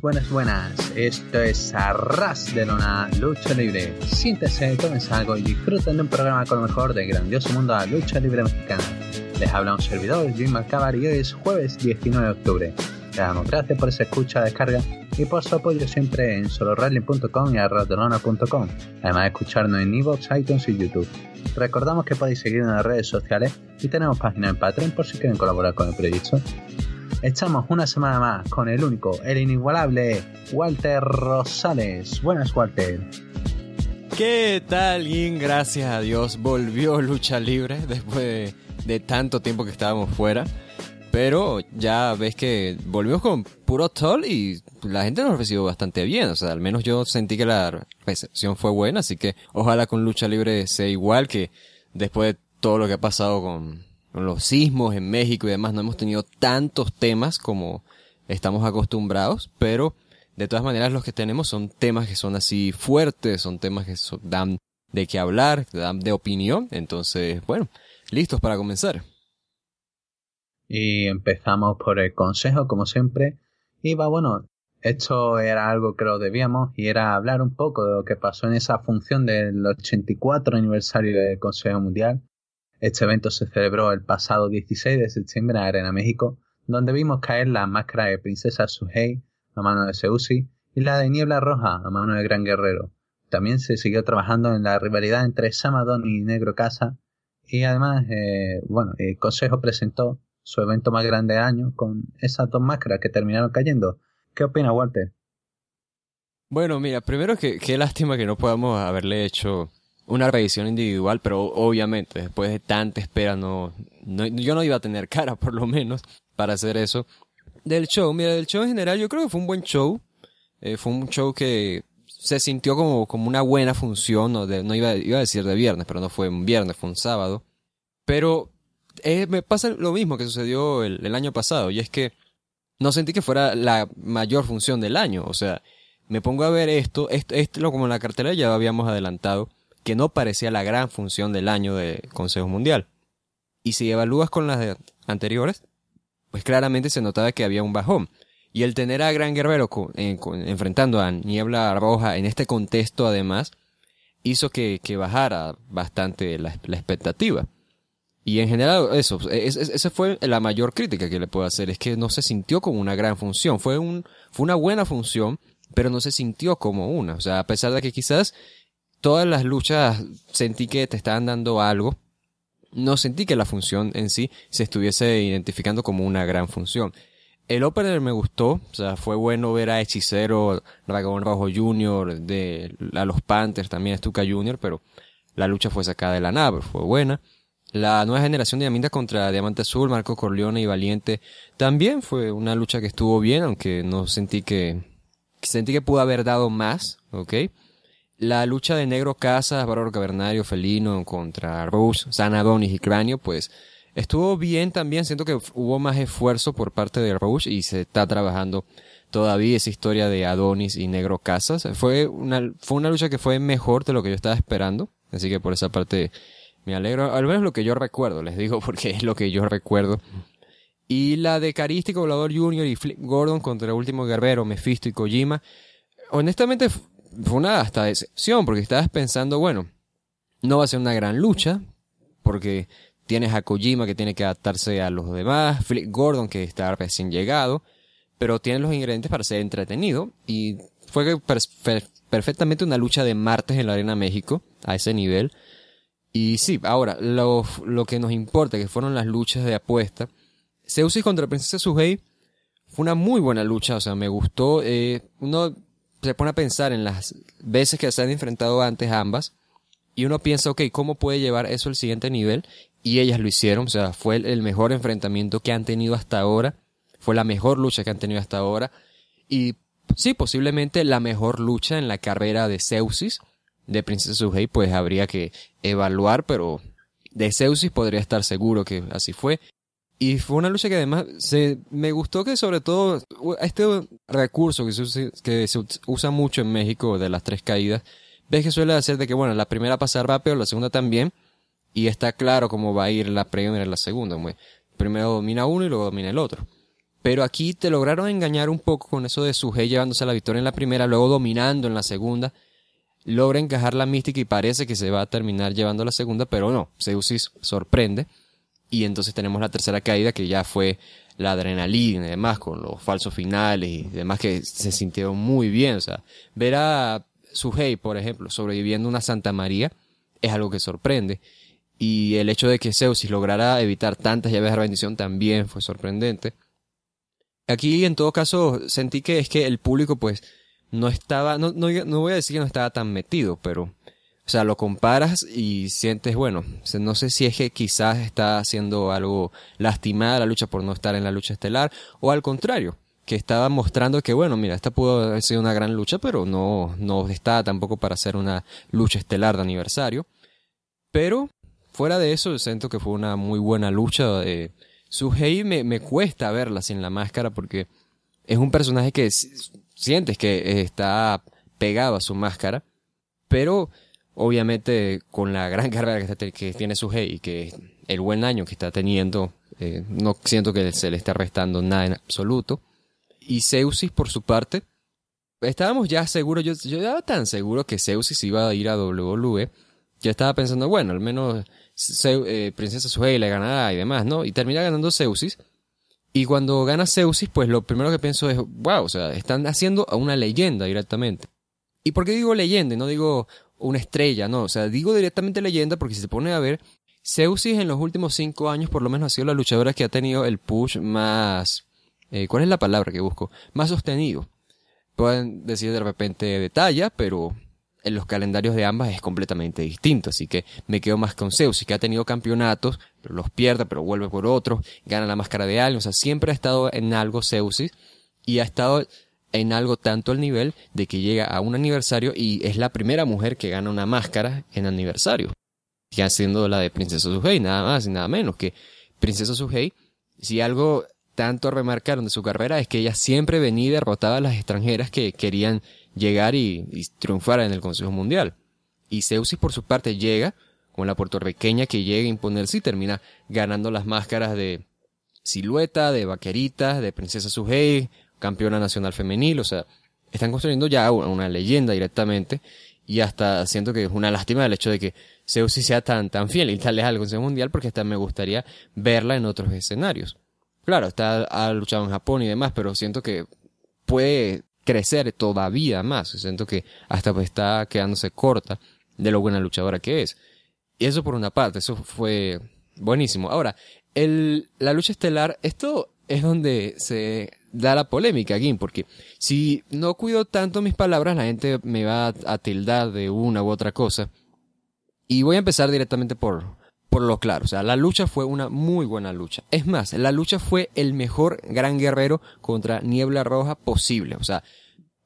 Buenas, buenas. Esto es Arras de Lona Lucha Libre. Siéntese, tómense algo y disfruten de un programa con lo mejor del grandioso mundo de la lucha libre mexicana. Les habla un servidor, Jim Macabar, y hoy es jueves 19 de octubre. Les damos gracias por esa escucha, descarga y por su apoyo siempre en solorally.com y arrasdelona.com, además de escucharnos en Evox, iTunes y YouTube. Recordamos que podéis seguirnos en las redes sociales y tenemos página en Patreon por si quieren colaborar con el proyecto. Echamos una semana más con el único, el inigualable Walter Rosales. Buenas, Walter. ¿Qué tal, Jim? Gracias a Dios volvió Lucha Libre después de, tanto tiempo que estábamos fuera. Pero ya ves que volvimos con puro toll y la gente nos recibió bastante bien. O sea, al menos yo sentí que la recepción fue buena. Así que ojalá con Lucha Libre sea igual que después de todo lo que ha pasado con, los sismos en México y demás, no hemos tenido tantos temas como estamos acostumbrados, pero de todas maneras los que tenemos son temas que son así fuertes, son temas que dan de qué hablar, dan de opinión, entonces, bueno, listos para comenzar. Y empezamos por el consejo, como siempre, y va, bueno, esto era algo que lo debíamos y era hablar un poco de lo que pasó en esa función del 84 aniversario del Consejo Mundial, este evento se celebró el pasado 16 de septiembre en Arena México, donde vimos caer la máscara de Princesa Suhei a mano de Seusi y la de Niebla Roja a mano de Gran Guerrero. También se siguió trabajando en la rivalidad entre Samadon y Negro Casa y además, eh, bueno, el Consejo presentó su evento más grande de año con esas dos máscaras que terminaron cayendo. ¿Qué opina Walter? Bueno, mira, primero que qué lástima que no podamos haberle hecho una revisión individual, pero obviamente después de tanta espera no, yo no iba a tener cara por lo menos para hacer eso. Del show, mira, del show en general yo creo que fue un buen show. Eh, fue un show que se sintió como, como una buena función, no, no iba, iba a decir de viernes, pero no fue un viernes, fue un sábado. Pero eh, me pasa lo mismo que sucedió el, año pasado, y es que no sentí que fuera la mayor función del año. O sea, me pongo a ver esto, esto, esto como en la cartera ya habíamos adelantado que no parecía la gran función del año de Consejo Mundial. Y si evalúas con las anteriores, pues claramente se notaba que había un bajón. Y el tener a Gran Guerrero enfrentando a Niebla Roja en este contexto además, hizo que, bajara bastante la, expectativa. Y en general eso, esa fue la mayor crítica que le puedo hacer, es que no se sintió como una gran función, fue, un, fue una buena función, pero no se sintió como una. O sea, a pesar de que quizás todas las luchas sentí que te estaban dando algo. No sentí que la función en sí se estuviese identificando como una gran función. El opener me gustó, o sea, fue bueno ver a Hechicero, Dragón Rojo Jr., de, a los Panthers, también a Stuka Jr., pero la lucha fue sacada de la nave, fue buena. La nueva generación de Diamantes contra Diamante Azul, Marco Corleone y Valiente, también fue una lucha que estuvo bien, aunque no sentí que, sentí que pudo haber dado más, ¿ok? La lucha de Negro Casas, Bárbaro Cavernario, Felino contra Rose, Sanadonis y Cráneo, pues estuvo bien también. Siento que hubo más esfuerzo por parte de Rose y se está trabajando todavía esa historia de Adonis y Negro Casas. Fue una, fue una lucha que fue mejor de lo que yo estaba esperando. Así que por esa parte me alegro. Al menos lo que yo recuerdo, les digo porque es lo que yo recuerdo. Y la de Carístico, Volador Jr. y Flip Gordon contra el último guerrero, Mephisto y Kojima. Honestamente fue una hasta decepción, porque estabas pensando, bueno, no va a ser una gran lucha, porque tienes a Kojima que tiene que adaptarse a los demás, Flip Gordon que está recién llegado, pero tiene los ingredientes para ser entretenido, y fue perfectamente una lucha de martes en la Arena México, a ese nivel. Y sí, ahora, lo, lo que nos importa, que fueron las luchas de apuesta, Zeus contra Princesa Suhei fue una muy buena lucha, o sea, me gustó. Eh, uno se pone a pensar en las veces que se han enfrentado antes ambas y uno piensa, ok, ¿cómo puede llevar eso al siguiente nivel? Y ellas lo hicieron, o sea, fue el mejor enfrentamiento que han tenido hasta ahora, fue la mejor lucha que han tenido hasta ahora y sí, posiblemente la mejor lucha en la carrera de Zeusis, de Princesa Suhei, pues habría que evaluar, pero de Zeusis podría estar seguro que así fue. Y fue una lucha que además se, me gustó que sobre todo este recurso que se, que se usa mucho en México de las tres caídas, ves que suele hacer de que, bueno, la primera pasa rápido, la segunda también, y está claro cómo va a ir la primera y la segunda. Pues. Primero domina uno y luego domina el otro. Pero aquí te lograron engañar un poco con eso de Sugei llevándose la victoria en la primera, luego dominando en la segunda. Logra encajar la mística y parece que se va a terminar llevando la segunda, pero no. Seusis sorprende. Y entonces tenemos la tercera caída que ya fue la adrenalina y demás, con los falsos finales y demás que se sintieron muy bien. O sea, ver a Sugei, por ejemplo, sobreviviendo una Santa María es algo que sorprende. Y el hecho de que Seusis lograra evitar tantas llaves de bendición también fue sorprendente. Aquí, en todo caso, sentí que es que el público, pues, no estaba, no, no, no voy a decir que no estaba tan metido, pero, o sea, lo comparas y sientes, bueno, no sé si es que quizás está haciendo algo lastimada la lucha por no estar en la lucha estelar, o al contrario, que estaba mostrando que, bueno, mira, esta pudo haber sido una gran lucha, pero no, no está tampoco para hacer una lucha estelar de aniversario. Pero, fuera de eso, siento que fue una muy buena lucha. Eh, Suhei me, me cuesta verla sin la máscara porque es un personaje que sientes que está pegado a su máscara, pero obviamente con la gran carrera que, que tiene Suhei y que el buen año que está teniendo, eh, no siento que se le esté restando nada en absoluto. Y Zeusis, por su parte, estábamos ya seguros, yo, yo estaba tan seguro que Zeusis iba a ir a WWE, ya estaba pensando, bueno, al menos eh, Princesa Suhei le ganará y demás, ¿no? Y termina ganando Zeusis. Y cuando gana Zeusis, pues lo primero que pienso es, wow, o sea, están haciendo a una leyenda directamente. ¿Y por qué digo leyenda y no digo una estrella? No, o sea, digo directamente leyenda porque si se pone a ver, Zeusis en los últimos cinco años por lo menos ha sido la luchadora que ha tenido el push más... Eh, ¿Cuál es la palabra que busco? Más sostenido. Pueden decir de repente de talla, pero en los calendarios de ambas es completamente distinto, así que me quedo más con Zeus, que ha tenido campeonatos, pero los pierde, pero vuelve por otros, gana la máscara de alguien, o sea, siempre ha estado en algo Zeusis y ha estado en algo tanto al nivel de que llega a un aniversario y es la primera mujer que gana una máscara en aniversario, ya siendo la de Princesa Suhei, nada más y nada menos que Princesa Suhei, si algo tanto remarcaron de su carrera es que ella siempre venía y derrotaba a las extranjeras que querían llegar y, triunfar en el Consejo Mundial. Y Zeusis por su parte llega, con la puertorriqueña que llega a imponerse y termina ganando las máscaras de Silueta, de Vaquerita, de Princesa Suhei, campeona nacional femenil, o sea, están construyendo ya una leyenda directamente y hasta siento que es una lástima el hecho de que Zeusis sea tan, tan fiel y tal leal al Consejo Mundial porque hasta me gustaría verla en otros escenarios. Claro, está, ha luchado en Japón y demás, pero siento que puede crecer todavía más. Siento que hasta pues está quedándose corta de lo buena luchadora que es. Y eso por una parte, eso fue buenísimo. Ahora, el, la lucha estelar, esto es donde se da la polémica aquí, porque si no cuido tanto mis palabras, la gente me va a tildar de una u otra cosa. Y voy a empezar directamente por, por lo claro. O sea, la lucha fue una muy buena lucha. Es más, la lucha fue el mejor gran guerrero contra Niebla Roja posible. O sea,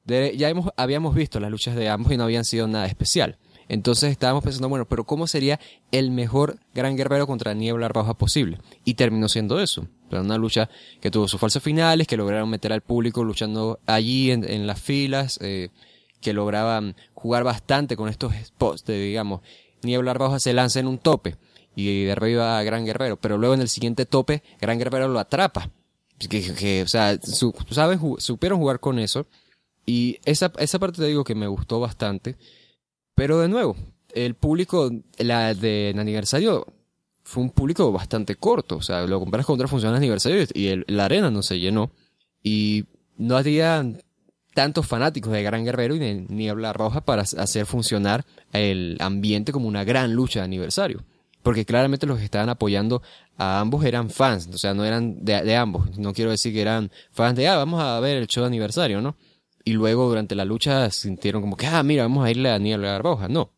ya hemos, habíamos visto las luchas de ambos y no habían sido nada especial. Entonces estábamos pensando, bueno, pero ¿cómo sería el mejor gran guerrero contra Niebla Roja posible? Y terminó siendo eso. Una lucha que tuvo sus falsos finales, que lograron meter al público luchando allí en, las filas, eh, que lograban jugar bastante con estos spots de, digamos, Niebla Roja se lanza en un tope y derriba a Gran Guerrero, pero luego en el siguiente tope, Gran Guerrero lo atrapa. Que, o sea, saben, supieron jugar con eso. Y esa, esa parte te digo que me gustó bastante. Pero de nuevo, el público, la de aniversario, fue un público bastante corto. O sea, lo comparas con otras funciones de aniversario y la arena no se llenó. Y no había tantos fanáticos de Gran Guerrero y de Niebla Roja para hacer funcionar el ambiente como una gran lucha de aniversario porque claramente los que estaban apoyando a ambos eran fans, o sea, no eran de, ambos, no quiero decir que eran fans de, ah, vamos a ver el show de aniversario, ¿no? Y luego durante la lucha sintieron como que, ah, mira, vamos a irle a Niebla Roja, no,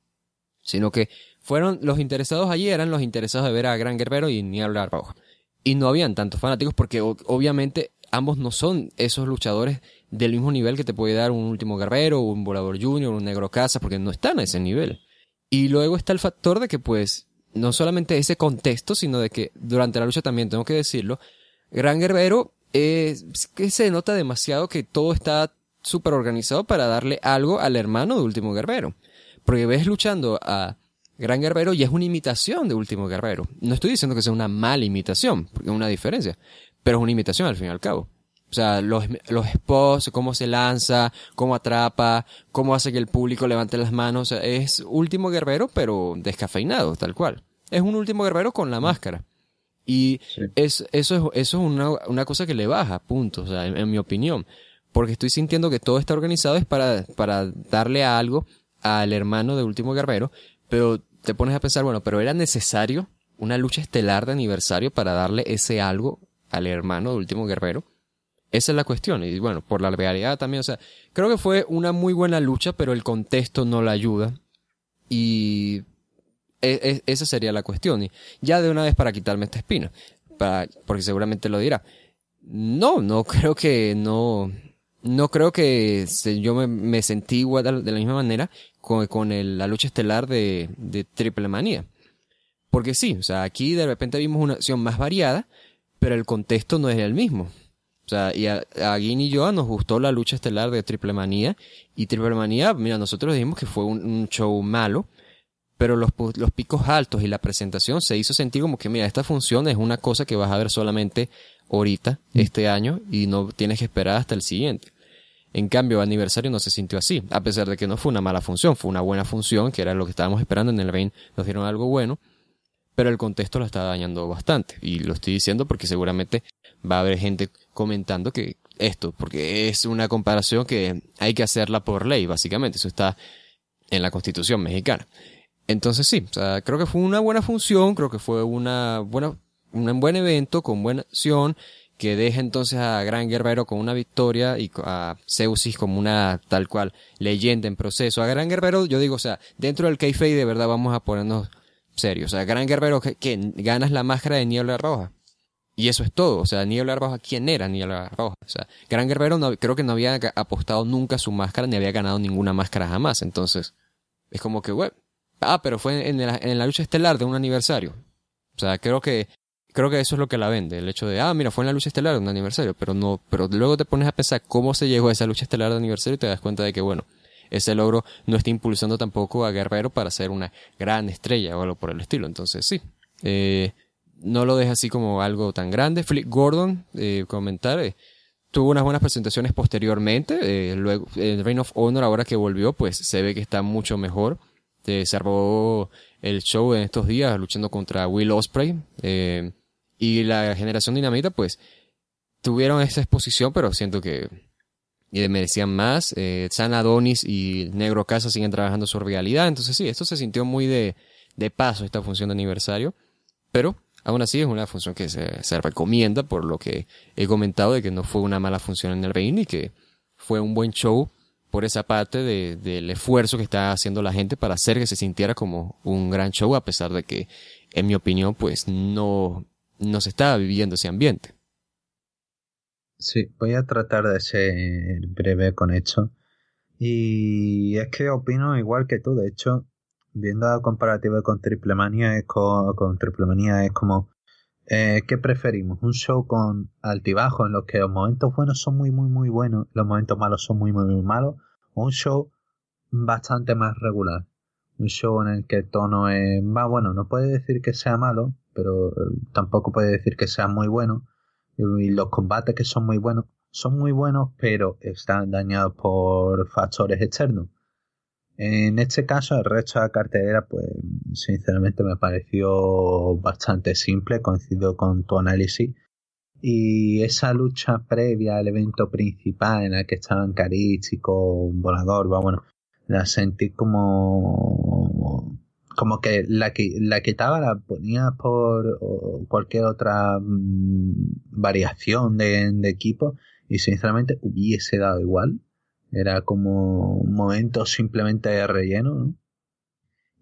sino que fueron los interesados allí, eran los interesados de ver a Gran Guerrero y Niebla Roja. Y no habían tantos fanáticos porque obviamente ambos no son esos luchadores del mismo nivel que te puede dar un último guerrero, un volador junior, un negro casa, porque no están a ese nivel. Y luego está el factor de que pues no solamente ese contexto, sino de que durante la lucha también tengo que decirlo, Gran Guerrero es que se nota demasiado que todo está súper organizado para darle algo al hermano de Último Guerrero. Porque ves luchando a Gran Guerrero y es una imitación de Último Guerrero. No estoy diciendo que sea una mala imitación, porque es una diferencia, pero es una imitación al fin y al cabo. O sea, los, los spots, cómo se lanza, cómo atrapa, cómo hace que el público levante las manos. es último guerrero, pero descafeinado, tal cual. Es un último guerrero con la máscara. Y es, eso es, eso es una, una, cosa que le baja, punto, o sea, en, mi opinión. Porque estoy sintiendo que todo está organizado es para, para darle algo al hermano de Último Guerrero, pero te pones a pensar, bueno, pero era necesario una lucha estelar de aniversario para darle ese algo al hermano de Último Guerrero. Esa es la cuestión. Y bueno, por la realidad también, o sea, creo que fue una muy buena lucha, pero el contexto no la ayuda. Y e, e, esa sería la cuestión. Y ya de una vez para quitarme esta espina, para, porque seguramente lo dirá. No, no creo que no, no creo que yo me, sentí igual de la misma manera con, con la lucha estelar de, de Triple Manía. Porque sí, o sea, aquí de repente vimos una acción más variada, pero el contexto no es el mismo. O sea, y a, a y yo nos gustó la lucha estelar de Triple Manía. Y Triple Manía, mira, nosotros dijimos que fue un show malo, pero los, los picos altos y la presentación se hizo sentir como que, mira, esta función es una cosa que vas a ver solamente ahorita, mm. este año, y no tienes que esperar hasta el siguiente. En cambio, aniversario no se sintió así, a pesar de que no fue una mala función, fue una buena función, que era lo que estábamos esperando en el Reign, nos dieron algo bueno, pero el contexto lo está dañando bastante. Y lo estoy diciendo porque seguramente va a haber gente comentando que esto, porque es una comparación que hay que hacerla por ley, básicamente, eso está en la constitución mexicana. Entonces sí, creo que fue una buena función, creo que fue una un buen evento con buena acción que deja entonces a Gran Guerrero con una victoria y a Zeusis como una tal cual leyenda en proceso. A Gran Guerrero, yo digo, o sea, dentro del Keife de verdad vamos a ponernos serios. O sea, Gran Guerrero que, ganas la máscara de Niebla Roja. Y eso es todo. O sea, Niebla Roja, ¿quién era Niebla Roja? O sea, Gran Guerrero no, creo que no había apostado nunca su máscara ni había ganado ninguna máscara jamás. Entonces, es como que, bueno, Ah, pero fue en la, en la lucha estelar de un aniversario. O sea, creo que creo que eso es lo que la vende, el hecho de, ah, mira, fue en la lucha estelar de un aniversario, pero no, pero luego te pones a pensar cómo se llegó a esa lucha estelar de aniversario y te das cuenta de que, bueno, ese logro no está impulsando tampoco a Guerrero para ser una gran estrella o algo por el estilo. Entonces, sí, eh, no lo deja así como algo tan grande. Flip Gordon, eh, comentar, eh, tuvo unas buenas presentaciones posteriormente, eh, luego, el Reign of Honor ahora que volvió, pues se ve que está mucho mejor. Este, se armó el show en estos días luchando contra Will Osprey. Eh, y la generación dinamita, pues, tuvieron esa exposición, pero siento que merecían más. Eh, San Adonis y Negro Casa siguen trabajando su realidad. Entonces sí, esto se sintió muy de, de paso, esta función de aniversario. Pero aún así es una función que se, se, recomienda por lo que he comentado de que no fue una mala función en el reino y que fue un buen show por esa parte de, del esfuerzo que está haciendo la gente para hacer que se sintiera como un gran show, a pesar de que, en mi opinión, pues no, no se estaba viviendo ese ambiente. Sí, voy a tratar de ser breve con esto. Y es que opino igual que tú, de hecho, viendo la comparativa con Triple Manía, es con, con Triple Manía es como eh, ¿Qué preferimos? ¿Un show con altibajo en los que los momentos buenos son muy, muy, muy buenos, los momentos malos son muy, muy, muy malos? ¿O un show bastante más regular? Un show en el que el tono es más bueno, no puede decir que sea malo, pero eh, tampoco puede decir que sea muy bueno. Y los combates que son muy buenos, son muy buenos, pero están dañados por factores externos. En este caso, el resto de la cartelera, pues sinceramente me pareció bastante simple, coincido con tu análisis. Y esa lucha previa al evento principal en la que estaban Carístico, Volador, bueno, la sentí como como que la, la quitaba, la ponía por cualquier otra mm, variación de, equipo y sinceramente hubiese dado igual era como un momento simplemente de relleno, ¿no?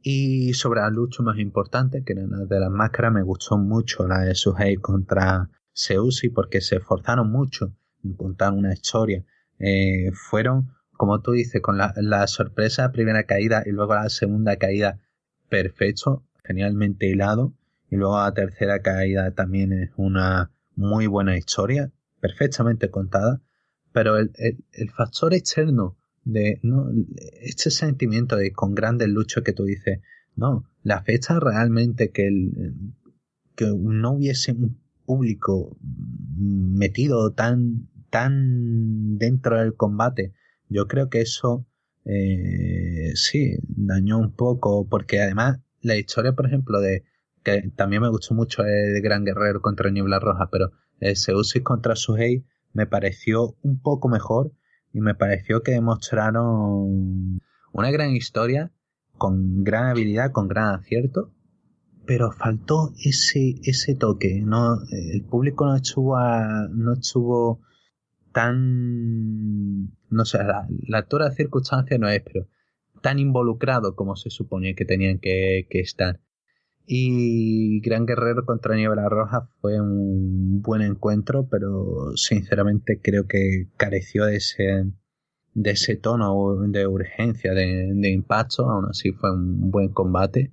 Y sobre la lucha más importante, que era la de las máscaras, me gustó mucho la de Suhei contra Seusi porque se esforzaron mucho en contar una historia. Eh, fueron, como tú dices, con la, la sorpresa primera caída y luego la segunda caída perfecto, genialmente hilado. Y luego la tercera caída también es una muy buena historia, perfectamente contada pero el, el, factor externo de ¿no? este sentimiento de con grandes luchas que tú dices, no, la fecha realmente que, el, que no hubiese un público metido tan, tan dentro del combate. Yo creo que eso eh, sí dañó un poco, porque además la historia, por ejemplo, de que también me gustó mucho el Gran Guerrero contra Niebla Roja, pero el Seusis contra Suhei me pareció un poco mejor y me pareció que demostraron una gran historia con gran habilidad, con gran acierto, pero faltó ese, ese toque. No, el público no estuvo, no estuvo tan, no sé, la, la altura de circunstancia no es, pero tan involucrado como se suponía que tenían que, estar. Y Gran Guerrero contra Niebla Roja fue un buen encuentro, pero sinceramente creo que careció de ese, de ese tono de urgencia, de, de impacto. Aún así fue un buen combate.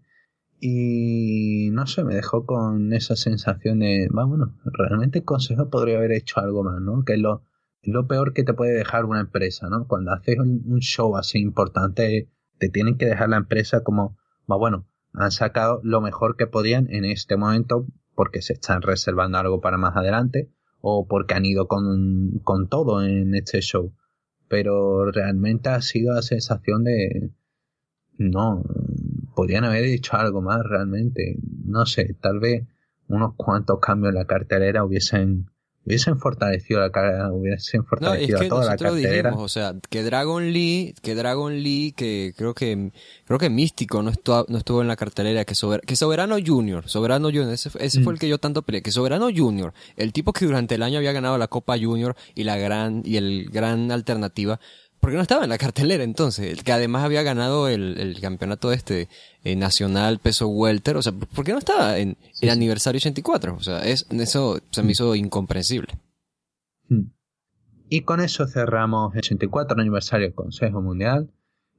Y no sé, me dejó con esa sensación de, bueno, realmente el consejo podría haber hecho algo más, ¿no? Que lo, lo peor que te puede dejar una empresa, ¿no? Cuando haces un, show así importante, te tienen que dejar la empresa como, bueno, han sacado lo mejor que podían en este momento porque se están reservando algo para más adelante o porque han ido con, con todo en este show. Pero realmente ha sido la sensación de, no, podían haber dicho algo más realmente. No sé, tal vez unos cuantos cambios en la cartelera hubiesen hubiesen fortalecido la cara, hubiesen fortalecido no, es que toda la cartelera. Dijimos, o sea, que Dragon Lee, que Dragon Lee, que creo que creo que Místico no estuvo, no estuvo en la cartelera, que, que Soberano Junior, Soberano Junior, ese, ese fue el mm. que yo tanto peleé, que Soberano Junior, el tipo que durante el año había ganado la Copa Junior y la gran y el gran alternativa, porque no estaba en la cartelera entonces, que además había ganado el, el campeonato este eh, nacional peso welter, o sea, ¿por qué no estaba en el aniversario 84? O sea, es, eso se me hizo incomprensible. Hmm. Y con eso cerramos el 84 aniversario del Consejo Mundial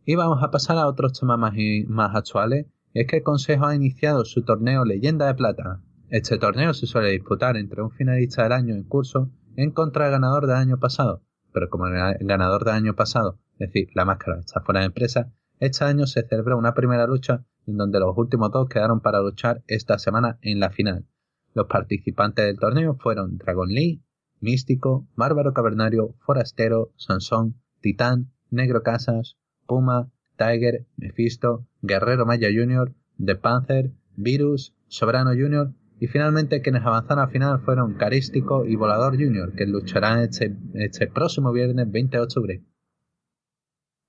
y vamos a pasar a otros temas más, más actuales. es que el Consejo ha iniciado su torneo Leyenda de Plata. Este torneo se suele disputar entre un finalista del año en curso en contra del ganador del año pasado pero como el ganador del año pasado, es decir, la máscara está fuera de empresa, este año se celebró una primera lucha en donde los últimos dos quedaron para luchar esta semana en la final. Los participantes del torneo fueron Dragon Lee, Místico, Bárbaro Cavernario, Forastero, Sansón, Titán, Negro Casas, Puma, Tiger, Mephisto, Guerrero Maya Jr., The Panther, Virus, Sobrano Jr., y finalmente quienes avanzaron a final fueron Carístico y Volador Jr., que lucharán este, este próximo viernes 20 de octubre.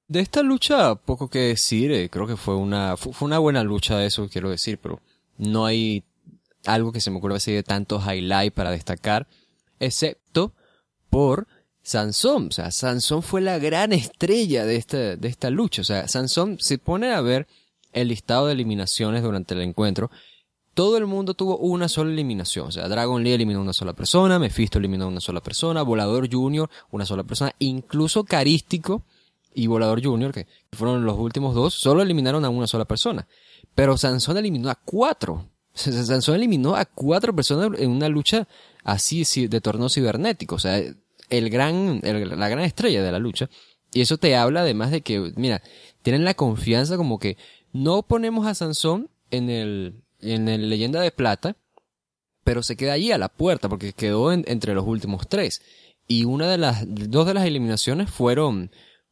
De esta lucha, poco que decir, eh, creo que fue una, fue una buena lucha, eso quiero decir, pero no hay algo que se me ocurra así de tanto highlight para destacar, excepto por Sansón. O sea, Sansón fue la gran estrella de esta, de esta lucha. O sea, Sansón se pone a ver el listado de eliminaciones durante el encuentro todo el mundo tuvo una sola eliminación. O sea, Dragon Lee eliminó una sola persona, Mephisto eliminó una sola persona, Volador Junior una sola persona, incluso Carístico y Volador Junior, que fueron los últimos dos, solo eliminaron a una sola persona. Pero Sansón eliminó a cuatro. Sansón eliminó a cuatro personas en una lucha así de torneo cibernético. O sea, el gran, la gran estrella de la lucha. Y eso te habla además de que, mira, tienen la confianza como que no ponemos a Sansón en el, en el Leyenda de Plata, pero se queda allí a la puerta porque quedó entre los últimos tres. Y una de las, dos de las eliminaciones fueron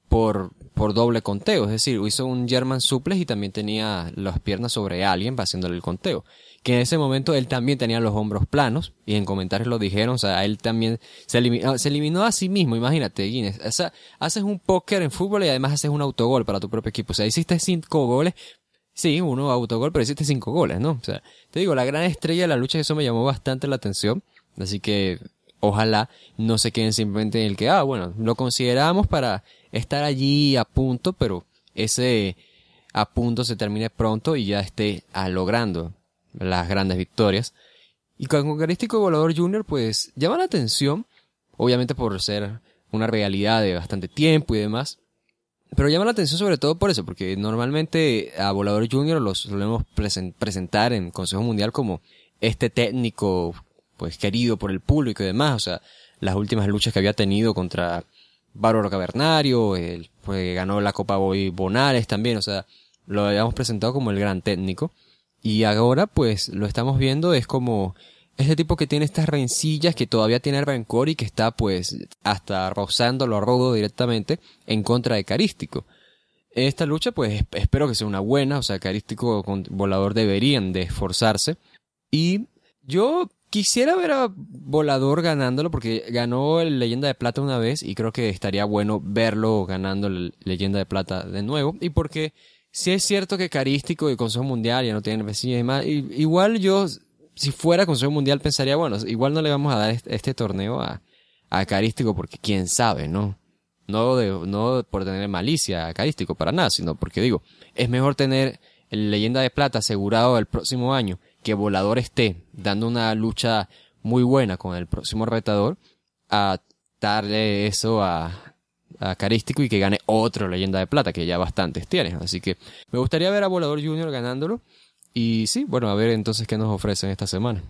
por, por doble conteo, es decir, hizo un German suplex y también tenía las piernas sobre alguien haciéndole el conteo. Que en ese momento él también tenía los hombros planos y en comentarios lo dijeron, o sea, él también se eliminó, se eliminó a sí mismo, imagínate, Guinness. O sea, haces un póker en fútbol y además haces un autogol para tu propio equipo. O sea, hiciste cinco goles Sí, uno autogol, pero hiciste cinco goles, ¿no? O sea, te digo, la gran estrella de la lucha, eso me llamó bastante la atención. Así que ojalá no se queden simplemente en el que, ah, bueno, lo consideramos para estar allí a punto, pero ese a punto se termine pronto y ya esté logrando las grandes victorias. Y con Carístico Volador Junior, pues llama la atención, obviamente por ser una realidad de bastante tiempo y demás, pero llama la atención sobre todo por eso, porque normalmente a Volador Junior los solemos presentar en Consejo Mundial como este técnico, pues querido por el público y demás. O sea, las últimas luchas que había tenido contra Bárbaro Cavernario, él, pues ganó la Copa Boy Bonares también, o sea, lo habíamos presentado como el gran técnico. Y ahora, pues, lo estamos viendo es como Este tipo que tiene estas rencillas, que todavía tiene rencor y que está pues hasta rozándolo a rodo directamente en contra de Carístico. Esta lucha pues espero que sea una buena, o sea, Carístico con Volador deberían de esforzarse. Y yo quisiera ver a Volador ganándolo porque ganó el Leyenda de Plata una vez y creo que estaría bueno verlo ganando el Leyenda de Plata de nuevo. Y porque si es cierto que Carístico y Consejo Mundial ya no tienen vecinos y demás, igual yo si fuera Consejo Mundial pensaría, bueno, igual no le vamos a dar este, torneo a, a Carístico porque quién sabe, ¿no? No, de, no por tener malicia a Carístico para nada, sino porque digo, es mejor tener el Leyenda de Plata asegurado el próximo año que Volador esté dando una lucha muy buena con el próximo retador a darle eso a, a Carístico y que gane otro Leyenda de Plata, que ya bastantes tiene. Así que me gustaría ver a Volador Junior ganándolo y sí, bueno, a ver entonces qué nos ofrecen esta semana.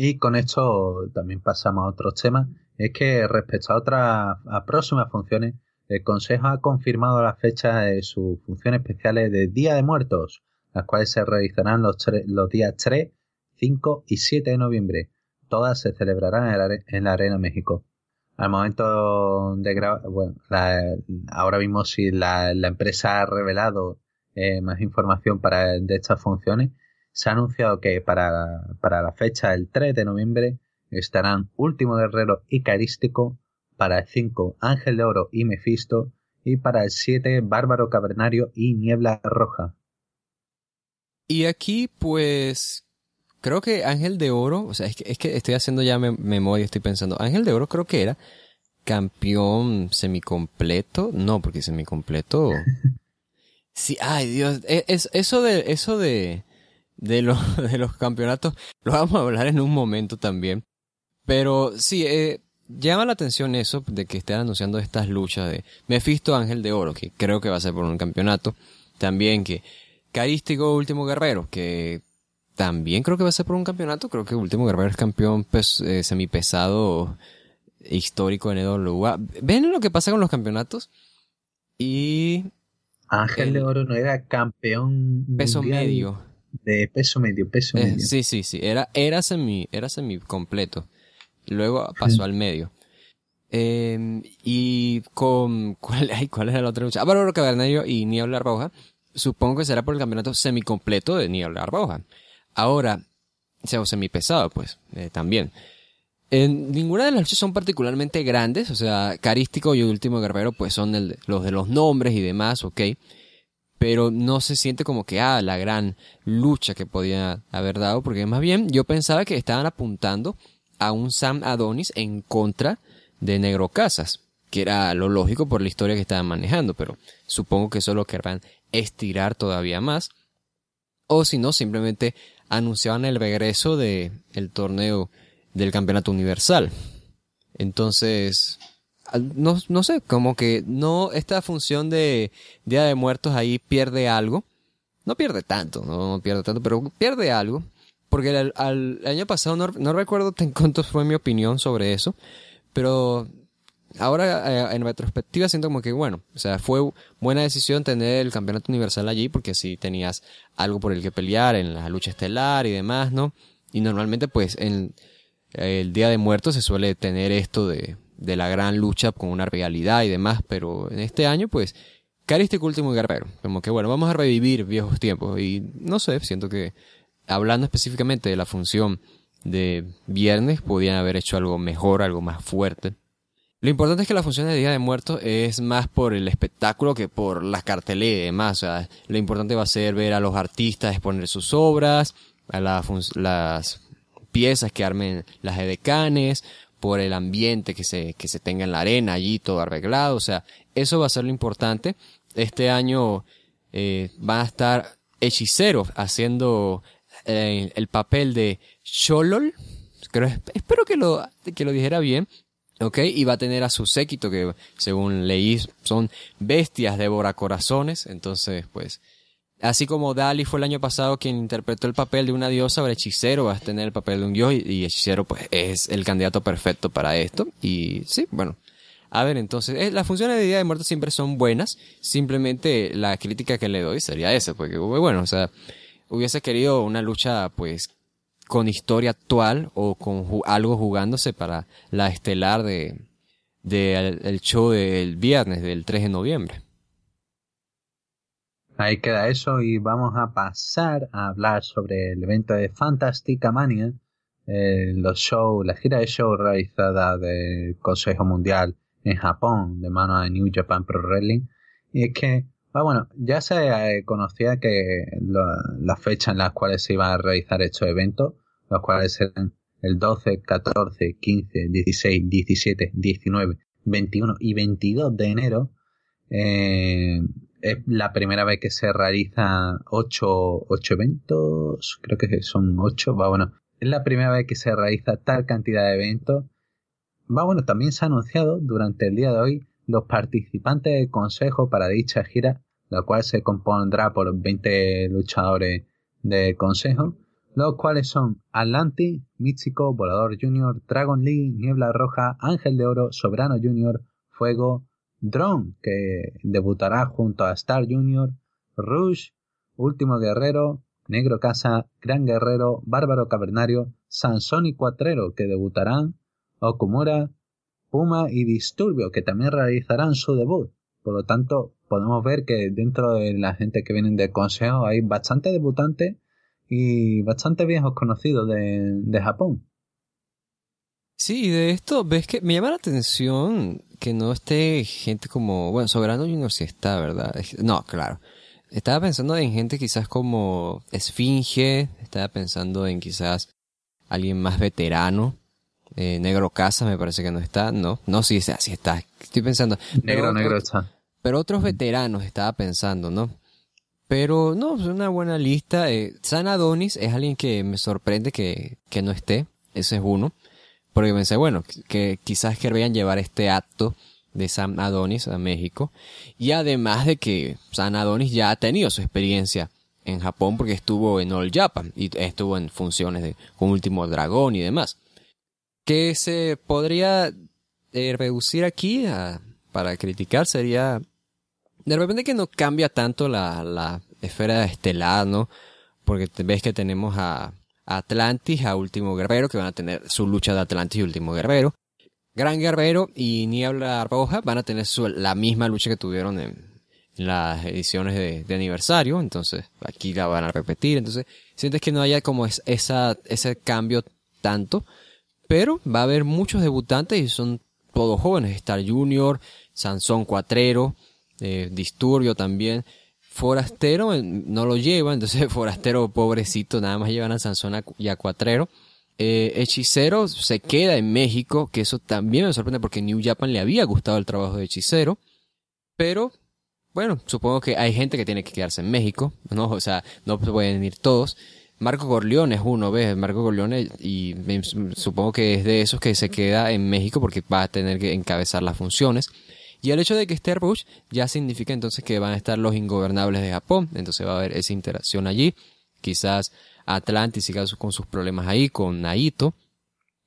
Y con esto también pasamos a otros temas. Es que respecto a otras a próximas funciones, el Consejo ha confirmado la fecha de sus funciones especiales de Día de Muertos, las cuales se realizarán los, los días 3, 5 y 7 de noviembre. Todas se celebrarán en la, Arena México. Al momento de grabar, bueno, ahora mismo si la, la empresa ha revelado eh, más información para de estas funciones, se ha anunciado que para, para la fecha del 3 de noviembre estarán Último Guerrero y Carístico, para el 5 Ángel de Oro y Mefisto, y para el 7 Bárbaro Cavernario y Niebla Roja. Y aquí pues creo que Ángel de Oro, o sea, es que, es que estoy haciendo ya memoria, estoy pensando, Ángel de Oro creo que era campeón semicompleto, no, porque semicompleto Sí, ay Dios, e, es, eso de, eso de, de, de los campeonatos, lo vamos a hablar en un momento también. Pero sí, eh, llama la atención eso de que estén anunciando estas luchas de Mephisto Ángel de Oro, que creo que va a ser por un campeonato. También que Carístico Último Guerrero, que también creo que va a ser por un campeonato. Creo que Último Guerrero es campeón pes, eh, semipesado histórico en EWA. ¿Ven lo que pasa con los campeonatos? Y Ángel de Oro no era campeón peso medio de peso medio, peso eh, medio. Sí, sí, sí, era era semi era semi completo. Luego pasó al medio. Em, y con ¿cuál, cuál era la otra lucha? Ah, Bárbaro y Niebla Roja. Supongo que será por el campeonato semicompleto de Niebla Roja. Ahora, sea semi pesado, pues, eh, también. En ninguna de las luchas son particularmente grandes, o sea, Carístico y Último Guerrero pues son los de los nombres y demás, ok. Pero no se siente como que, ah, la gran lucha que podía haber dado, porque más bien yo pensaba que estaban apuntando a un Sam Adonis en contra de Negro Casas, que era lo lógico por la historia que estaban manejando, pero supongo que eso lo querrán estirar todavía más. O si no, simplemente anunciaban el regreso de el torneo del campeonato universal. Entonces, no, no sé, como que no, esta función de Día de Muertos ahí pierde algo. No pierde tanto, no pierde tanto, pero pierde algo. Porque el, al, año pasado no, no recuerdo cuánto fue mi opinión sobre eso, pero ahora eh, en retrospectiva siento como que bueno, o sea, fue buena decisión tener el campeonato universal allí porque así tenías algo por el que pelear en la lucha estelar y demás, ¿no? Y normalmente pues en, el Día de Muertos se suele tener esto de, de la gran lucha con una realidad y demás, pero en este año, pues, Carístico Último Guerrero. Como que, bueno, vamos a revivir viejos tiempos. Y no sé, siento que, hablando específicamente de la función de viernes, podían haber hecho algo mejor, algo más fuerte. Lo importante es que la función de Día de Muertos es más por el espectáculo que por las carteleras y demás. O sea, lo importante va a ser ver a los artistas exponer sus obras, a las piezas que armen las edecanes, por el ambiente que se, que se tenga en la arena allí todo arreglado, o sea, eso va a ser lo importante. Este año eh, van a estar hechiceros haciendo eh, el papel de Cholol, creo, espero que lo, que lo dijera bien, ¿ok? Y va a tener a su séquito que según leí son bestias corazones entonces pues Así como Dali fue el año pasado quien interpretó el papel de una diosa, ahora Hechicero va a tener el papel de un dios y, Hechicero pues es el candidato perfecto para esto. Y sí, bueno. A ver, entonces, eh, las funciones de Día de Muertos siempre son buenas. Simplemente la crítica que le doy sería esa, porque bueno, o sea, hubiese querido una lucha pues con historia actual o con algo jugándose para la estelar de, el show del viernes, del 3 de noviembre. Ahí queda eso y vamos a pasar a hablar sobre el evento de Fantastica Mania, eh, los shows, la gira de show realizada del Consejo Mundial en Japón de mano de New Japan Pro Wrestling. Y es que, ah, bueno, ya se eh, conocía que las fechas en las cuales se iban a realizar estos eventos, los cuales eran el 12, 14, 15, 16, 17, 19, 21 y 22 de enero. Eh, es la primera vez que se realizan ocho, ocho eventos, creo que son ocho, va bueno, es la primera vez que se realiza tal cantidad de eventos. Va bueno, también se ha anunciado durante el día de hoy los participantes del consejo para dicha gira, la cual se compondrá por 20 luchadores del consejo, los cuales son Atlantis, Místico, Volador Junior, Dragon Lee, Niebla Roja, Ángel de Oro, Soberano Junior, Fuego, Drone, que debutará junto a Star Junior, Rush, Último Guerrero, Negro Casa, Gran Guerrero, Bárbaro Cavernario, Sansón y Cuatrero, que debutarán, Okumura, Puma y Disturbio, que también realizarán su debut. Por lo tanto, podemos ver que dentro de la gente que vienen del consejo hay bastante debutantes y bastante viejos conocidos de, de Japón. Sí, de esto, ves que me llama la atención que no esté gente como, bueno, Soberano Junior sí está, ¿verdad? No, claro. Estaba pensando en gente quizás como Esfinge, estaba pensando en quizás alguien más veterano. Eh, negro Casa me parece que no está, no, no, sí, sí está. Estoy pensando. Negro, negro está. Pero otros veteranos estaba pensando, ¿no? Pero no, es una buena lista. Eh, San Adonis es alguien que me sorprende que, que no esté. Ese es uno. Porque pensé, bueno, que quizás querrían llevar este acto de San Adonis a México. Y además de que San Adonis ya ha tenido su experiencia en Japón porque estuvo en All Japan y estuvo en funciones de, Último Dragón y demás. Que se podría eh, reducir aquí para criticar sería de repente que no cambia tanto la, la esfera estelar, ¿no? Porque ves que tenemos a Atlantis, a Último Guerrero, que van a tener su lucha de Atlantis y Último Guerrero. Gran Guerrero y Niebla Roja van a tener la misma lucha que tuvieron en, las ediciones de, aniversario, entonces aquí la van a repetir, entonces sientes que no haya como esa, ese cambio tanto, pero va a haber muchos debutantes y son todos jóvenes, Star Junior, Sansón Cuatrero, eh, Disturbio también, Forastero no lo lleva, entonces Forastero pobrecito, nada más llevan a Sansón y a Cuatrero. Eh, Hechicero se queda en México, que eso también me sorprende porque New Japan le había gustado el trabajo de Hechicero. Pero, bueno, supongo que hay gente que tiene que quedarse en México, ¿no? O sea, no pueden ir todos. Marco Corleone es uno, ¿ves? Marco Corleone, y supongo que es de esos que se queda en México porque va a tener que encabezar las funciones. Y el hecho de que esté Rush ya significa entonces que van a estar los ingobernables de Japón, entonces va a haber esa interacción allí. Quizás Atlantis siga con sus problemas ahí, con Naito.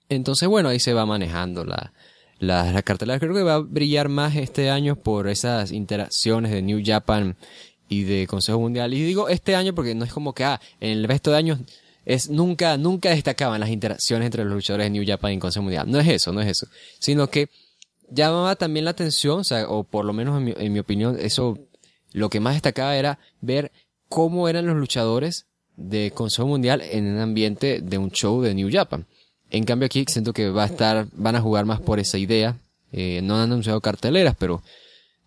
Entonces, bueno, ahí se va manejando la, la, la, cartelera. Creo que va a brillar más este año por esas interacciones de New Japan y de Consejo Mundial. Y digo este año porque no es como que, ah, en el resto de años es nunca, nunca destacaban las interacciones entre los luchadores de New Japan y Consejo Mundial. No es eso, no es eso. Sino que llamaba también la atención, o sea, o por lo menos en mi, en mi opinión, eso, lo que más destacaba era ver cómo eran los luchadores de Consejo Mundial en un ambiente de un show de New Japan. En cambio aquí siento que va a estar, van a jugar más por esa idea. Eh, no han anunciado carteleras, pero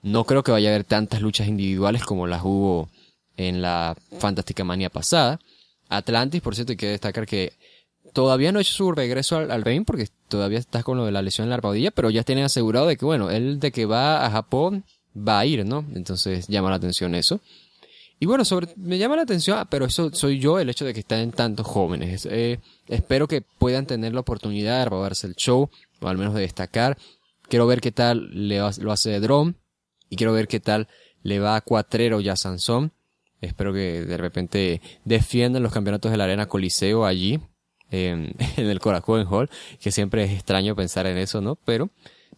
no creo que vaya a haber tantas luchas individuales como las hubo en la Fantástica Manía pasada. Atlantis, por cierto, hay que destacar que todavía no ha hecho su regreso al, ring porque todavía está con lo de la lesión en la rodilla, pero ya tienen asegurado de que, bueno, él de que va a Japón va a ir, ¿no? Entonces llama la atención eso. Y bueno, sobre, me llama la atención, ah, pero eso soy yo, el hecho de que estén tantos jóvenes. Eh, espero que puedan tener la oportunidad de robarse el show, o al menos de destacar. Quiero ver qué tal le, lo hace Drum, y quiero ver qué tal le va a Cuatrero y a Sansón. Espero que de repente defiendan los campeonatos de la Arena Coliseo allí, en, en el Korakuen Hall, que siempre es extraño pensar en eso, ¿no? Pero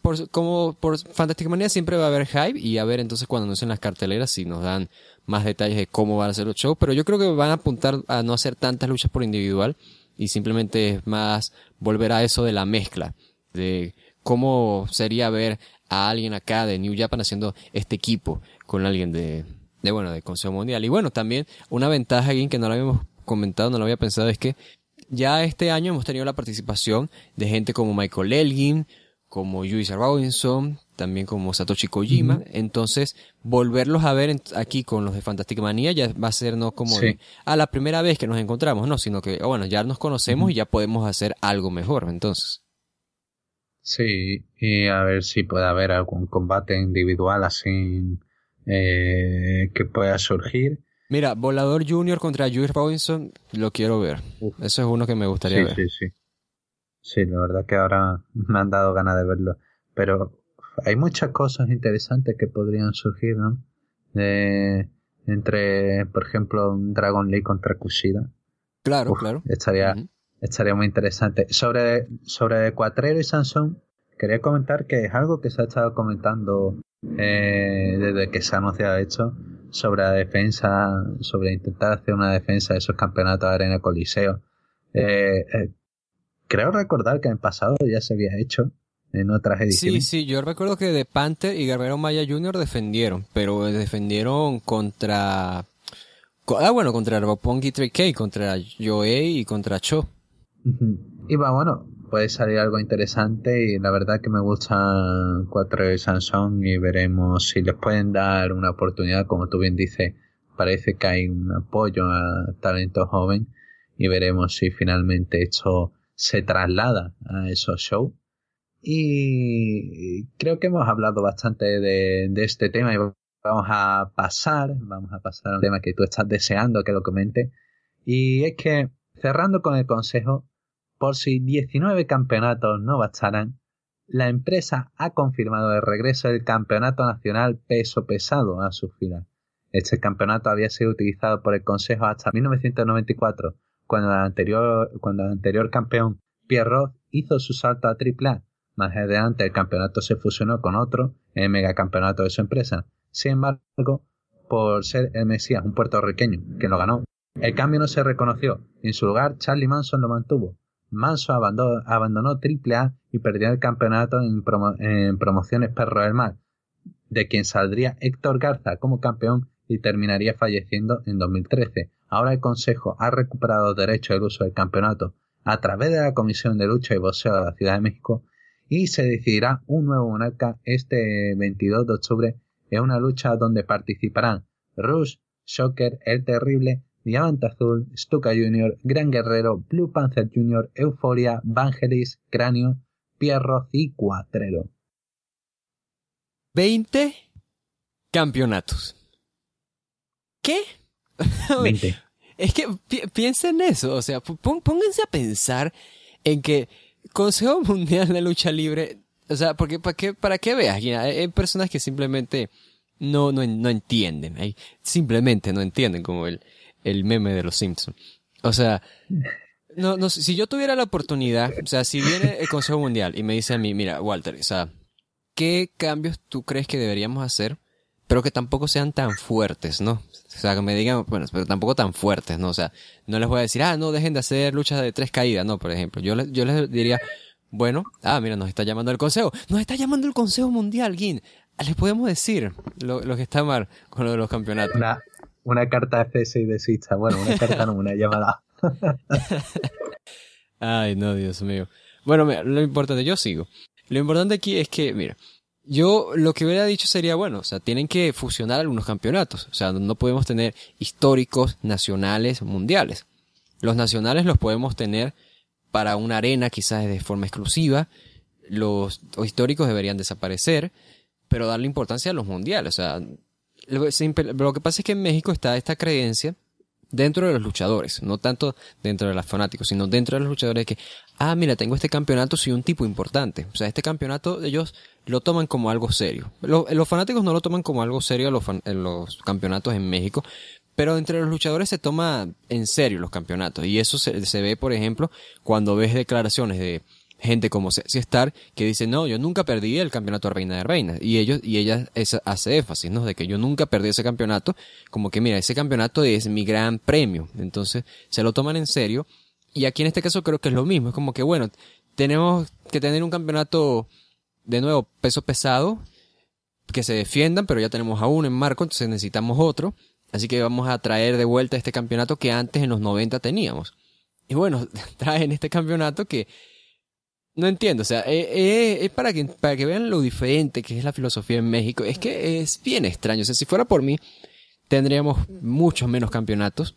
por, como por Fantastic Manía siempre va a haber hype y a ver entonces cuando anuncien las carteleras si nos dan más detalles de cómo van a ser los shows, pero yo creo que van a apuntar a no hacer tantas luchas por individual y simplemente es más volver a eso de la mezcla, de cómo sería ver a alguien acá de New Japan haciendo este equipo con alguien de, de bueno, de Consejo Mundial. Y bueno, también una ventaja aquí que no lo habíamos comentado, no lo había pensado, es que ya este año hemos tenido la participación de gente como Michael Elgin, como Yuichi Robinson, también como Satoshi Kojima. Entonces, volverlos a ver aquí con los de Fantastic Manía ya va a ser no como a la primera vez que nos encontramos, no, sino que, oh, bueno, ya nos conocemos y ya podemos hacer algo mejor, entonces. Sí, y a ver si puede haber algún combate individual así eh, que pueda surgir. Mira, Volador Junior contra Juice Robinson, lo quiero ver. Eso es uno que me gustaría ver. Sí, sí. Sí, la verdad que ahora me han dado ganas de verlo. Pero hay muchas cosas interesantes que podrían surgir, ¿no? De, entre, por ejemplo, un Dragon League contra Kushida. Claro, claro. Estaría, estaría muy interesante. Sobre, sobre Cuatrero y Sansón, quería comentar que es algo que se ha estado comentando eh, desde que se ha anunciado hecho sobre la defensa, sobre intentar hacer una defensa de esos campeonatos de Arena Coliseo. Eh, eh, creo recordar que en pasado ya se había hecho en otras ediciones. Sí, sí, yo recuerdo que de Panther y Guerrero Maya Jr. defendieron, pero defendieron contra... Ah, bueno, contra Ropongi 3K, contra Joey y contra Cho. Y va, bueno, puede salir algo interesante y la verdad que me gustan cuatro de Sansón y veremos si les pueden dar una oportunidad, como tú bien dices, parece que hay un apoyo a talento joven y veremos si finalmente esto se traslada a esos shows. Y creo que hemos hablado bastante de, este tema y vamos a pasar, vamos a pasar a un tema que tú estás deseando que lo comente. Y es que, cerrando con el consejo, por si 19 campeonatos no bastaran, la empresa ha confirmado el regreso del Campeonato Nacional Peso Pesado a su final. Este campeonato había sido utilizado por el Consejo hasta 1994, cuando el anterior, cuando el anterior campeón Pierrot hizo su salto a AAA. Más adelante el campeonato se fusionó con otro, el megacampeonato de su empresa. Sin embargo, por ser el Mesías un puertorriqueño que lo ganó, el cambio no se reconoció. En su lugar, Charlie Manson lo mantuvo. Manson abandonó, abandonó AAA y perdió el campeonato en, en promociones Perro del Mar, de quien saldría Héctor Garza como campeón y terminaría falleciendo en 2013. Ahora el Consejo ha recuperado derecho al uso del campeonato a través de la Comisión de Lucha y Boxeo de la Ciudad de México y se decidirá un nuevo monarca este 22 de octubre en una lucha donde participarán Rush, Shocker, El Terrible, Diamante Azul, Stuka Jr., Gran Guerrero, Blue Panther Jr., Euforia, Vangelis, Cráneo, Pierro y Cuatrero. 20 campeonatos. ¿Qué? Es que piensen en eso, o sea, pónganse a pensar en que Consejo Mundial de Lucha Libre, o sea, porque para qué, para qué veas, hay personas que simplemente no, no, no entienden, simplemente no entienden como el, el meme de los Simpsons. O sea, no, no, si yo tuviera la oportunidad, o sea, si viene el Consejo Mundial y me dice a mí, mira, Walter, o sea, ¿qué cambios tú crees que deberíamos hacer? Pero que tampoco sean tan fuertes, ¿no? O sea, que me digan, bueno, pero tampoco tan fuertes, ¿no? O sea, no les voy a decir, ah, no, dejen de hacer luchas de tres caídas, no, por ejemplo. Yo les, yo les diría, bueno, ah, mira, nos está llamando el Consejo. Nos está llamando el Consejo Mundial, Gin. Les podemos decir lo, que está mal con lo de los campeonatos. Una carta de cese y desista. Bueno, una carta no, una llamada. Ay, no, Dios mío. Bueno, mira, lo importante, yo sigo. Lo importante aquí es que, mira, yo lo que hubiera dicho sería, bueno, o sea, tienen que fusionar algunos campeonatos. O sea, no podemos tener históricos, nacionales, mundiales. Los nacionales los podemos tener para una arena quizás de forma exclusiva. Los, históricos deberían desaparecer, pero darle importancia a los mundiales. O sea, lo que pasa es que en México está esta creencia dentro de los luchadores, no tanto dentro de los fanáticos, sino dentro de los luchadores que, ah, mira, tengo este campeonato, soy un tipo importante. O sea, este campeonato ellos lo toman como algo serio. Los, fanáticos no lo toman como algo serio los, los campeonatos en México, pero entre los luchadores se toma en serio los campeonatos. Y eso se, se ve, por ejemplo, cuando ves declaraciones de gente como Sexy Star que dice, no, yo nunca perdí el campeonato Reina de Reinas. Y ellos, y ella hace énfasis, ¿no? De que yo nunca perdí ese campeonato, como que mira, ese campeonato es mi gran premio. Entonces, se lo toman en serio. Y aquí en este caso creo que es lo mismo. Es como que, bueno, tenemos que tener un campeonato, de nuevo, peso pesado, que se defiendan, pero ya tenemos a uno en marco, entonces necesitamos otro. Así que vamos a traer de vuelta este campeonato que antes en los 90 teníamos. Y bueno, traen este campeonato que no entiendo, o sea, eh, eh, es para que, para que vean lo diferente que es la filosofía en México. Es que es bien extraño, o sea, si fuera por mí, tendríamos muchos menos campeonatos.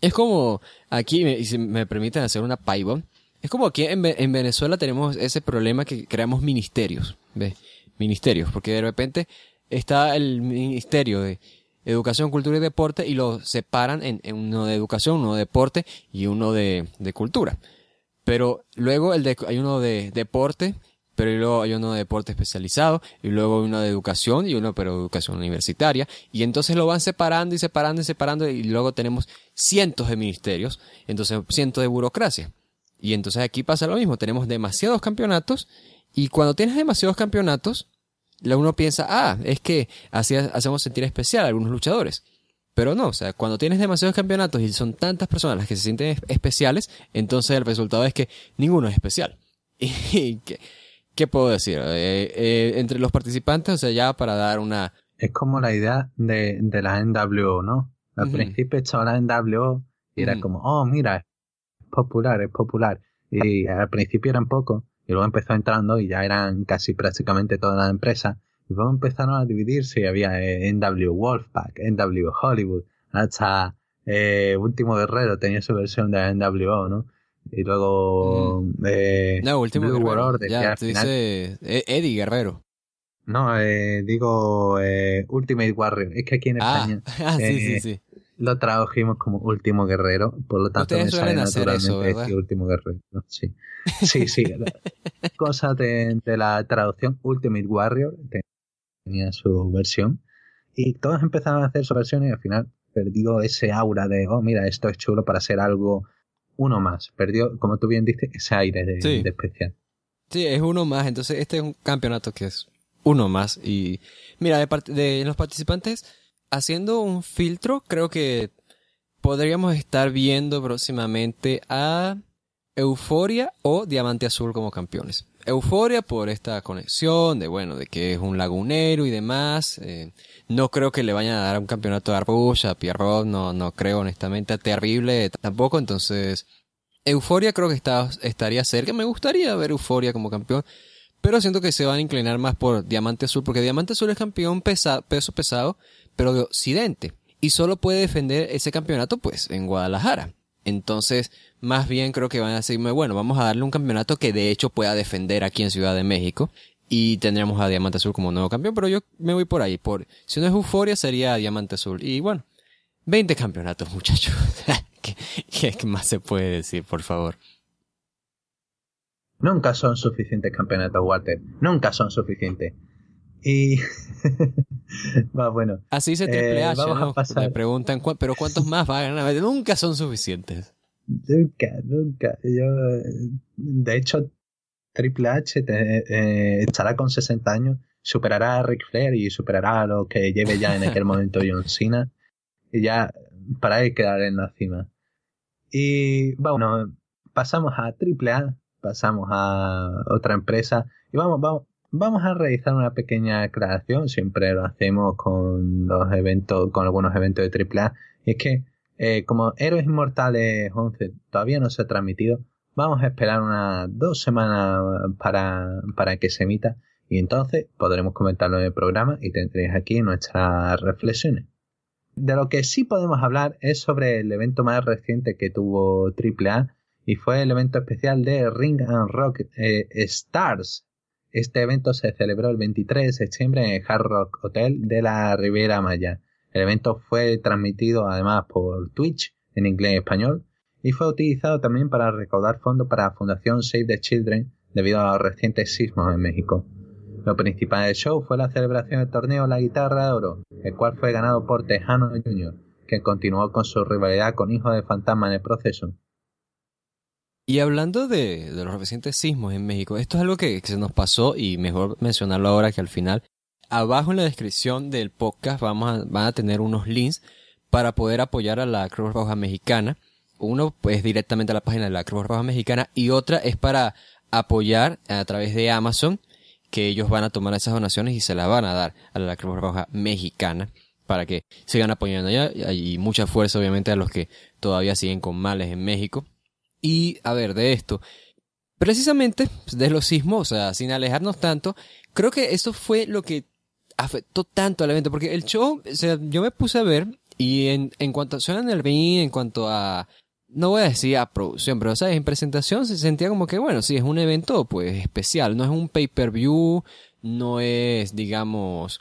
Es como aquí, y si me permiten hacer una paibón, es como aquí en, en, Venezuela tenemos ese problema que creamos ministerios, ¿ves? Ministerios, porque de repente está el ministerio de educación, cultura y deporte y lo separan en, uno de educación, uno de deporte y uno de, de cultura. Pero luego el de, hay uno de deporte, pero luego hay uno de deporte especializado, y luego uno de educación y uno pero educación universitaria, y entonces lo van separando y separando y separando, y luego tenemos cientos de ministerios, entonces cientos de burocracia. Y entonces aquí pasa lo mismo, tenemos demasiados campeonatos, y cuando tienes demasiados campeonatos, uno piensa, ah, es que así hacemos sentir especial a algunos luchadores. Pero no, o sea, cuando tienes demasiados campeonatos y son tantas personas las que se sienten especiales, entonces el resultado es que ninguno es especial. ¿Y qué, qué puedo decir? Eh, eh, entre los participantes, o sea, ya para dar una... Es como la idea de, de la NWO, ¿no? Al principio estaba la NWO y era como, oh, mira, es popular, es popular. Y al principio eran pocos, y luego empezó entrando y ya eran casi prácticamente todas las empresas y luego empezaron a dividirse y había eh, NW Wolfpack, NW Hollywood, hasta eh, Último Guerrero tenía su versión de NWO, ¿no? Y luego mm. eh, no, Último Guerrero. ya, te dice e-, Eddie Guerrero. No, eh, digo eh, Ultimate Warrior. Es que aquí en ah, España ah, sí, sí, sí. lo tradujimos como Último Guerrero, por lo tanto me sale naturalmente decir Último Guerrero. Sí, sí, sí. Cosas de, de, la traducción Ultimate Warrior, tenía su versión. Y todos empezaron a hacer su versión y al final perdió ese aura de, oh, mira, esto es chulo para ser algo uno más. Perdió, como tú bien dices, ese aire de, especial. Sí, es uno más. Entonces, este es un campeonato que es uno más. Y mira, de, de los participantes, haciendo un filtro, creo que podríamos estar viendo próximamente a Euforia o Diamante Azul como campeones. Euforia por esta conexión de, bueno, de que es un lagunero y demás. Eh, no creo que le vayan a dar un campeonato de Arbush, a Pierrot, no, no creo honestamente, terrible tampoco. Entonces, Euforia creo que está, estaría cerca. Me gustaría ver Euforia como campeón. Pero siento que se van a inclinar más por Diamante Azul, porque Diamante Azul es campeón pesa, peso pesado, pero de Occidente. Y solo puede defender ese campeonato, pues, en Guadalajara. Entonces, más bien creo que van a decirme, bueno, vamos a darle un campeonato que de hecho pueda defender aquí en Ciudad de México. Y tendríamos a Diamante Azul como nuevo campeón, pero yo me voy por ahí. Por, si no es Euforia, sería Diamante Azul. Y bueno, 20 campeonatos, muchachos. ¿Qué, ¿Qué, más se puede decir, por favor? Nunca son suficientes campeonatos, Walter. Nunca son suficientes. Y. va, bueno. Así se Triple eh, ¿no? Me preguntan, ¿pero cuántos más va a ganar? Nunca son suficientes. Nunca, nunca. Yo, de hecho, Triple H eh, estará con 60 años, superará a Ric Flair y superará a lo que lleve ya en aquel momento John Cena. Y ya para él quedar en la cima. Y bueno, pasamos a Triple A, pasamos a otra empresa y vamos, vamos, Vamos a realizar una pequeña aclaración, siempre lo hacemos con los eventos, con algunos eventos de AAA, y es que eh, como Héroes Inmortales 11 todavía no se ha transmitido, vamos a esperar unas dos semanas para, para que se emita. Y entonces podremos comentarlo en el programa y tendréis aquí nuestras reflexiones. De lo que sí podemos hablar es sobre el evento más reciente que tuvo AAA y fue el evento especial de Ring and Rock eh, Stars este evento se celebró el 23 de septiembre en el Hard Rock Hotel de la Riviera Maya. El evento fue transmitido además por Twitch en inglés y español y fue utilizado también para recaudar fondos para la Fundación Save the Children debido a los recientes sismos en México. Lo principal del show fue la celebración del torneo La Guitarra de Oro, el cual fue ganado por Tejano Jr., que continuó con su rivalidad con Hijo de Fantasma en el proceso. Y hablando de, los recientes sismos en México, esto es algo que, se nos pasó y mejor mencionarlo ahora que al final. Abajo en la descripción del podcast vamos a, van a tener unos links para poder apoyar a la Cruz Roja Mexicana Uno es directamente a la página de la Cruz Roja Mexicana y otra es para apoyar a través de Amazon que ellos van a tomar esas donaciones y se las van a dar a la Cruz Roja Mexicana para que sigan apoyando allá y mucha fuerza obviamente a los que todavía siguen con males en México. Y a ver, de esto, precisamente de los sismos, o sea, sin alejarnos tanto, creo que eso fue lo que afectó tanto al evento, porque el show, o sea, yo me puse a ver y en, en cuanto a el ring, en cuanto a, no voy a decir a producción, pero sabes, en presentación se sentía como que, bueno, sí, es un evento pues especial, no es un pay-per-view, no es, digamos,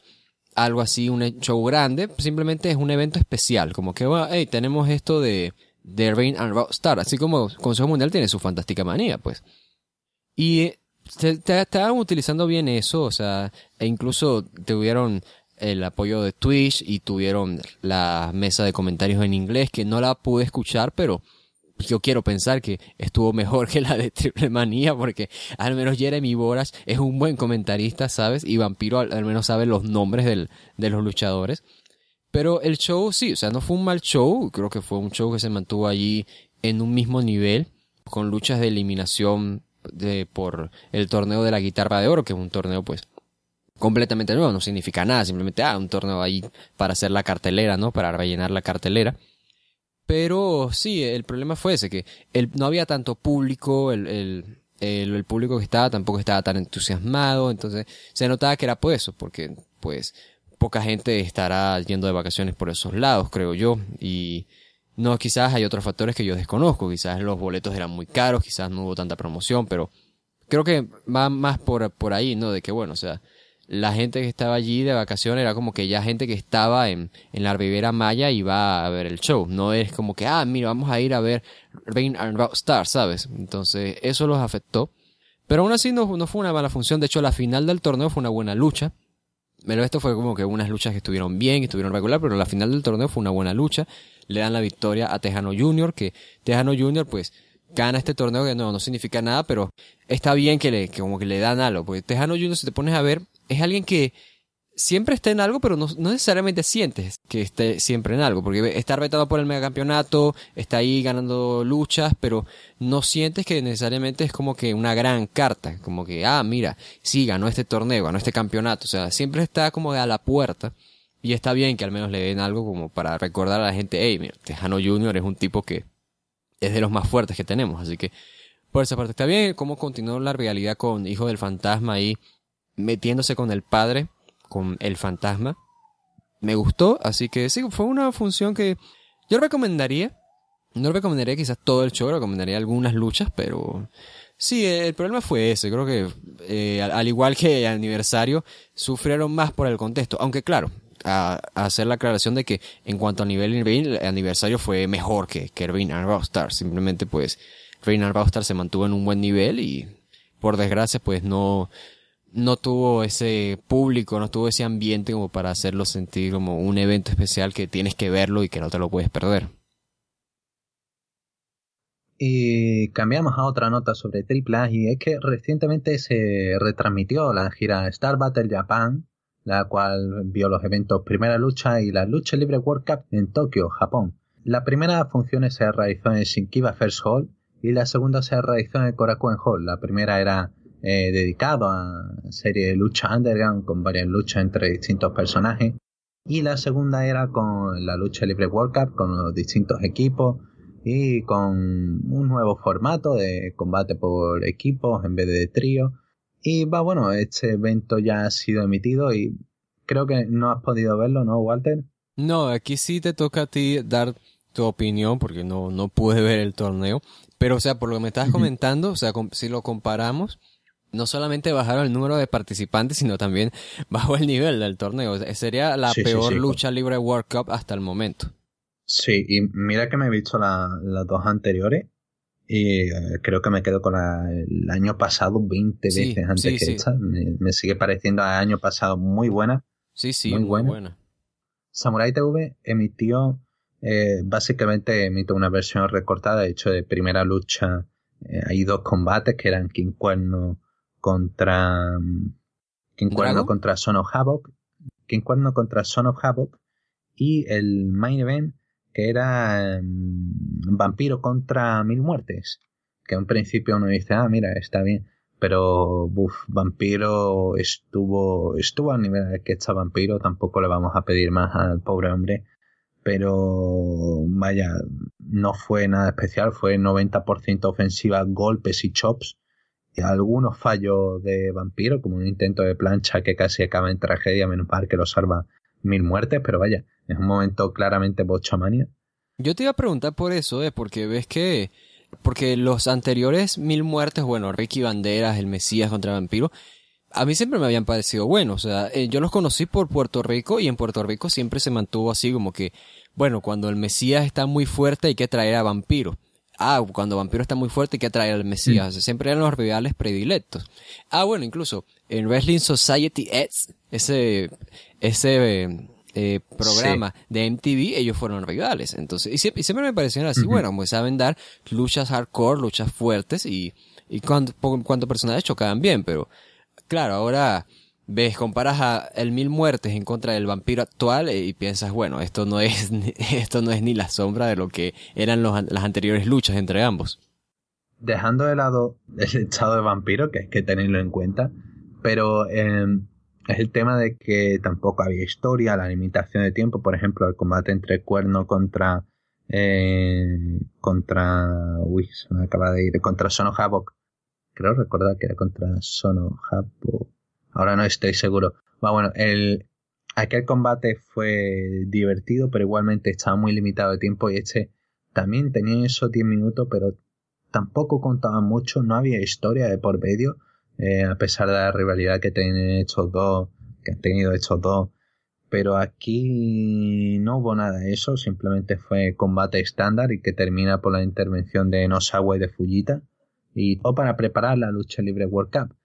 algo así, un show grande, simplemente es un evento especial, como que, bueno, hey, tenemos esto de, de Rain and Star, así como Consejo Mundial tiene su fantástica manía, pues. Y estaban utilizando bien eso, o sea, e incluso tuvieron el apoyo de Twitch y tuvieron la mesa de comentarios en inglés que no la pude escuchar, pero yo quiero pensar que estuvo mejor que la de Triple Manía porque al menos Jeremy Boras es un buen comentarista, ¿sabes? Y Vampiro al, menos sabe los nombres del, de los luchadores. Pero el show sí, o sea, no fue un mal show, creo que fue un show que se mantuvo allí en un mismo nivel, con luchas de eliminación de, por el torneo de la guitarra de oro, que es un torneo pues completamente nuevo, no significa nada, simplemente ah, un torneo ahí para hacer la cartelera, ¿no? Para rellenar la cartelera. Pero sí, el problema fue ese, que no había tanto público, el, el, el, público que estaba tampoco estaba tan entusiasmado, entonces se notaba que era por eso, porque pues poca gente estará yendo de vacaciones por esos lados, creo yo, y no, quizás hay otros factores que yo desconozco, quizás los boletos eran muy caros, quizás no hubo tanta promoción, pero creo que va más por, por ahí, ¿no? De que bueno, o sea, la gente que estaba allí de vacaciones era como que ya gente que estaba en, en la Ribera Maya y va a ver el show. No es como que, ah, mira, vamos a ir a ver Rain and Star, ¿sabes? Entonces, eso los afectó. Pero aún así no, no fue una mala función. De hecho, la final del torneo fue una buena lucha. Pero esto fue como que unas luchas que estuvieron bien, que estuvieron regular, pero la final del torneo fue una buena lucha. Le dan la victoria a Tejano Junior, que Tejano Junior pues gana este torneo que no, no significa nada, pero está bien que le, que como que le dan algo. Porque Tejano Junior, si te pones a ver, es alguien que siempre está en algo, pero no, necesariamente sientes que esté siempre en algo, porque está vetado por el megacampeonato, está ahí ganando luchas, pero no sientes que necesariamente es como que una gran carta, como que, ah, mira, sí, ganó este torneo, ganó este campeonato, o sea, siempre está como a la puerta, y está bien que al menos le den algo como para recordar a la gente, hey, mira, Tejano Junior es un tipo que es de los más fuertes que tenemos, así que por esa parte está bien, cómo continuó la realidad con Hijo del Fantasma ahí metiéndose con el padre, con el fantasma. Me gustó, así que sí, fue una función que yo recomendaría. No recomendaría quizás todo el show, recomendaría algunas luchas, pero sí, el problema fue ese. Creo que, eh, al igual que el aniversario, sufrieron más por el contexto. Aunque claro, a, hacer la aclaración de que en cuanto a nivel el aniversario fue mejor que, que Reign and Simplemente pues Reign and se mantuvo en un buen nivel y por desgracia pues no, no tuvo ese público, no tuvo ese ambiente como para hacerlo sentir como un evento especial que tienes que verlo y que no te lo puedes perder. Y cambiamos a otra nota sobre Triple y es que recientemente se retransmitió la gira Star Battle Japan, la cual vio los eventos Primera Lucha y la Lucha Libre World Cup en Tokio, Japón. La primera función se realizó en Shinkiba First Hall y la segunda se realizó en Korakuen Hall. La primera era eh, dedicado a serie de lucha underground con varias luchas entre distintos personajes. Y la segunda era con la lucha libre World Cup con los distintos equipos y con un nuevo formato de combate por equipos en vez de trío. Y va bueno, este evento ya ha sido emitido y creo que no has podido verlo, ¿no, Walter? No, aquí sí te toca a ti dar tu opinión porque no, no pude ver el torneo. Pero, o sea, por lo que me estás comentando, o sea, si lo comparamos, no solamente bajaron el número de participantes, sino también bajó el nivel del torneo. Sería la peor lucha libre World Cup hasta el momento. Sí, y mira que me he visto las dos anteriores y eh, creo que me quedo con el año pasado 20 veces antes que esta. Me, sigue pareciendo al año pasado muy buena. Sí, sí, muy, buena. Samurai TV emitió, eh, básicamente emitió una versión recortada, de hecho de primera lucha. Eh, hay dos combates que eran King Cuerno contra. Cuerno contra Son of Havoc. King Cuerno contra Son of Havoc. Y el main event que era mm, Vampiro contra Mil Muertes. Que en principio uno dice, ah, mira, está bien. Pero, buf, Vampiro estuvo, estuvo al nivel que está Vampiro. Tampoco le vamos a pedir más al pobre hombre. Pero, vaya, no fue nada especial. Fue 90% ofensiva, golpes y chops. Algunos fallos de Vampiro, como un intento de plancha que casi acaba en tragedia, menos mal que lo salva mil muertes, pero vaya, es un momento claramente bochamania. Yo te iba a preguntar por eso, ¿eh? porque ves que. Porque los anteriores mil muertes, bueno, Ricky Banderas, el Mesías contra Vampiro, a mí siempre me habían parecido buenos. O sea, eh, yo los conocí por Puerto Rico y en Puerto Rico siempre se mantuvo así como que, bueno, cuando el Mesías está muy fuerte hay que traer a Vampiro. Ah, cuando Vampiro está muy fuerte hay que traer al Mesías. Mm. siempre eran los rivales predilectos. Ah, bueno, incluso en Wrestling Society X, ese, ese eh, programa de MTV, ellos fueron rivales. Entonces, y siempre, me parecieron así, bueno, pues saben dar luchas hardcore, luchas fuertes y, y cuánto, cuánto personajes chocaban bien, pero claro, ahora ves, comparas a el mil muertes en contra del vampiro actual eh, y piensas, bueno, esto no es, esto no es ni la sombra de lo que eran las anteriores luchas entre ambos. Dejando de lado el estado de vampiro, que hay que tenerlo en cuenta, pero eh, es el tema de que tampoco había historia, la limitación de tiempo, por ejemplo, el combate entre Cuerno contra eh, contra uy, se me acaba de ir, contra Sono Havoc. Creo recordar que era contra Sono Havoc. Ahora no estoy seguro. bueno, el aquel combate fue divertido, pero igualmente estaba muy limitado de tiempo y este también tenía esos 10 minutos, pero tampoco contaba mucho, no había historia de por medio eh, a pesar de la rivalidad que tienen estos dos, que han tenido estos dos. Pero aquí no hubo nada de eso, simplemente fue combate estándar y que termina por la intervención de Nosawa y de Fujita. Y todo para preparar la lucha libre World Cup.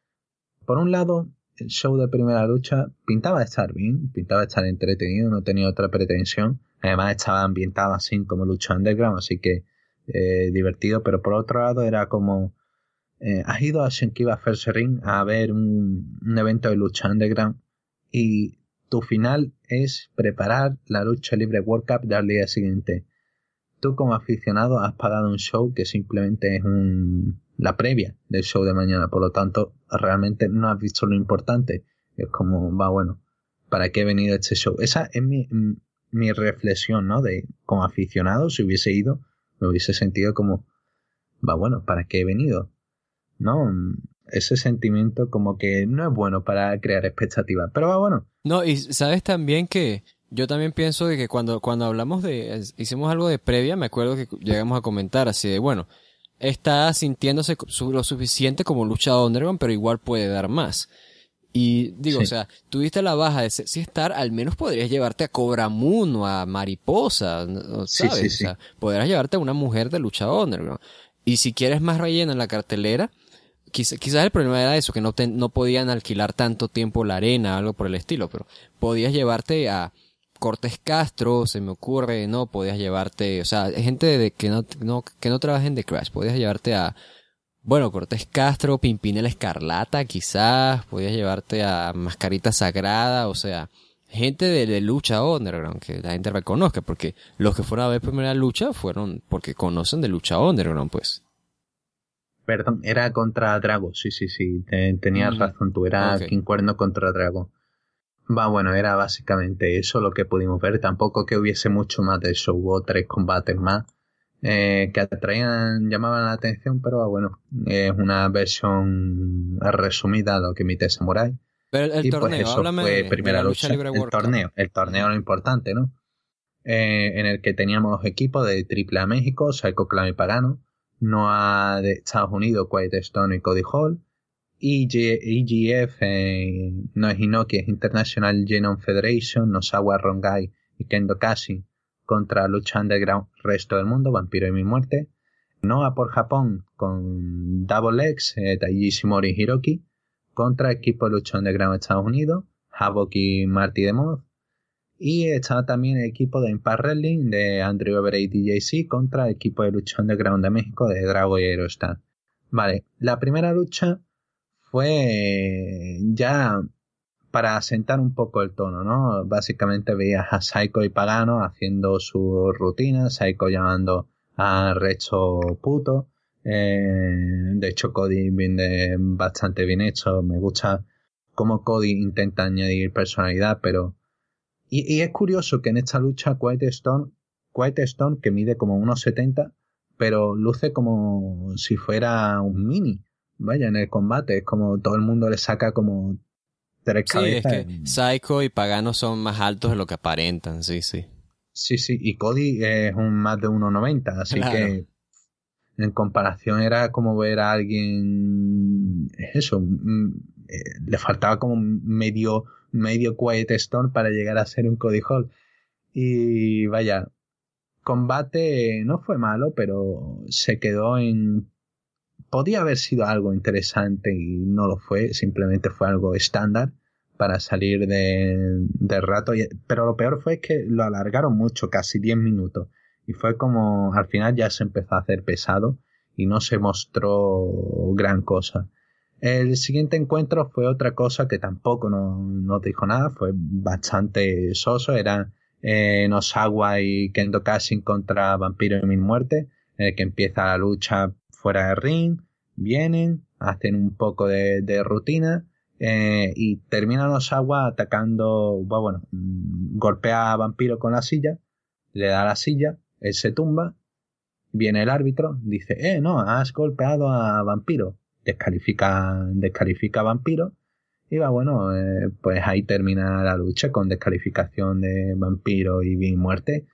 Por un lado, el show de primera lucha pintaba estar bien, pintaba estar entretenido, no tenía otra pretensión. Además estaba ambientado así como lucha underground, así que eh, divertido, pero por otro lado era como eh, has ido a Shenkiba First Ring a ver un, evento de lucha underground y tu final es preparar la lucha libre World Cup del día siguiente. Tú como aficionado has pagado un show que simplemente es un, la previa del show de mañana, por lo tanto realmente no has visto lo importante. Es como, va bueno, ¿para qué he venido a este show? Esa es mi, mi reflexión, ¿no? De como aficionado, si hubiese ido, me hubiese sentido como, va bueno, ¿para qué he venido? ¿no? Ese sentimiento como que no es bueno para crear expectativas, pero va bueno. No, y sabes también que yo también pienso de que cuando, cuando hablamos de, hicimos algo de previa, me acuerdo que llegamos a comentar así de, bueno, está sintiéndose lo suficiente como luchador underground, pero igual puede dar más. Y digo, o sea, tuviste la baja de si estar, al menos podrías llevarte a Cobra Moon o a Mariposa, ¿sabes? o sea, podrías llevarte a una mujer de luchador underground. Y si quieres más relleno en la cartelera, quizás el problema era eso, que no, no podían alquilar tanto tiempo la arena, algo por el estilo, pero podías llevarte a Cortés Castro, se me ocurre, ¿no? Podías llevarte, o sea, gente de que no, no, que no trabajen de Crash, podías llevarte a, bueno, Cortés Castro, Pimpinela Escarlata, quizás, podías llevarte a Mascarita Sagrada, o sea, gente de, de, lucha underground que la gente reconozca, porque los que fueron a ver primera lucha fueron porque conocen de lucha underground, pues. Perdón, era contra Drago, sí, sí, sí, tenías mm, razón, tú eras okay. Cuerno contra Drago. Va, bueno, era básicamente eso lo que pudimos ver, tampoco que hubiese mucho más de eso, hubo tres combates más eh, que atraían, llamaban la atención, pero bueno, es una versión resumida de lo que emite Samurai. Pero el, y torneo, pues eso fue primera lucha, el torneo, el torneo lo importante, ¿no? Eh, en el que teníamos los equipos de Triple A México, Psycho Clan y Pagano, NOAA de Estados Unidos, Quiet Stone y Cody Hall, EGF, eh, no es Hinoki, es International Genome Federation, Nosawa Rongai y Kendo Kashi contra Lucha Underground Resto del Mundo, Vampiro y Mi Muerte, NOAA por Japón con Double X, eh, Taiji Shimori Hiroki, contra equipo de Lucha Underground Estados Unidos, Havoc y Marty DeMoss, y estaba también el equipo de Impact Wrestling de Andrew Everett y DJC contra el equipo de lucha underground de México de Drago y Aerostar. Vale, la primera lucha fue ya para asentar un poco el tono, ¿no? Básicamente veías a Psycho y Pagano haciendo su rutina, Psycho llamando a Recho puto. Eh, de hecho, Cody viene bastante bien hecho. Me gusta cómo Cody intenta añadir personalidad, pero. Y, es curioso que en esta lucha Quiet Stone, Quiet Stone, que mide como unos 70, pero luce como si fuera un mini. Vaya, en el combate, es como todo el mundo le saca como tres sí, Es que Psycho y Pagano son más altos de lo que aparentan, sí, sí. Sí, sí, y Cody es un más de 1,90, así que en comparación era como ver a alguien, eso, mm, eh, le faltaba como medio, medio Quiet Stone para llegar a ser un Cody Hall. Y vaya, combate no fue malo, pero se quedó en... Podía haber sido algo interesante y no lo fue, simplemente fue algo estándar para salir de, de rato. Pero lo peor fue que lo alargaron mucho, casi 10 minutos. Y fue como al final ya se empezó a hacer pesado y no se mostró gran cosa. El siguiente encuentro fue otra cosa que tampoco nos dijo nada, fue bastante soso, era eh, y Kendo Kashin contra Vampiro y Mil Muertes, en el que empieza la lucha fuera de ring, vienen, hacen un poco de, rutina eh, y termina Nosawa atacando, bueno, mm, golpea a Vampiro con la silla, le da la silla, él se tumba, viene el árbitro, dice, eh, no, has golpeado a Vampiro, descalifica, descalifica a Vampiro y va, bueno, eh, pues ahí termina la lucha con descalificación de Vampiro y bien muerte.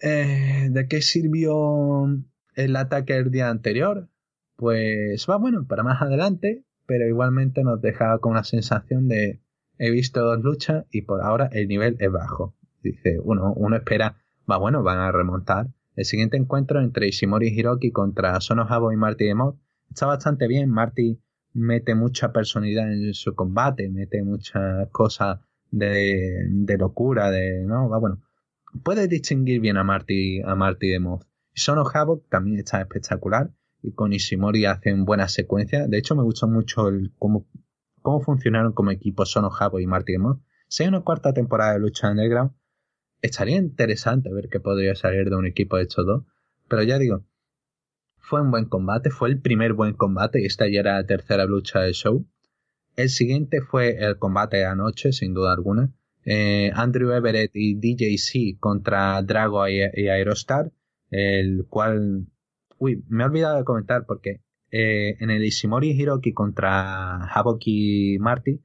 Eh, ¿De qué sirvió el ataque el día anterior? Pues va bueno para más adelante, pero igualmente nos deja con una sensación de he visto dos luchas y por ahora el nivel es bajo. Dice, uno, uno espera, va bueno, van a remontar. El siguiente encuentro entre Ishimori Hiroki contra Sonohabo y Marty Demot está bastante bien. Marty mete mucha personalidad en su combate, mete muchas cosas de, locura, de, ¿no? Bueno, puede distinguir bien a Marty, a Marty de Moth. Sono Havoc también está espectacular y con Ishimori hacen buenas secuencias. De hecho, me gustó mucho el cómo, cómo funcionaron como equipo Sono Havoc y Marty Moth. Si hay una cuarta temporada de lucha underground, estaría interesante ver qué podría salir de un equipo de estos dos. Pero ya digo, fue un buen combate, fue el primer buen combate y esta ya era la tercera lucha del show. El siguiente fue el combate de anoche, sin duda alguna. Eh, Andrew Everett y DJC contra Drago y, Aerostar, el cual... Uy, me he olvidado de comentar porque eh, en el Ishimori Hiroki contra Haboki Marty,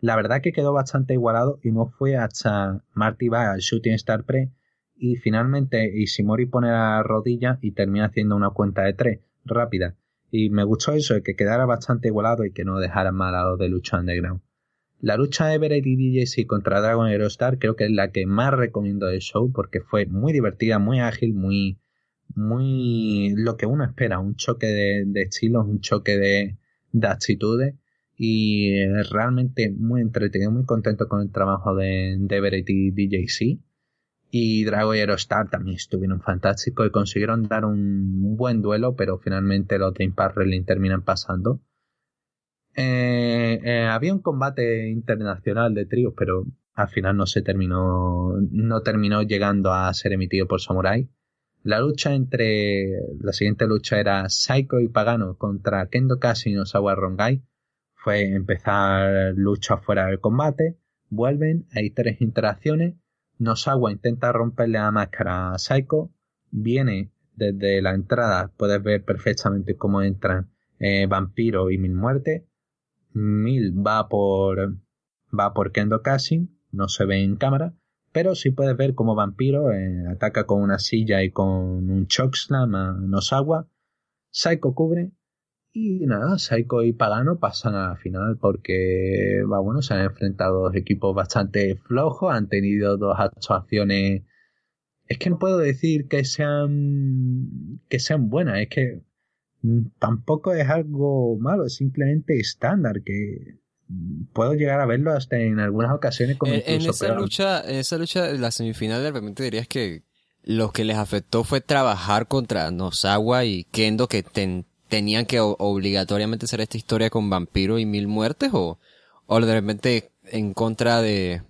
la verdad que quedó bastante igualado y no fue hasta Marty va al Shooting Star Pre y finalmente Ishimori pone la rodilla y termina haciendo una cuenta de tres rápida. Y me gustó eso, que quedara bastante igualado y que no dejaran mal a los de lucha underground. La lucha de Everett y DJC contra Dragon Aerostar creo que es la que más recomiendo del show porque fue muy divertida, muy ágil, muy, muy lo que uno espera, un choque de, de estilos, un choque de, de actitudes y realmente muy entretenido, muy contento con el trabajo de, de Everett y DJC y Drago y Aerostar también estuvieron fantásticos y consiguieron dar un buen duelo, pero finalmente los de Impact terminan pasando. Eh, eh, había un combate internacional de tríos, pero al final no se terminó, no terminó llegando a ser emitido por Samurai. La lucha entre, la siguiente lucha era Psycho y Pagano contra Kendo Kashi y Osawa Rongai. Fue empezar lucha fuera del combate, vuelven, hay tres interacciones Nosawa intenta romperle la máscara a Psycho. Viene desde la entrada, puedes ver perfectamente cómo entran eh, Vampiro y Mil Muerte. Mil va por va por Kendo Cashin, no se ve en cámara, pero sí puedes ver cómo Vampiro eh, ataca con una silla y con un chokeslam a Nosawa. Psycho cubre y nada, Saiko y Pagano pasan a la final porque, bueno, se han enfrentado dos equipos bastante flojos, han tenido dos actuaciones. Es que no puedo decir que sean que sean buenas, es que tampoco es algo malo, es simplemente estándar que puedo llegar a verlo hasta en algunas ocasiones como en, en esa lucha, en esa lucha, la semifinal realmente dirías que lo que les afectó fue trabajar contra Nosawa y Kendo que ten, tenían que obligatoriamente hacer esta historia con vampiro y mil muertes o, o de repente en contra de,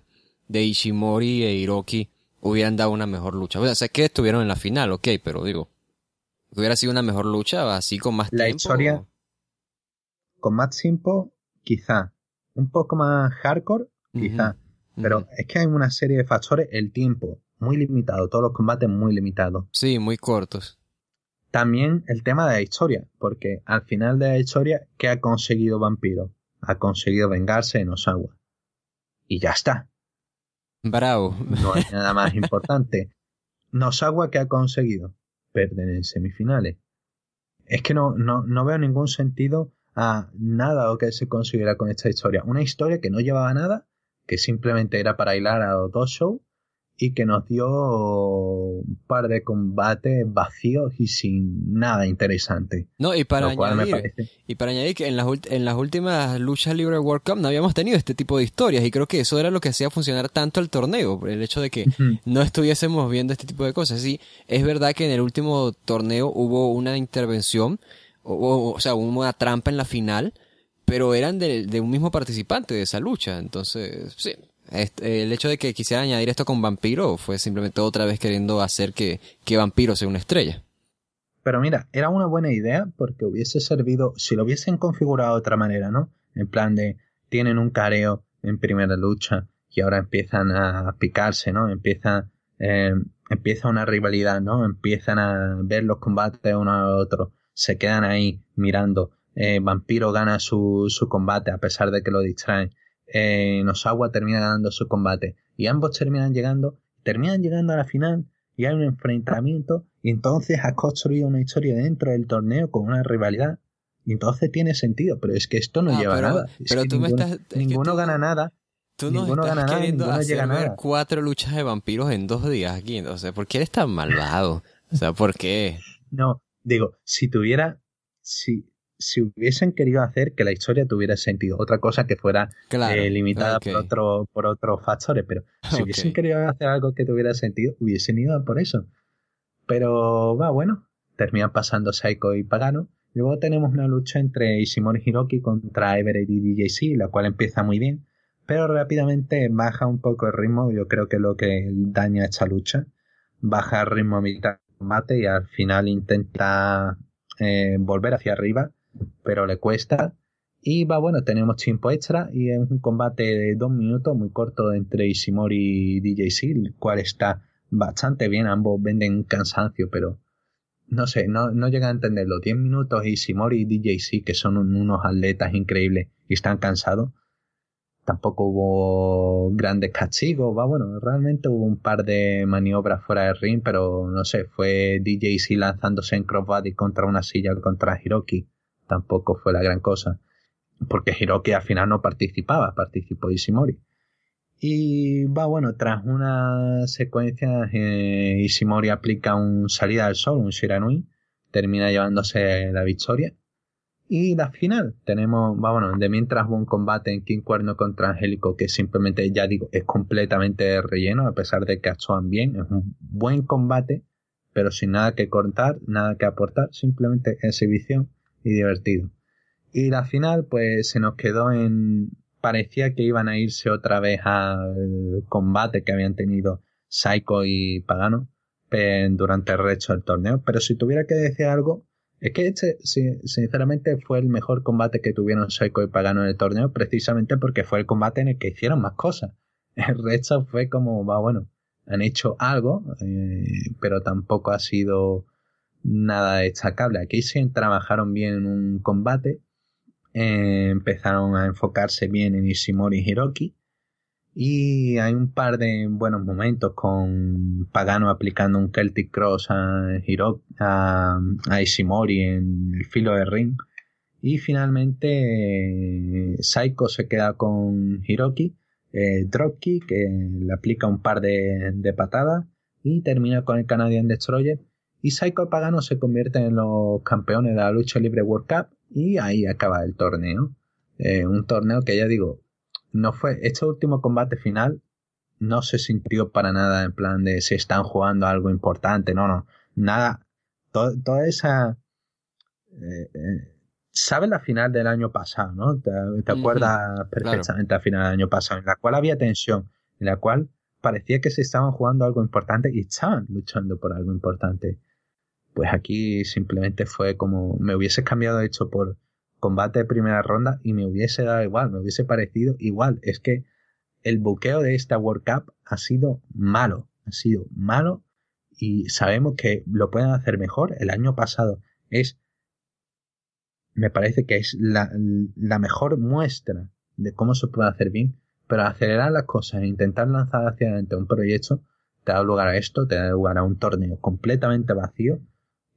de Ishimori e Hiroki hubieran dado una mejor lucha. O sea, sé que estuvieron en la final, ok, pero digo, hubiera sido una mejor lucha así con más la tiempo. historia con más tiempo, quizá. Un poco más hardcore, quizá. Pero es que hay una serie de factores, el tiempo, muy limitado, todos los combates muy limitados. Sí, muy cortos. También el tema de la historia, porque al final de la historia, ¿qué ha conseguido Vampiro? Ha conseguido vengarse en Osawa. Y ya está. Bravo. No hay nada más importante. Nosawa, ¿qué ha conseguido? Perder en semifinales. Es que no, no, no veo ningún sentido a nada lo que se consiguiera con esta historia. Una historia que no llevaba nada, que simplemente era para hilar a los dos shows y que nos dio un par de combates vacíos y sin nada interesante. No, y para, añadir, y para añadir que en las, en las últimas luchas libre World Cup no habíamos tenido este tipo de historias y creo que eso era lo que hacía funcionar tanto el torneo, el hecho de que no estuviésemos viendo este tipo de cosas. Sí, es verdad que en el último torneo hubo una intervención, o, o sea, hubo una trampa en la final, pero eran de, de un mismo participante de esa lucha, entonces, sí, este, el hecho de que quisiera añadir esto con Vampiro fue simplemente otra vez queriendo hacer que, que Vampiro sea una estrella. Pero mira, era una buena idea porque hubiese servido, si lo hubiesen configurado de otra manera, ¿no? En plan de, tienen un careo en primera lucha y ahora empiezan a picarse, ¿no? Empieza, eh, empieza una rivalidad, ¿no? Empiezan a ver los combates uno a otro, se quedan ahí mirando. Eh, Vampiro gana su, su combate a pesar de que lo distraen eh, Nosawa termina ganando su combate y ambos terminan llegando, terminan llegando a la final y hay un enfrentamiento y entonces has construido una historia dentro del torneo con una rivalidad y entonces tiene sentido, pero es que esto no Ah, lleva pero- nada. Es pero tú me ninguno, estás- es que ninguno tú- gana nada. Tú nos Ninguno estás gana queriendo hacer a nada. cuatro luchas de vampiros en dos días aquí, entonces, ¿por qué eres tan malvado? O sea, ¿por qué? No, digo, si tuviera, si, si hubiesen querido hacer que la historia tuviera sentido, otra cosa que fuera Claro. eh, limitada por, otro, por otros factores, pero si hubiesen querido hacer algo que tuviera sentido, hubiesen ido por eso. Pero va, bueno, terminan pasando Psycho y Pagano. Luego tenemos una lucha entre Ishimori Hiroki contra Everett y DJC, la cual empieza muy bien, pero rápidamente baja un poco el ritmo, yo creo que es lo que daña esta lucha. Baja el ritmo a mitad combate y al final intenta eh, volver hacia arriba, pero le cuesta. Y va bueno, tenemos tiempo extra y es un combate de dos minutos muy corto entre Ishimori y DJC, el cual está bastante bien. Ambos venden cansancio, pero no sé, no, no llega a entenderlo. 10 minutos Ishimori y DJC, que son un- unos atletas increíbles y están cansados. Tampoco hubo grandes castigos, va bueno, realmente hubo un par de maniobras fuera del ring, pero no sé, fue DJC lanzándose en crossbody contra una silla contra Hiroki. Tampoco fue la gran cosa porque Hiroki al final no participaba, participó Ishimori. Y va bueno, tras una secuencia, eh, Ishimori aplica un salida al sol, un Shiranui, termina llevándose la victoria. Y la final, tenemos, bueno, de mientras un combate en King Cuerno contra Angélico que simplemente, ya digo, es completamente relleno, a pesar de que actúan bien, es un buen combate, pero sin nada que contar, nada que aportar, simplemente exhibición y divertido. Y la final, pues se nos quedó en. Parecía que iban a irse otra vez al combate que habían tenido Psycho y Pagano durante el resto del torneo. Pero si tuviera que decir algo, es que este, sinceramente, fue el mejor combate que tuvieron Psycho y Pagano en el torneo, precisamente porque fue el combate en el que hicieron más cosas. El resto fue como, va, bueno, han hecho algo, eh, pero tampoco ha sido nada destacable. Aquí sí trabajaron bien en un combate eh, empezaron a enfocarse bien en Ishimori y Hiroki. Y hay un par de buenos momentos con Pagano aplicando un Celtic Cross a, Hiroki, a, Ishimori en el filo de ring. Y finalmente Saiko se queda con Hiroki, eh, que le aplica un par de, patadas y termina con el Canadian Destroyer. Y Saiko y Pagano se convierten en los campeones de la lucha libre World Cup y ahí acaba el torneo. Eh, un torneo que ya digo, no fue, este último combate final no se sintió para nada en plan de se están jugando algo importante, no, no, nada, to, toda esa, eh, eh, ¿Sabes la final del año pasado, no? ¿Te, acuerdas perfectamente la final del año pasado? En la cual había tensión, en la cual parecía que se estaban jugando algo importante y estaban luchando por algo importante. Pues aquí simplemente fue como me hubiese cambiado de hecho por combate de primera ronda y me hubiese dado igual, me hubiese parecido igual. Es que el buqueo de esta World Cup ha sido malo, ha sido malo y sabemos que lo pueden hacer mejor. El año pasado es me parece que es la, mejor muestra de cómo se puede hacer bien, pero acelerar las cosas e intentar lanzar hacia adelante un proyecto te da lugar a esto, te da lugar a un torneo completamente vacío,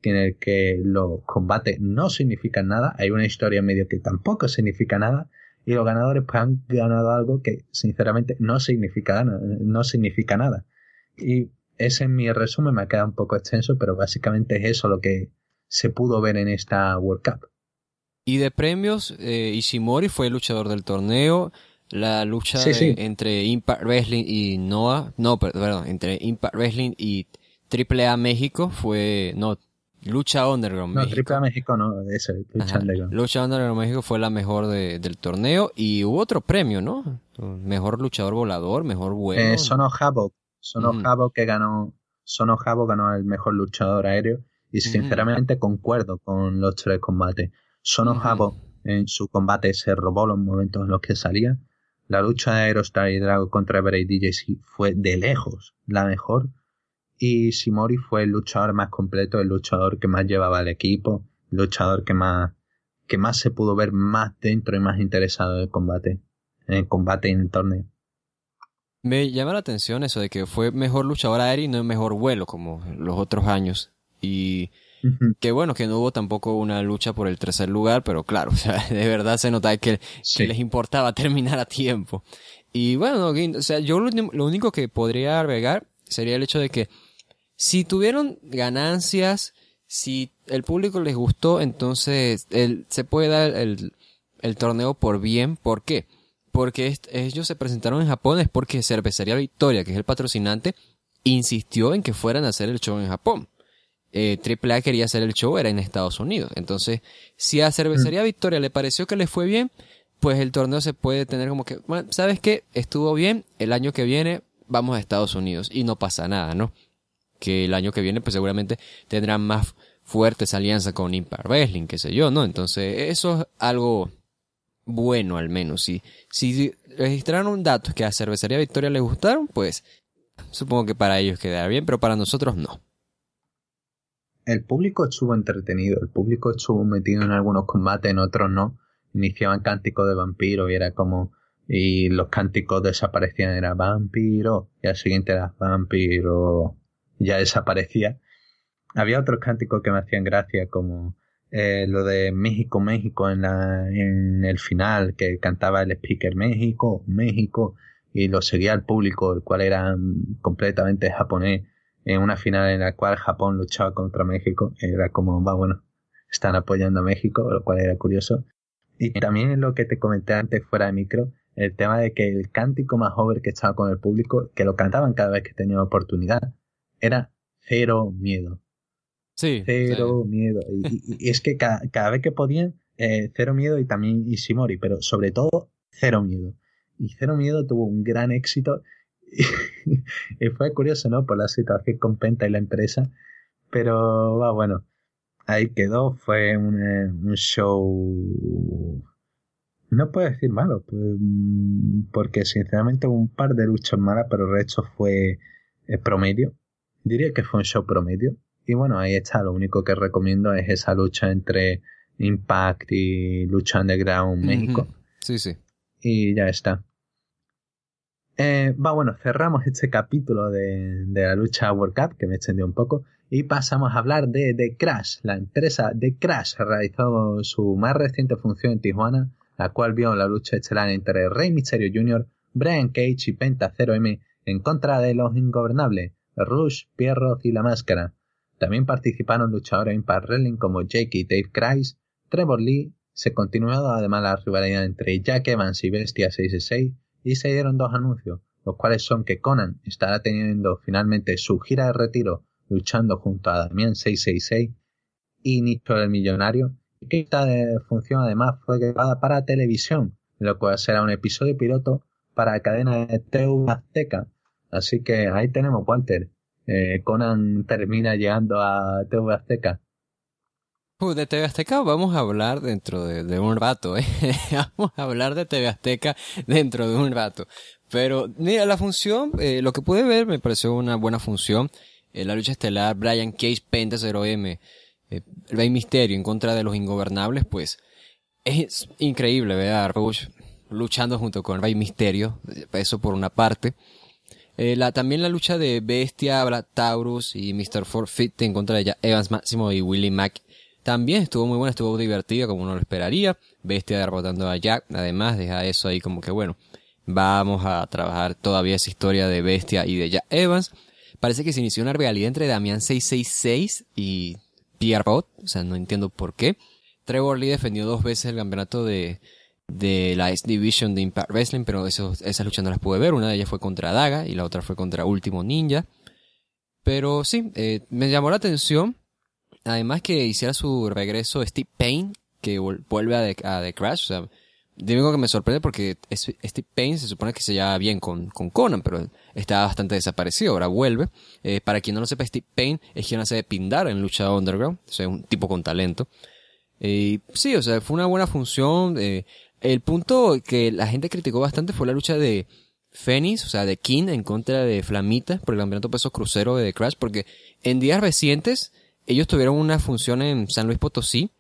en el que los combates no significan nada, hay una historia en medio que tampoco significa nada, y los ganadores pues, han ganado algo que sinceramente no significa, no significa nada. Y ese en mi resumen me ha quedado un poco extenso, pero básicamente es eso lo que se pudo ver en esta World Cup. Y de premios, eh, Ishimori fue el luchador del torneo. La lucha entre Impact Wrestling y Noah, no, perdón, entre Impact Wrestling y AAA México fue, no, Lucha Underground no, México. AAA México no, eso, Lucha Underground. Lucha Underground México fue la mejor del torneo y hubo otro premio, ¿no? Mejor luchador volador, mejor vuelo. Eh, Sono Havoc, Sono Havoc que ganó, Sono Havoc ganó el mejor luchador aéreo y sinceramente concuerdo con los tres combates. Sono en su combate se robó los momentos en los que salía. La lucha de Aerostar y Drago contra Bray DJC fue de lejos la mejor. Y Simori fue el luchador más completo, el luchador que más llevaba al equipo, el luchador que más, que más se pudo ver más dentro y más interesado en el combate, en el combate y en el torneo. Me llama la atención eso de que fue mejor luchador aéreo y no mejor vuelo como los otros años. Y que bueno, que no hubo tampoco una lucha por el tercer lugar, pero claro, o sea, de verdad se nota que, les importaba terminar a tiempo. Y bueno, o sea, yo lo, único que podría agregar sería el hecho de que si tuvieron ganancias, si el público les gustó, entonces el, se puede dar el, el torneo por bien. ¿Por qué? Porque ellos se presentaron en Japón es porque Cervecería Victoria, que es el patrocinante, insistió en que fueran a hacer el show en Japón eh, AAA quería hacer el show era en Estados Unidos. Entonces, si a Cervecería mm. Victoria le pareció que le fue bien, pues el torneo se puede tener como que, ¿sabes qué? Estuvo bien, el año que viene vamos a Estados Unidos y no pasa nada, ¿no? Que el año que viene pues seguramente tendrán más fuertes alianzas con Impact Wrestling, qué sé yo, ¿no? Entonces, eso es algo bueno al menos. Si, si registraron un dato que a Cervecería Victoria le gustaron, pues supongo que para ellos quedará bien, pero para nosotros no el público estuvo entretenido, el público estuvo metido en algunos combates, en otros no. Iniciaban cánticos de vampiro y era como. Y los cánticos desaparecían, era vampiro, y al siguiente era vampiro, ya desaparecía. Había otros cánticos que me hacían gracia, como eh, lo de México, México en, la, en el final, que cantaba el speaker México, México, y lo seguía el público, el cual era completamente japonés en una final en la cual Japón luchaba contra México. Era como, va, bueno, están apoyando a México, lo cual era curioso. Y también lo que te comenté antes fuera de micro, el tema de que el cántico más over que estaba con el público, que lo cantaban cada vez que tenían oportunidad, era cero miedo. Sí. Cero miedo. Y, es que cada, vez que podían, eh, cero miedo y también Ishimori, pero sobre todo cero miedo. Y cero miedo tuvo un gran éxito y fue curioso, ¿no? Por la situación con Penta y la empresa. Pero va, bueno, ahí quedó. Fue un, un show. No puedo decir malo, pues, porque sinceramente hubo un par de luchas malas, pero el resto fue eh, promedio. Diría que fue un show promedio. Y bueno, ahí está. Lo único que recomiendo es esa lucha entre Impact y Lucha Underground México. Sí, sí. Y ya está. Eh, va, bueno, cerramos este capítulo de, la lucha World Cup, que me extendió un poco, y pasamos a hablar de The Crash. La empresa The Crash realizó su más reciente función en Tijuana, la cual vio la lucha estelar entre Rey Mysterio Jr., Brian Cage y Penta 0M en contra de los ingobernables, Rush, Pierrot y La Máscara. También participaron luchadores Impact Wrestling como Jake y Dave Christ, Trevor Lee, se continuó además la rivalidad entre Jack Evans y Bestia 666, y se dieron dos anuncios, los cuales son que Conan estará teniendo finalmente su gira de retiro luchando junto a Damián 666 y Nicho el Millonario esta función además fue grabada para televisión, lo cual será un episodio piloto para la cadena de TV Azteca. Así que ahí tenemos Walter. Eh, Conan termina llegando a TV Azteca. Uh, de TV Azteca vamos a hablar dentro de, un rato, ¿eh? vamos a hablar de TV Azteca dentro de un rato. Pero, mira, la función, eh, lo que pude ver me pareció una buena función. Eh, la lucha estelar, Brian Cage, Penta 0M, eh, Rey Misterio en contra de los ingobernables, pues, es increíble ver a Rush luchando junto con Rey Misterio, eso por una parte. Eh, la, también la lucha de Bestia, Black Taurus y Mr. Forfeit en contra de Evans Máximo y Willie Mack también estuvo muy buena, estuvo divertida como uno lo esperaría. Bestia derrotando a Jack, además deja eso ahí como que bueno, vamos a trabajar todavía esa historia de Bestia y de Jack Evans. Parece que se inició una realidad entre Damián 666 y Pierre Bot, o sea, no entiendo por qué. Trevor Lee defendió dos veces el campeonato de, de la S Division de Impact Wrestling, pero esas luchas no las pude ver. Una de ellas fue contra Daga y la otra fue contra Último Ninja. Pero sí, eh, me llamó la atención además que hiciera su regreso Steve Payne, que vuelve a The, Crash, o sea, digo que me sorprende porque Steve Payne se supone que se lleva bien con, con Conan, pero está bastante desaparecido, ahora vuelve. Eh, para quien no lo sepa, Steve Payne es quien hace de Pindar en Lucha Underground, o sea, es un tipo con talento. Eh, sí, o sea, fue una buena función. Eh, el punto que la gente criticó bastante fue la lucha de Phoenix, o sea, de King en contra de Flamita por el campeonato peso crucero de Crash, porque en días recientes ellos tuvieron una función en San Luis Potosí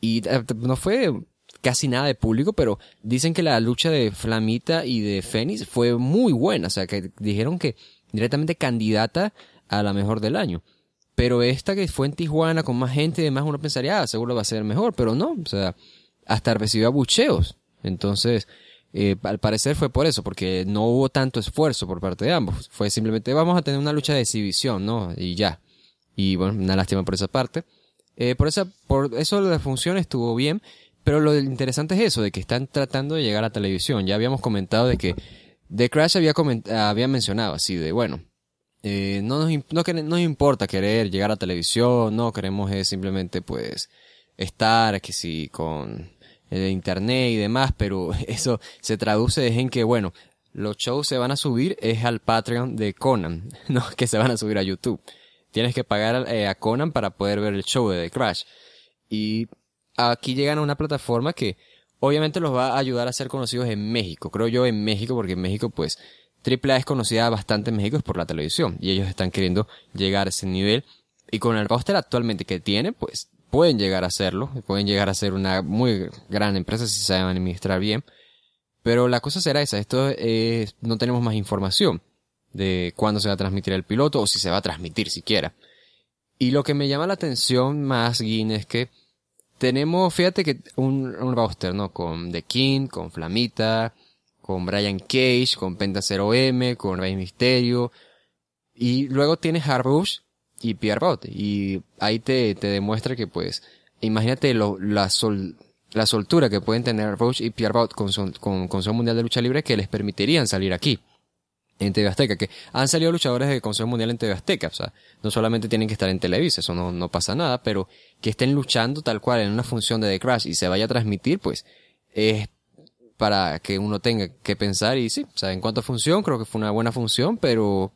y eh, no fue casi nada de público, pero dicen que la lucha de Flamita y de Fénix fue muy buena, o sea, que dijeron que directamente candidata a la mejor del año. Pero esta que fue en Tijuana con más gente y demás, uno pensaría, ah, seguro va a ser mejor, pero no, o sea, hasta recibió abucheos. Entonces, eh, al parecer fue por eso, porque no hubo tanto esfuerzo por parte de ambos. Fue simplemente, vamos a tener una lucha de exhibición, ¿no? Y ya. Y bueno, una lástima por esa parte. Eh, por, esa, por eso la función estuvo bien, pero lo interesante es eso, de que están tratando de llegar a televisión. Ya habíamos comentado de que The Crash había, había mencionado así de, bueno, eh, no, nos, no, nos importa querer llegar a televisión, no queremos es simplemente pues estar, que sí, con el internet y demás, pero eso se traduce en que, bueno, los shows se van a subir es al Patreon de Conan, no que se van a subir a YouTube. Tienes que pagar eh, a Conan para poder ver el show de The Crash. Y aquí llegan a una plataforma que obviamente los va a ayudar a ser conocidos en México. Creo yo en México, porque en México pues AAA es conocida bastante en México por la televisión. Y ellos están queriendo llegar a ese nivel. Y con el roster actualmente que tiene, pues pueden llegar a hacerlo. Pueden llegar a ser una muy gran empresa si saben administrar bien. Pero la cosa será esa. Esto es, no tenemos más información de cuándo se va a transmitir el piloto o si se va a transmitir siquiera. Y lo que me llama la atención más, Guin, es que tenemos, fíjate que un, un roster, ¿no? Con The King, con Flamita, con Brian Cage, con Penta 0M, con Rey Misterio. Y luego tienes Harbush y Pierre Y ahí te, te demuestra que pues, imagínate lo, la sol, la soltura que pueden tener Rush y Pierre con, con, con su mundial de lucha libre que les permitirían salir aquí en TV Azteca, que han salido luchadores de Consejo Mundial en TV Azteca, o sea, no solamente tienen que estar en Televisa, eso no, no pasa nada, pero que estén luchando tal cual en una función de The Crash y se vaya a transmitir, pues, es para que uno tenga que pensar y sí, o sea, en cuanto a función, creo que fue una buena función, pero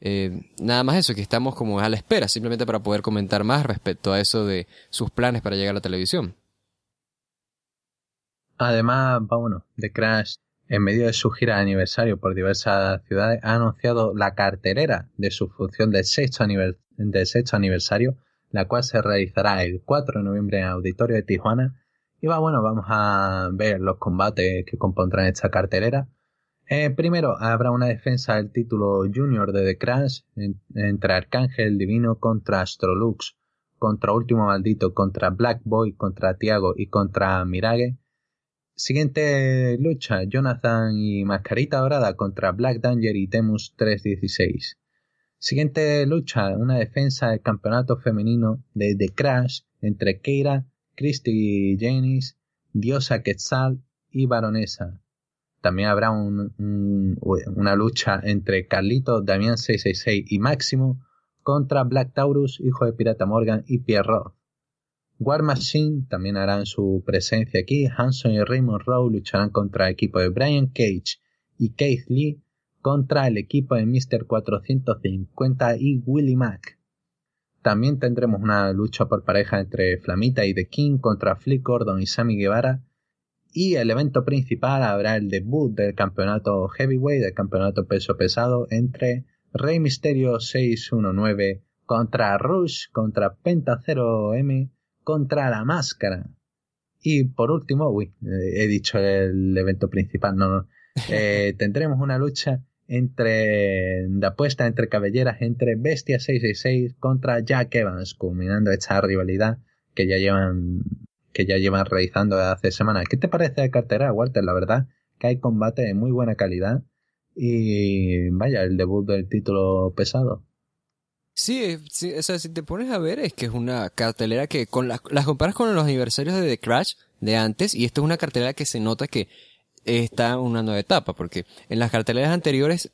eh, nada más eso, que estamos como a la espera, simplemente para poder comentar más respecto a eso de sus planes para llegar a la televisión. Además, bueno, The Crash en medio de su gira de aniversario por diversas ciudades, ha anunciado la carterera de su función del sexto, aniversario, la cual se realizará el 4 de noviembre en el Auditorio de Tijuana. Y va, bueno, vamos a ver los combates que compondrán esta carterera. Eh, primero, habrá una defensa del título Junior de The Crash entre Arcángel Divino contra Astrolux, contra Último Maldito, contra Black Boy, contra Tiago y contra Mirage. Siguiente lucha, Jonathan y Mascarita Dorada contra Black Danger y Temus 316. Siguiente lucha, una defensa del campeonato femenino de The Crash entre Keira, Christy Janis, Diosa Quetzal y Baronesa. También habrá una lucha entre Carlito, Damián 666 y Máximo contra Black Taurus, hijo de Pirata Morgan y Pierrot. War Machine también harán su presencia aquí. Hanson y Raymond Rowe lucharán contra el equipo de Brian Cage y Keith Lee contra el equipo de Mr. 450 y Willie Mack. También tendremos una lucha por pareja entre Flamita y The King contra Flick Gordon y Sammy Guevara. Y el evento principal habrá el debut del campeonato heavyweight, del campeonato peso pesado entre Rey Misterio 619 contra Rush, contra Penta 0M, contra La Máscara. Y por último, uy, eh, he dicho el evento principal, no, no. Eh, tendremos una lucha entre de apuesta entre cabelleras entre Bestia 666 contra Jack Evans, culminando esta rivalidad que ya llevan que ya llevan realizando hace semanas. ¿Qué te parece de cartera, Walter? La verdad que hay combate de muy buena calidad y vaya, el debut del título pesado. Sí, sí, o sea, si te pones a ver, es que es una cartelera que con las comparas con los aniversarios de The Crash de antes, y esto es una cartelera que se nota que está en una nueva etapa, porque en las carteleras anteriores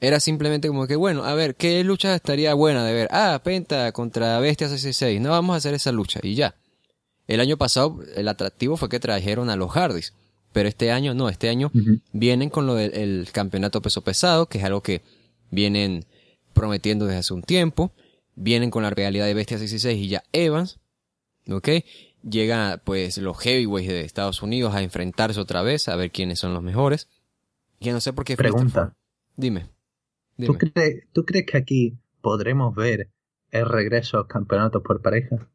era simplemente como que, bueno, a ver, ¿qué lucha estaría buena de ver? Ah, Penta contra Bestia 66, no vamos a hacer esa lucha, y ya. El año pasado el atractivo fue que trajeron a los Hardys, pero este año no, este año vienen con lo del campeonato peso pesado, que es algo que vienen prometiendo desde hace un tiempo, vienen con la realidad de Bestia 66 y ya Evans, ¿ok? Llegan pues los heavyweights de Estados Unidos a enfrentarse otra vez, a ver quiénes son los mejores. Y no sé por qué... Pregunta. Dime. ¿Tú, crees, ¿Tú crees que aquí podremos ver el regreso a los campeonatos por pareja?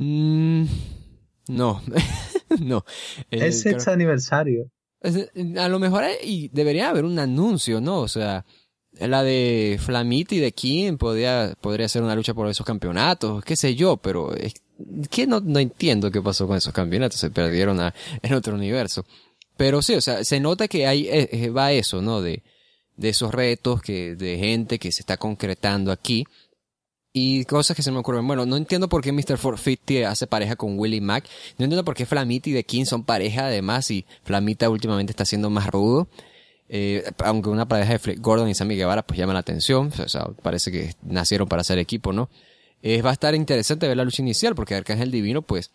Mm, no, no. es este aniversario. A lo mejor y debería haber un anuncio, ¿no? O sea, la de Flamity y de King podría, podría ser una lucha por esos campeonatos, qué sé yo, pero es que no, no entiendo qué pasó con esos campeonatos, se perdieron en otro universo. Pero sí, o sea, se nota que hay, eh, eh, va eso, ¿no? De, de esos retos que, de gente que se está concretando aquí. Y cosas que se me ocurren. Bueno, no entiendo por qué Mr. 450 hace pareja con Willie Mack. No entiendo por qué Flamita y The King son pareja además y Flamita últimamente está siendo más rudo. Eh, aunque una pareja de Gordon y Sammy Guevara pues llama la atención, o sea, parece que nacieron para ser equipo, ¿no? Va a estar interesante ver la lucha inicial porque Arcángel Divino pues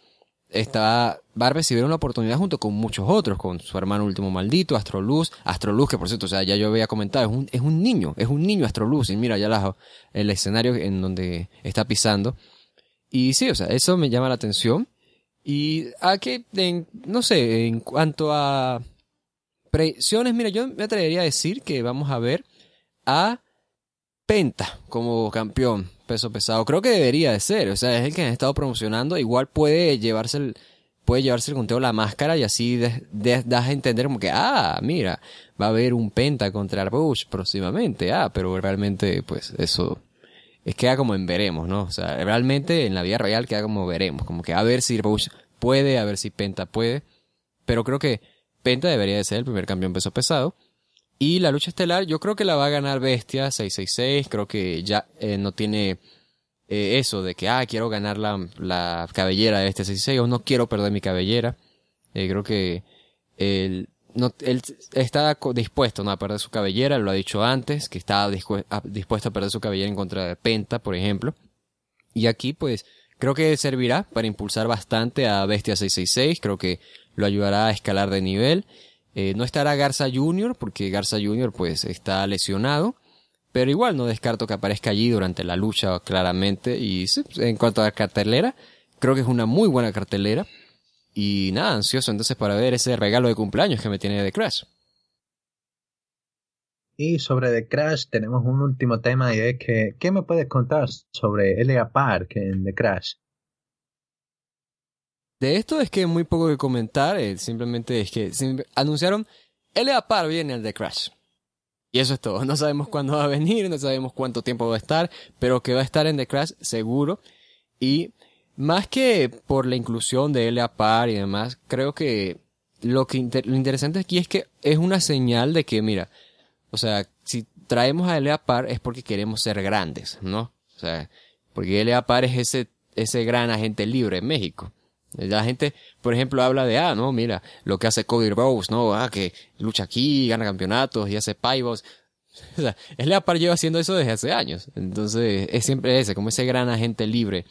está, va a recibir una oportunidad junto con muchos otros, con su hermano último maldito, Astroluz, Astroluz que por cierto, o sea, ya yo había comentado, es un, es un niño, es un niño Astroluz, y mira ya el escenario en donde está pisando. Y sí, o sea, eso me llama la atención. Y a que, no sé, en cuanto a Predicciones, mira, yo me atrevería a decir que vamos a ver a Penta como campeón peso pesado. Creo que debería de ser, o sea, es el que han estado promocionando. Igual puede llevarse el, puede llevarse el conteo la máscara y así das a entender como que, ah, mira, va a haber un Penta contra Bush próximamente. Ah, pero realmente, pues, eso es queda como en veremos, ¿no? O sea, realmente en la vida real queda como veremos, como que a ver si Bush puede, a ver si Penta puede. Pero creo que Penta debería de ser el primer campeón peso pesado. Y la lucha estelar yo creo que la va a ganar Bestia 666. Creo que ya eh, no tiene eh, eso de que, ah, quiero ganar la, la cabellera de Bestia 666 o no quiero perder mi cabellera. Eh, creo que él, no, él está dispuesto ¿no? a perder su cabellera, lo ha dicho antes, que estaba dispuesto a perder su cabellera en contra de Penta, por ejemplo. Y aquí, pues, creo que servirá para impulsar bastante a Bestia 666. Creo que lo ayudará a escalar de nivel. Eh, no estará Garza Jr. porque Garza Jr. pues está lesionado. Pero igual no descarto que aparezca allí durante la lucha claramente. Y en cuanto a la cartelera, creo que es una muy buena cartelera. Y nada, ansioso entonces para ver ese regalo de cumpleaños que me tiene de Crash. Y sobre The Crash tenemos un último tema y es que, ¿qué me puedes contar sobre Elia Park en The Crash? De esto es que muy poco que comentar, eh, simplemente es que anunciaron L.A. Par viene al The Crash. Y eso es todo. No sabemos cuándo va a venir, no sabemos cuánto tiempo va a estar, pero que va a estar en The Crash seguro. Y más que por la inclusión de L.A. Par y demás, creo que lo que lo interesante aquí es que es una señal de que, mira, o sea, si traemos a L.A. Par es porque queremos ser grandes, ¿no? O sea, porque L.A. Par es ese, ese gran agente libre en México. La gente, por ejemplo, habla de, ah, no, mira, lo que hace Cody Rhodes, ¿no? Ah, que lucha aquí, gana campeonatos y hace pivos. O sea, Par lleva haciendo eso desde hace años. Entonces, es siempre ese, como ese gran agente libre,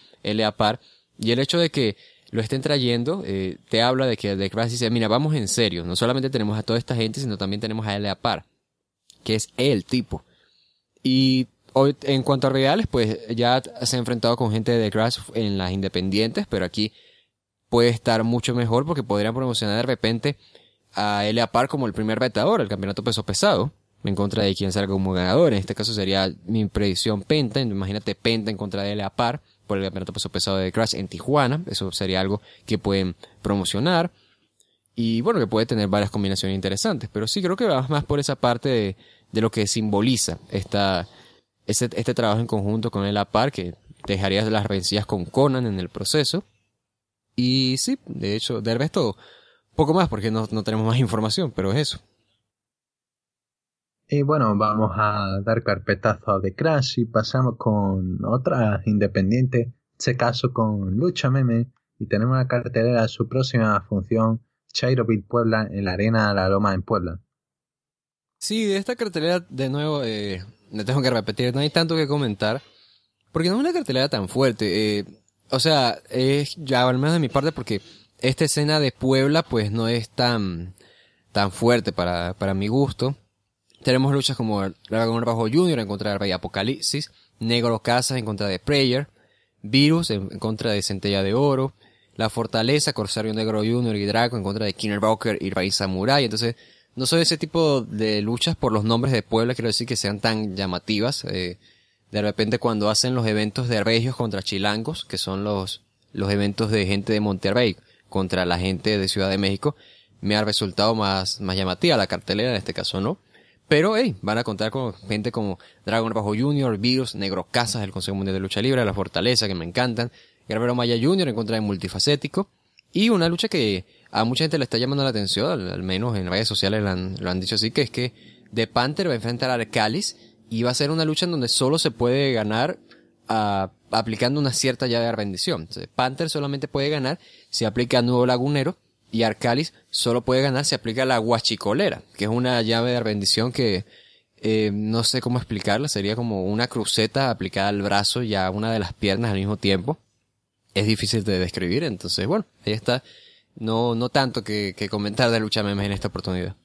Par Y el hecho de que lo estén trayendo, eh, te habla de que The Crash dice, mira, vamos en serio, no solamente tenemos a toda esta gente, sino también tenemos a L.A. Par, que es el tipo. Y hoy, en cuanto a reales, pues ya se ha enfrentado con gente de The Crash en las independientes, pero aquí puede estar mucho mejor porque podrían promocionar de repente a L.A. Par como el primer vetador, el campeonato peso pesado, en contra de quien salga como ganador. En este caso sería mi predicción Penta. Imagínate Penta en contra de L.A. Par por el campeonato peso pesado de Crash en Tijuana. Eso sería algo que pueden promocionar. Y bueno, que puede tener varias combinaciones interesantes. Pero sí creo que va más por esa parte de, lo que simboliza esta, este, este trabajo en conjunto con L.A. Par, que dejaría las rencillas con Conan en el proceso. Y sí, de hecho, de resto, poco más porque no, no tenemos más información, pero es eso. Y bueno, vamos a dar carpetazo a The Crash y pasamos con otra independiente, en este caso con Lucha Meme, y tenemos la cartelera de su próxima función, Chairoville Puebla, en la Arena La Loma en Puebla. Sí, de esta cartelera, de nuevo, eh, tengo que repetir, no hay tanto que comentar, porque no es una cartelera tan fuerte. Eh, o sea, es ya al menos de mi parte, porque esta escena de Puebla pues no es tan, tan fuerte para, para mi gusto. Tenemos luchas como Dragon Bajo Junior en contra de Rey Apocalipsis, Negro Casas en contra de Prayer, Virus en, contra de Centella de Oro, La Fortaleza, Corsario Negro Junior y Draco en contra de Killer Broker y Rey Samurai. Entonces, no soy ese tipo de luchas por los nombres de Puebla, quiero decir que sean tan llamativas. Eh, de repente cuando hacen los eventos de Regios contra Chilangos, que son los, los eventos de gente de Monterrey contra la gente de Ciudad de México, me ha resultado más, más llamativa la cartelera, en este caso no. Pero, hey, van a contar con gente como Dragon Bajo Junior, Virus, Negro Casas del Consejo Mundial de Lucha Libre, La Fortaleza, que me encantan, Guerrero Maya Junior en contra de Multifacético, y una lucha que a mucha gente le está llamando la atención, al, menos en redes sociales lo han, lo han, dicho así, que es que The Panther va a enfrentar a Arcalis y va a ser una lucha en donde solo se puede ganar uh, aplicando una cierta llave de rendición. Panther solamente puede ganar si aplica Nuevo Lagunero y Arcalis solo puede ganar si aplica la Guachicolera, que es una llave de bendición que eh, no sé cómo explicarla, sería como una cruceta aplicada al brazo y a una de las piernas al mismo tiempo. Es difícil de describir, entonces bueno, ahí está. No, no tanto que, que comentar de lucha memes en esta oportunidad.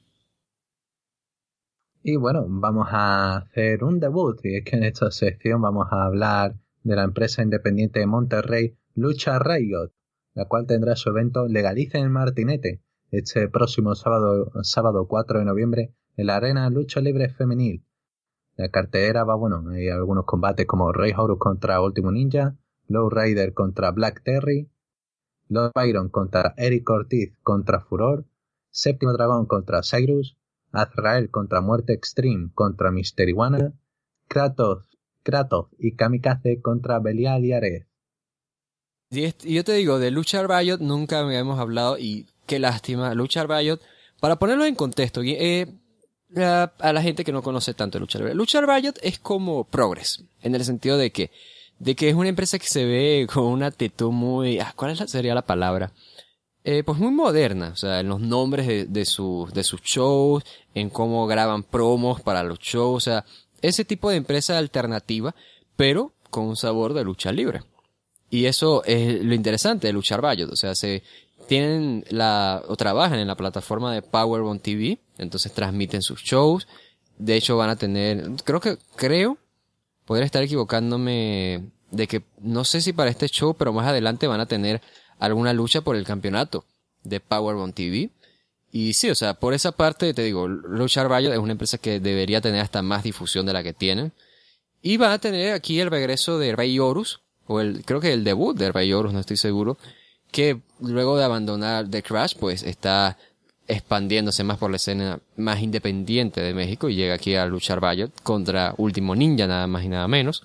Y bueno, vamos a hacer un debut, y es que en esta sección vamos a hablar de la empresa independiente de Monterrey, Lucha Riot, la cual tendrá su evento Legaliza el Martinete este próximo sábado, sábado 4 de noviembre en la Arena Lucha Libre Femenil. La cartera va, bueno, hay algunos combates como Rey Horus contra Último Ninja, Low Rider contra Black Terry, Lord Byron contra Eric Ortiz contra Furor, Séptimo Dragón contra Cyrus, Azrael contra Muerte Extreme contra Mister Iguana, Kratos, Kratos y Kamikaze contra Belial y Ares. Y yo te digo, de Luchar Riot nunca habíamos hablado y qué lástima. Luchar Riot, para ponerlo en contexto, eh, a, la gente que no conoce tanto Luchar Riot. Luchar Riot es como Progress, en el sentido de que, de que es una empresa que se ve con una actitud muy, ah, ¿cuál sería la palabra? Eh, pues muy moderna, o sea, en los nombres de, de, sus, de sus shows, en cómo graban promos para los shows, o sea, ese tipo de empresa alternativa, pero con un sabor de lucha libre. Y eso es lo interesante de Luchar Riot, o sea, se tienen la, o trabajan en la plataforma de Powerbomb TV, entonces transmiten sus shows, de hecho van a tener, creo que, creo, podría estar equivocándome de que, no sé si para este show, pero más adelante van a tener alguna lucha por el campeonato de Powerbomb TV. Y sí, o sea, por esa parte te digo, Luchar Riot es una empresa que debería tener hasta más difusión de la que tienen. Y van a tener aquí el regreso de Rey Horus, o el, creo que el debut de Rey Horus, no estoy seguro, que luego de abandonar The Crash, pues está expandiéndose más por la escena más independiente de México y llega aquí a luchar Riot contra Último Ninja, nada más y nada menos.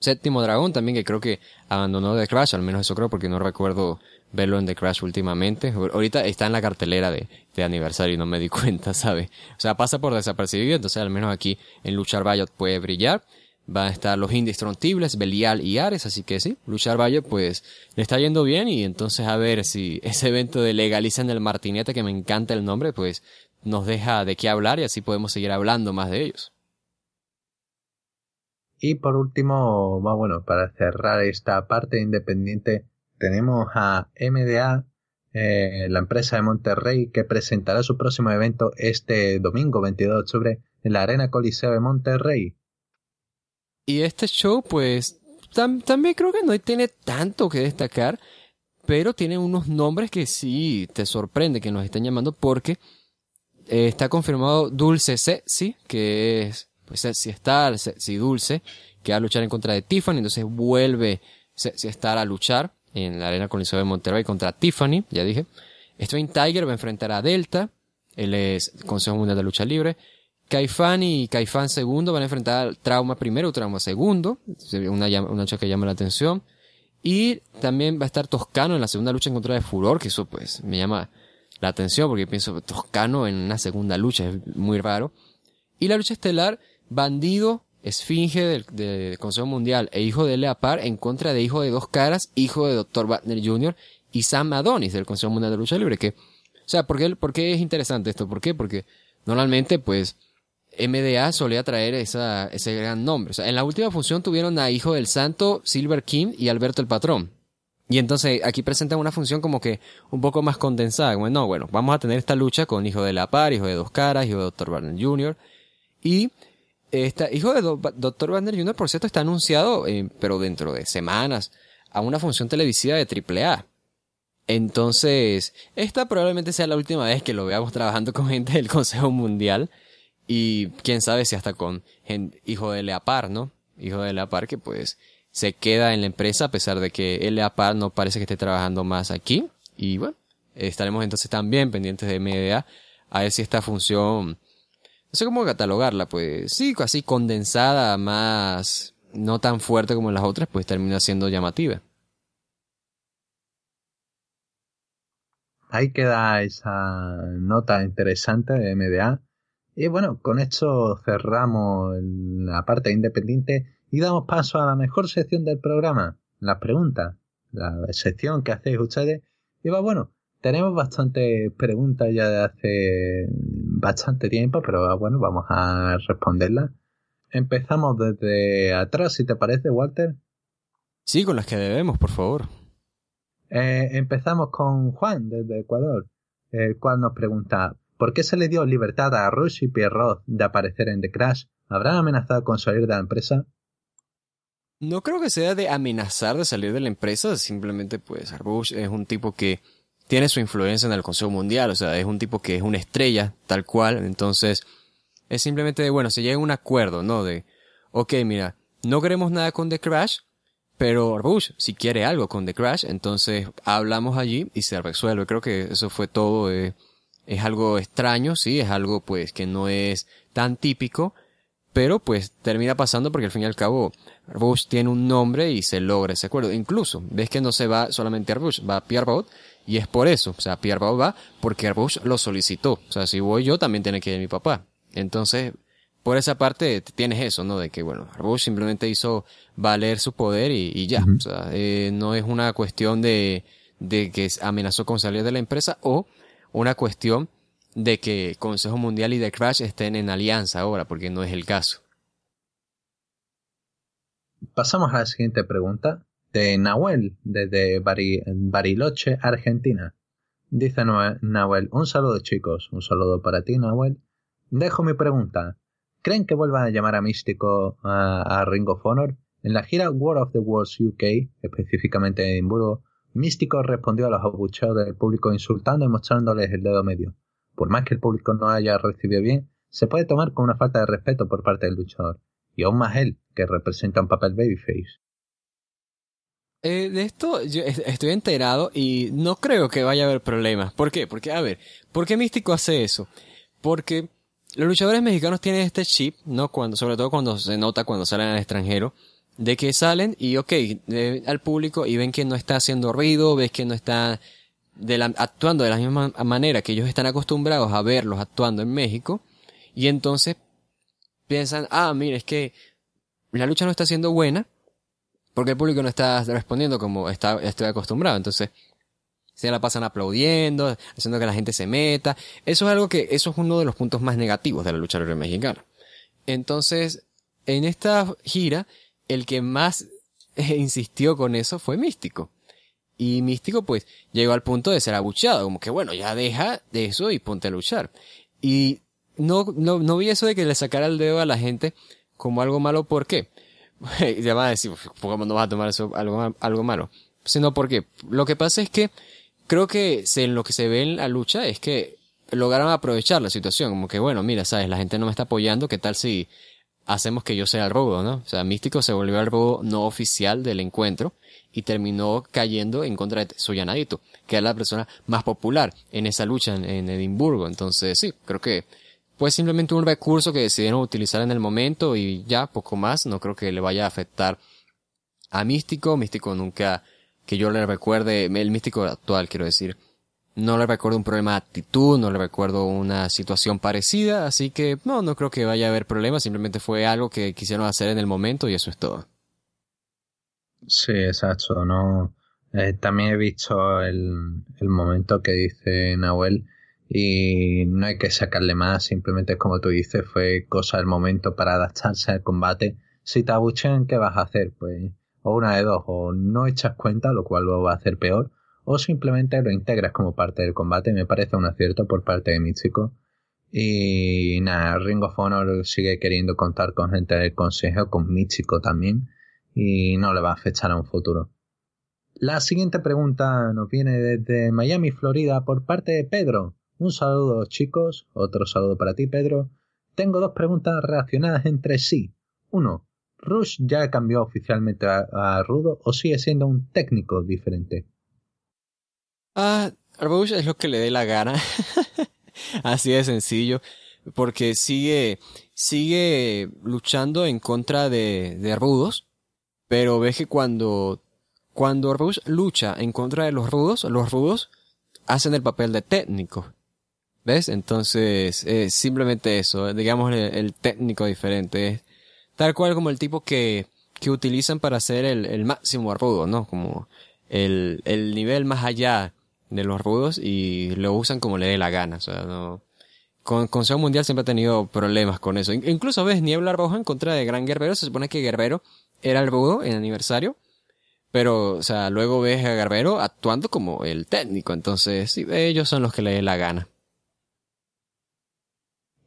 Séptimo Dragón también, que creo que abandonó The Crash, al menos eso creo, porque no recuerdo verlo en The Crash últimamente. Ahorita está en la cartelera de, de aniversario y no me di cuenta, ¿sabe? O sea, pasa por desapercibido, entonces al menos aquí en Luchar Riot puede brillar. Van a estar los indestructibles, Belial y Ares, así que sí, Luchar Valle pues le está yendo bien y entonces a ver si ese evento de legalizan el martinete, que me encanta el nombre, pues nos deja de qué hablar y así podemos seguir hablando más de ellos. Y por último, bueno, para cerrar esta parte independiente, tenemos a MDA, eh, la empresa de Monterrey, que presentará su próximo evento este domingo 22 de octubre en la Arena Coliseo de Monterrey. Y este show, pues, también creo que no tiene tanto que destacar, pero tiene unos nombres que sí te sorprende que nos estén llamando porque eh, está confirmado Dulce C, sí, que es, pues si está, si Dulce, que va a luchar en contra de Tiffany, entonces vuelve si estar a luchar en la Arena Coliseo de Monterrey contra Tiffany, ya dije. Strain Tiger va a enfrentar a Delta, él es Consejo Mundial de Lucha Libre. Caifán y Caifán segundo van a enfrentar Trauma primero, Trauma segundo, una, una que llama la atención. Y también va a estar Toscano en la segunda lucha en contra de Furor, que eso pues me llama la atención porque pienso Toscano en una segunda lucha, es muy raro. Y la lucha estelar, Bandido esfinge del, Consejo Mundial e hijo de Leapar en contra de hijo de dos caras, hijo de Dr. Wagner Jr. y Sam Adonis del Consejo Mundial de Lucha Libre. Que, o sea, ¿por qué, ¿por qué es interesante esto? ¿Por qué? Porque normalmente, pues, MDA solía traer esa, ese gran nombre. O sea, en la última función tuvieron a Hijo del Santo, Silver King y Alberto el Patrón. Y entonces aquí presentan una función como que un poco más condensada. Bueno, no, bueno, vamos a tener esta lucha con Hijo de la Par, Hijo de Dos Caras, Hijo de Dr. Wagner Jr. Y esta, hijo de Dr. Wagner Jr., por cierto, está anunciado, eh, pero dentro de semanas, a una función televisiva de AAA. Entonces, esta probablemente sea la última vez que lo veamos trabajando con gente del Consejo Mundial. Y quién sabe si hasta con hijo de Leapar, ¿no? Hijo de Leapar que pues se queda en la empresa a pesar de que Leapar no parece que esté trabajando más aquí. Y bueno, estaremos entonces también pendientes de media a ver si esta función no sé cómo catalogarla, pues sí, así condensada, más no tan fuerte como las otras, pues termina siendo llamativa. Ahí queda esa nota interesante de MDA. Y bueno, con esto cerramos la parte independiente y damos paso a la mejor sección del programa, las preguntas, la sección que hacéis ustedes. Y va bueno, tenemos bastantes preguntas ya de hace bastante tiempo, pero bueno, vamos a responderlas. Empezamos desde atrás, si te parece, Walter. Sí, con las que debemos, por favor. Eh, empezamos con Juan, desde Ecuador, el cual nos pregunta, ¿por qué se le dio libertad a Rush y Pierrot de aparecer en The Crash? ¿Habrán amenazado con salir de la empresa? No creo que sea de amenazar de salir de la empresa, simplemente pues Rush es un tipo que tiene su influencia en el Consejo Mundial, o sea, es un tipo que es una estrella, tal cual, entonces es simplemente de, bueno, se llega a un acuerdo, ¿no? De, ok, mira, no queremos nada con The Crash, pero Bush, si quiere algo con The Crash, entonces hablamos allí y se resuelve. Creo que eso fue todo. Eh, es algo extraño, sí, es algo pues que no es tan típico, pero pues termina pasando porque al fin y al cabo Bush tiene un nombre y se logra ese acuerdo. Incluso, ves que no se va solamente a Bush, va a Pierre Baut y es por eso, o sea, Pierre Baut va porque Bush lo solicitó. O sea, si voy yo, también tiene que ir mi papá. Entonces, por esa parte tienes eso, ¿no? De que, bueno, Bush simplemente hizo valer su poder y, ya. O sea, eh, no es una cuestión de, de que amenazó con salir de la empresa o una cuestión de que Consejo Mundial y The Crash estén en alianza ahora, porque no es el caso. Pasamos a la siguiente pregunta de Nahuel, desde Bariloche, Argentina. Dice Nahuel, un saludo chicos, un saludo para ti Nahuel. Dejo mi pregunta. ¿Creen que vuelvan a llamar a Místico a, Ring of Honor? En la gira World of the Worlds UK, específicamente en Edimburgo, Místico respondió a los abucheos del público insultando y mostrándoles el dedo medio. Por más que el público no haya recibido bien, se puede tomar como una falta de respeto por parte del luchador. Y aún más él, que representa un papel babyface. Eh, de esto yo estoy enterado y no creo que vaya a haber problemas. ¿Por qué? Porque, a ver, ¿por qué Místico hace eso? Porque los luchadores mexicanos tienen este chip, ¿no? Cuando, sobre todo cuando se nota cuando salen al extranjero, de que salen y, ok, al público y ven que no está haciendo ruido, ves que no está de la, actuando de la misma manera que ellos están acostumbrados a verlos actuando en México, y entonces piensan, ah, mire, es que la lucha no está siendo buena, porque el público no está respondiendo como está, estoy acostumbrado. Entonces, se la pasan aplaudiendo, haciendo que la gente se meta. Eso es algo que, eso es uno de los puntos más negativos de la lucha libre mexicana. Entonces, en esta gira, el que más insistió con eso fue Místico. Y Místico pues llegó al punto de ser abucheado, como que bueno, ya deja de eso y ponte a luchar. Y no, no, no vi eso de que le sacara el dedo a la gente como algo malo, ¿por qué? ya van a decir, ¿cómo no vas a tomar eso algo, algo malo? Sino porque lo que pasa es que creo que en lo que se ve en la lucha es que lograron aprovechar la situación, como que bueno, mira, sabes, la gente no me está apoyando, ¿qué tal si hacemos que yo sea el robo, ¿no? O sea, Místico se volvió el robo no oficial del encuentro y terminó cayendo en contra de Soyanadito, que es la persona más popular en esa lucha en Edimburgo. Entonces, sí, creo que fue simplemente un recurso que decidieron utilizar en el momento y ya poco más. No creo que le vaya a afectar a Místico. Místico nunca, que yo le recuerde, el Místico actual quiero decir, no le recuerdo un problema de actitud, no le recuerdo una situación parecida, así que no, no creo que vaya a haber problemas, simplemente fue algo que quisieron hacer en el momento y eso es todo. Sí, exacto, no. Eh, también he visto el, el momento que dice Nahuel y no hay que sacarle más, simplemente como tú dices, fue cosa del momento para adaptarse al combate. Si te abuchean, ¿qué vas a hacer? Pues o una de dos, o no echas cuenta, lo cual lo va a hacer peor, o simplemente lo integras como parte del combate. Me parece un acierto por parte de Místico. Y nada, Ring of Honor sigue queriendo contar con gente del consejo, con Místico también, y no le va a afectar a un futuro. La siguiente pregunta nos viene desde Miami, Florida, por parte de Pedro. Un saludo chicos, otro saludo para ti Pedro. Tengo dos preguntas relacionadas entre sí. Uno, ¿Rush ya cambió oficialmente a, Rudo o sigue siendo un técnico diferente? Ah, Rush es lo que le dé la gana. Así de sencillo. Porque sigue, sigue luchando en contra de, Rudos. Pero ves que cuando, cuando Rush lucha en contra de los Rudos, los Rudos hacen el papel de técnico. Entonces, es simplemente eso, digamos el, técnico diferente. tal cual como el tipo que, que utilizan para hacer el, máximo rudo, ¿no? Como el, el nivel más allá de los rudos y lo usan como le dé la gana, o sea, no. Con Consejo Mundial siempre ha tenido problemas con eso. Incluso ves Niebla Roja en contra de Gran Guerrero. Se supone que Guerrero era el rudo en aniversario. Pero, o sea, luego ves a Guerrero actuando como el técnico. Entonces, ellos son los que le dé la gana.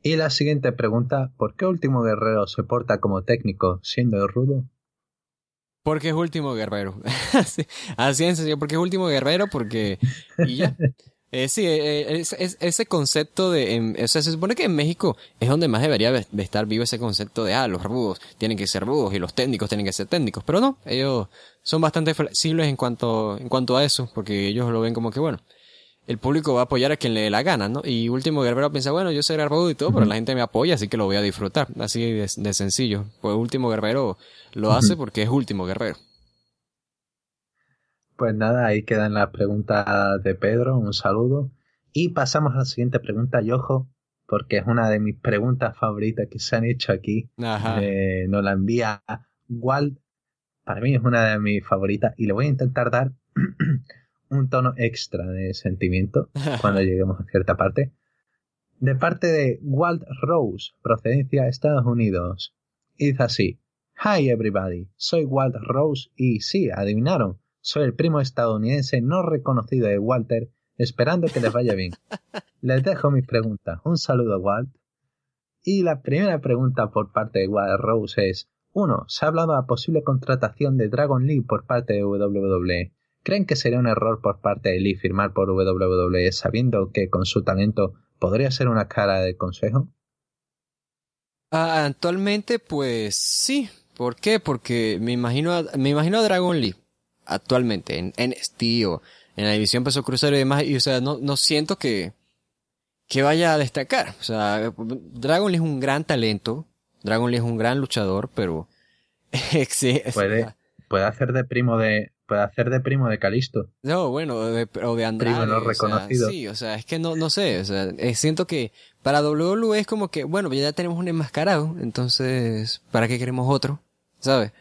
Y la siguiente pregunta, ¿por qué Último Guerrero se porta como técnico siendo rudo? Porque es Último Guerrero. así, así en serio, porque es Último Guerrero, porque... Y ya. Eh, sí, eh, es, ese concepto de... o sea, se supone que en México es donde más debería de estar vivo ese concepto de, ah, los rudos tienen que ser rudos y los técnicos tienen que ser técnicos. Pero no, ellos son bastante flexibles en cuanto, en cuanto a eso, porque ellos lo ven como que, bueno, el público va a apoyar a quien le dé la gana, ¿no? Y Último Guerrero piensa, bueno, yo soy Guerrero y todo, pero la gente me apoya, así que lo voy a disfrutar. Así de, sencillo. Pues Último Guerrero lo hace porque es Último Guerrero. Pues nada, ahí quedan las preguntas de Pedro, un saludo. Y pasamos a la siguiente pregunta, y ojo, porque es una de mis preguntas favoritas que se han hecho aquí. Eh, nos la envía Walt. Para mí es una de mis favoritas y le voy a intentar dar un tono extra de sentimiento cuando lleguemos a cierta parte. De parte de Walt Rose, procedencia Estados Unidos. dice así: Hi everybody, soy Walt Rose y sí, adivinaron, soy el primo estadounidense no reconocido de Walter, esperando que les vaya bien. Les dejo mis preguntas. Un saludo, Walt. Y la primera pregunta por parte de Walt Rose es: 1. Se ha hablado de posible contratación de Dragon Lee por parte de WWE. ¿Creen que sería un error por parte de Lee firmar por WWE sabiendo que con su talento podría ser una cara de consejo? Ah, actualmente, pues sí. ¿Por qué? Porque me imagino a, me imagino a Dragon Lee actualmente en NXT o en la división peso crucero y demás y o sea no, no siento que que vaya a destacar o sea Dragon Lee es un gran talento Dragon Lee es un gran luchador pero puede puede hacer de primo de puede hacer de primo de Calisto. No, bueno, de, o de Andrade. Primo no reconocido. sí, o sea, es que no, no sé, o sea, eh, siento que para WWE es como que, bueno, ya tenemos un enmascarado, entonces, ¿para qué queremos otro? ¿Sabes?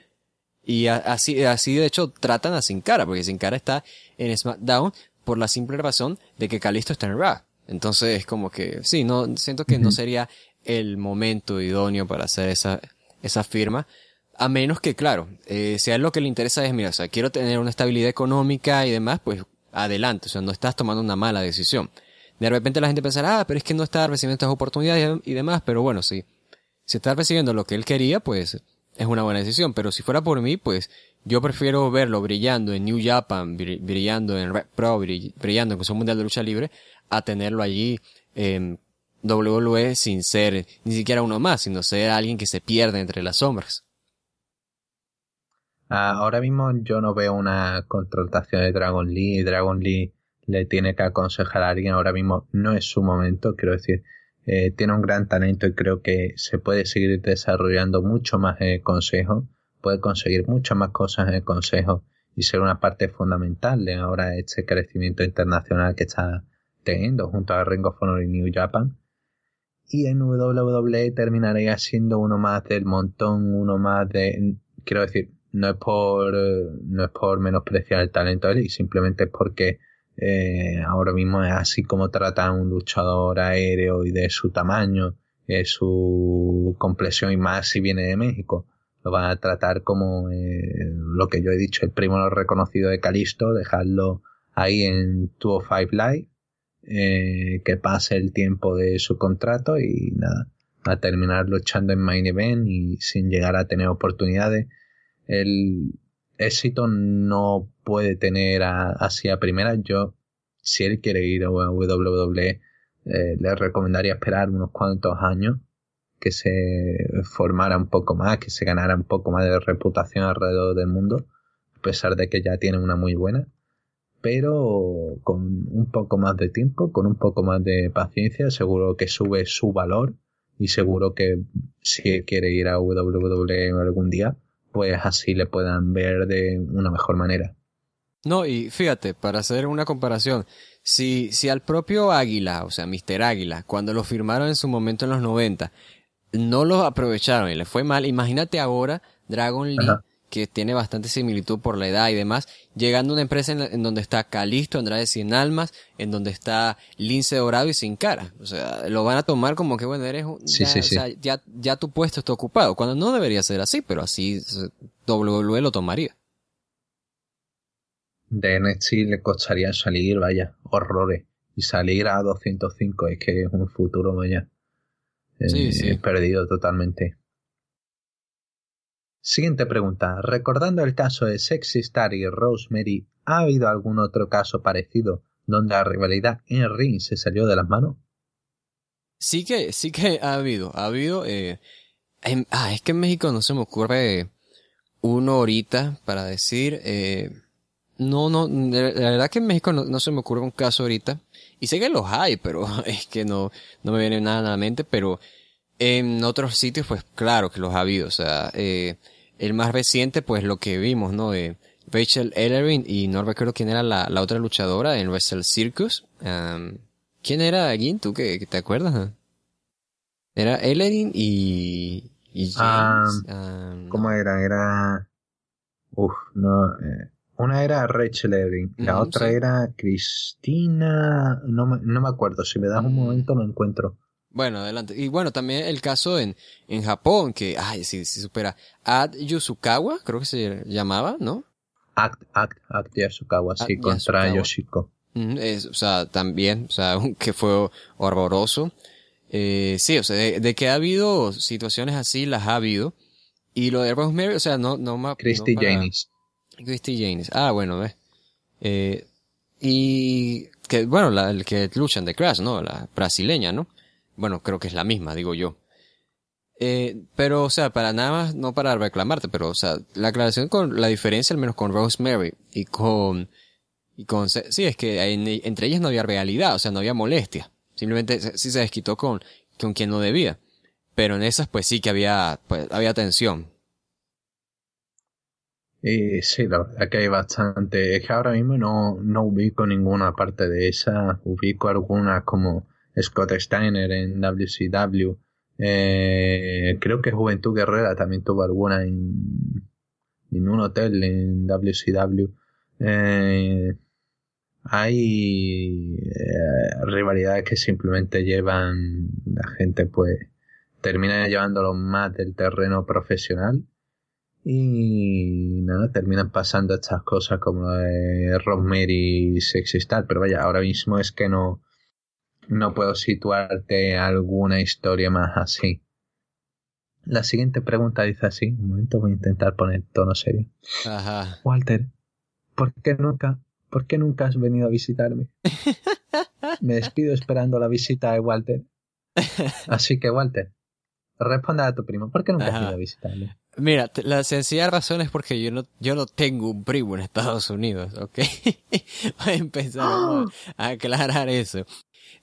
Y así, así de hecho tratan a Sin Cara, porque Sin Cara está en SmackDown por la simple razón de que Calisto está en Raw. Entonces es como que, sí, no, siento que no sería el momento idóneo para hacer esa, esa firma. A menos que, claro, eh, si a él lo que le interesa es, mira, o sea, quiero tener una estabilidad económica y demás, pues adelante, o sea, no estás tomando una mala decisión. De repente la gente pensará, ah, pero es que no está recibiendo estas oportunidades y demás, pero bueno, sí. Si está recibiendo lo que él quería, pues es una buena decisión. Pero si fuera por mí, pues yo prefiero verlo brillando en New Japan, brillando en Red Pro, brillando en Consejo Mundial de Lucha Libre, a tenerlo allí en WWE sin ser ni siquiera uno más, sino ser alguien que se pierde entre las sombras. Ah, ahora mismo yo no veo una contratación de Dragon Lee. Dragon Lee le tiene que aconsejar a alguien. Ahora mismo no es su momento, quiero decir. Eh, tiene un gran talento y creo que se puede seguir desarrollando mucho más en el consejo. Puede conseguir muchas más cosas en el consejo y ser una parte fundamental de ahora este crecimiento internacional que está teniendo junto a Ring of Honor y New Japan. Y en WWE terminaría siendo uno más del montón, uno más de, quiero decir, no es por, no es por menospreciar el talento de él, simplemente es porque eh, ahora mismo es así como trata a un luchador aéreo y de su tamaño, eh, su complexión y más si viene de México. Lo van a tratar como eh, lo que yo he dicho, el primo reconocido de Calisto, dejarlo ahí en 205 Live, eh, que pase el tiempo de su contrato y nada, a terminar luchando en Main Event y sin llegar a tener oportunidades el éxito no puede tener a primera. Yo, si él quiere ir a WWE, eh, le recomendaría esperar unos cuantos años que se formara un poco más, que se ganara un poco más de reputación alrededor del mundo, a pesar de que ya tiene una muy buena. Pero con un poco más de tiempo, con un poco más de paciencia, seguro que sube su valor y seguro que si quiere ir a WWE algún día, pues así le puedan ver de una mejor manera. No, y fíjate, para hacer una comparación, si, si al propio Águila, o sea, Mr. Águila, cuando lo firmaron en su momento en los 90, no lo aprovecharon y le fue mal, imagínate ahora Dragon Lee que tiene bastante similitud por la edad y demás, llegando a una empresa en, donde está Calisto, Andrade Sin Almas, en donde está Lince Dorado y Sin Cara. O sea, lo van a tomar como que, bueno, eres, ya, O sea, ya, ya tu puesto está ocupado, cuando no debería ser así, pero así WWE lo tomaría. De NXT le costaría salir, vaya, horrores. Y salir a 205 es que es un futuro, vaya. Sí, eh, sí. perdido totalmente. Siguiente pregunta. Recordando el caso de Sexy Star y Rosemary, ¿ha habido algún otro caso parecido donde la rivalidad en el ring se salió de las manos? Sí que, sí que ha habido. Ha habido. Eh, ah, es que en México no se me ocurre uno ahorita para decir. Eh, no, no, la verdad que en México no, se me ocurre un caso ahorita. Y sé que los hay, pero es que no, no me viene nada a la mente, pero en otros sitios, pues claro que los ha habido. O sea, eh, el más reciente, pues lo que vimos, ¿no? De Rachel Ellerin y no recuerdo quién era la, la otra luchadora en Wrestle Circus. ¿Quién era, Gin? ¿Tú que, te acuerdas? Era Ellerin y, y James. ¿Cómo era? Era... Uf, no... Eh, una era Rachel Ellerin, la otra era Cristina... No me, no me acuerdo, si me das un mm. momento lo encuentro. Bueno, adelante. Y bueno, también el caso en, en Japón, que, ay, sí, sí supera. Ad Yusukawa, creo que se llamaba, ¿no? Act, Act, Act Yasukawa, sí, contra Yoshiko. o sea, también, o sea, que fue horroroso. Eh, sí, o sea, de, que ha habido situaciones así, las ha habido. Y lo de Rosemary, o sea, no, no más. Christy Janis. Christy Janis. Ah, bueno, ve. Eh, y que, bueno, la, el que luchan de Crash, ¿no? La brasileña, ¿no? Bueno, creo que es la misma, digo yo. Eh, pero, o sea, para nada más, no para reclamarte, pero, o sea, la aclaración con la diferencia, al menos con Rosemary y con, y con, sí, es que entre ellas no había realidad, o sea, no había molestia. Simplemente sí se desquitó con, con quien no debía. Pero en esas, pues sí que había, pues, había tensión. Y sí, la verdad que hay bastante. Es que ahora mismo no, no ubico ninguna parte de esa. Ubico algunas como Scott Steiner en WCW. Eh, creo que Juventud Guerrera también tuvo alguna en, un hotel en WCW. Eh, hay eh, rivalidades que simplemente llevan la gente pues termina llevándolo más del terreno profesional Y nada, terminan pasando estas cosas como de Rosemary Sexistal, pero vaya, ahora mismo es que no, no puedo situarte alguna historia más así. La siguiente pregunta dice así, un momento voy a intentar poner tono serio. Ajá. Walter, ¿por qué nunca, por qué nunca has venido a visitarme? Me despido esperando la visita de Walter. Así que Walter, responda a tu primo, ¿por qué nunca has venido a visitarme? Mira, la sencilla razón es porque yo no, yo no tengo un primo en Estados Unidos, ¿ok? Voy a empezar a aclarar eso.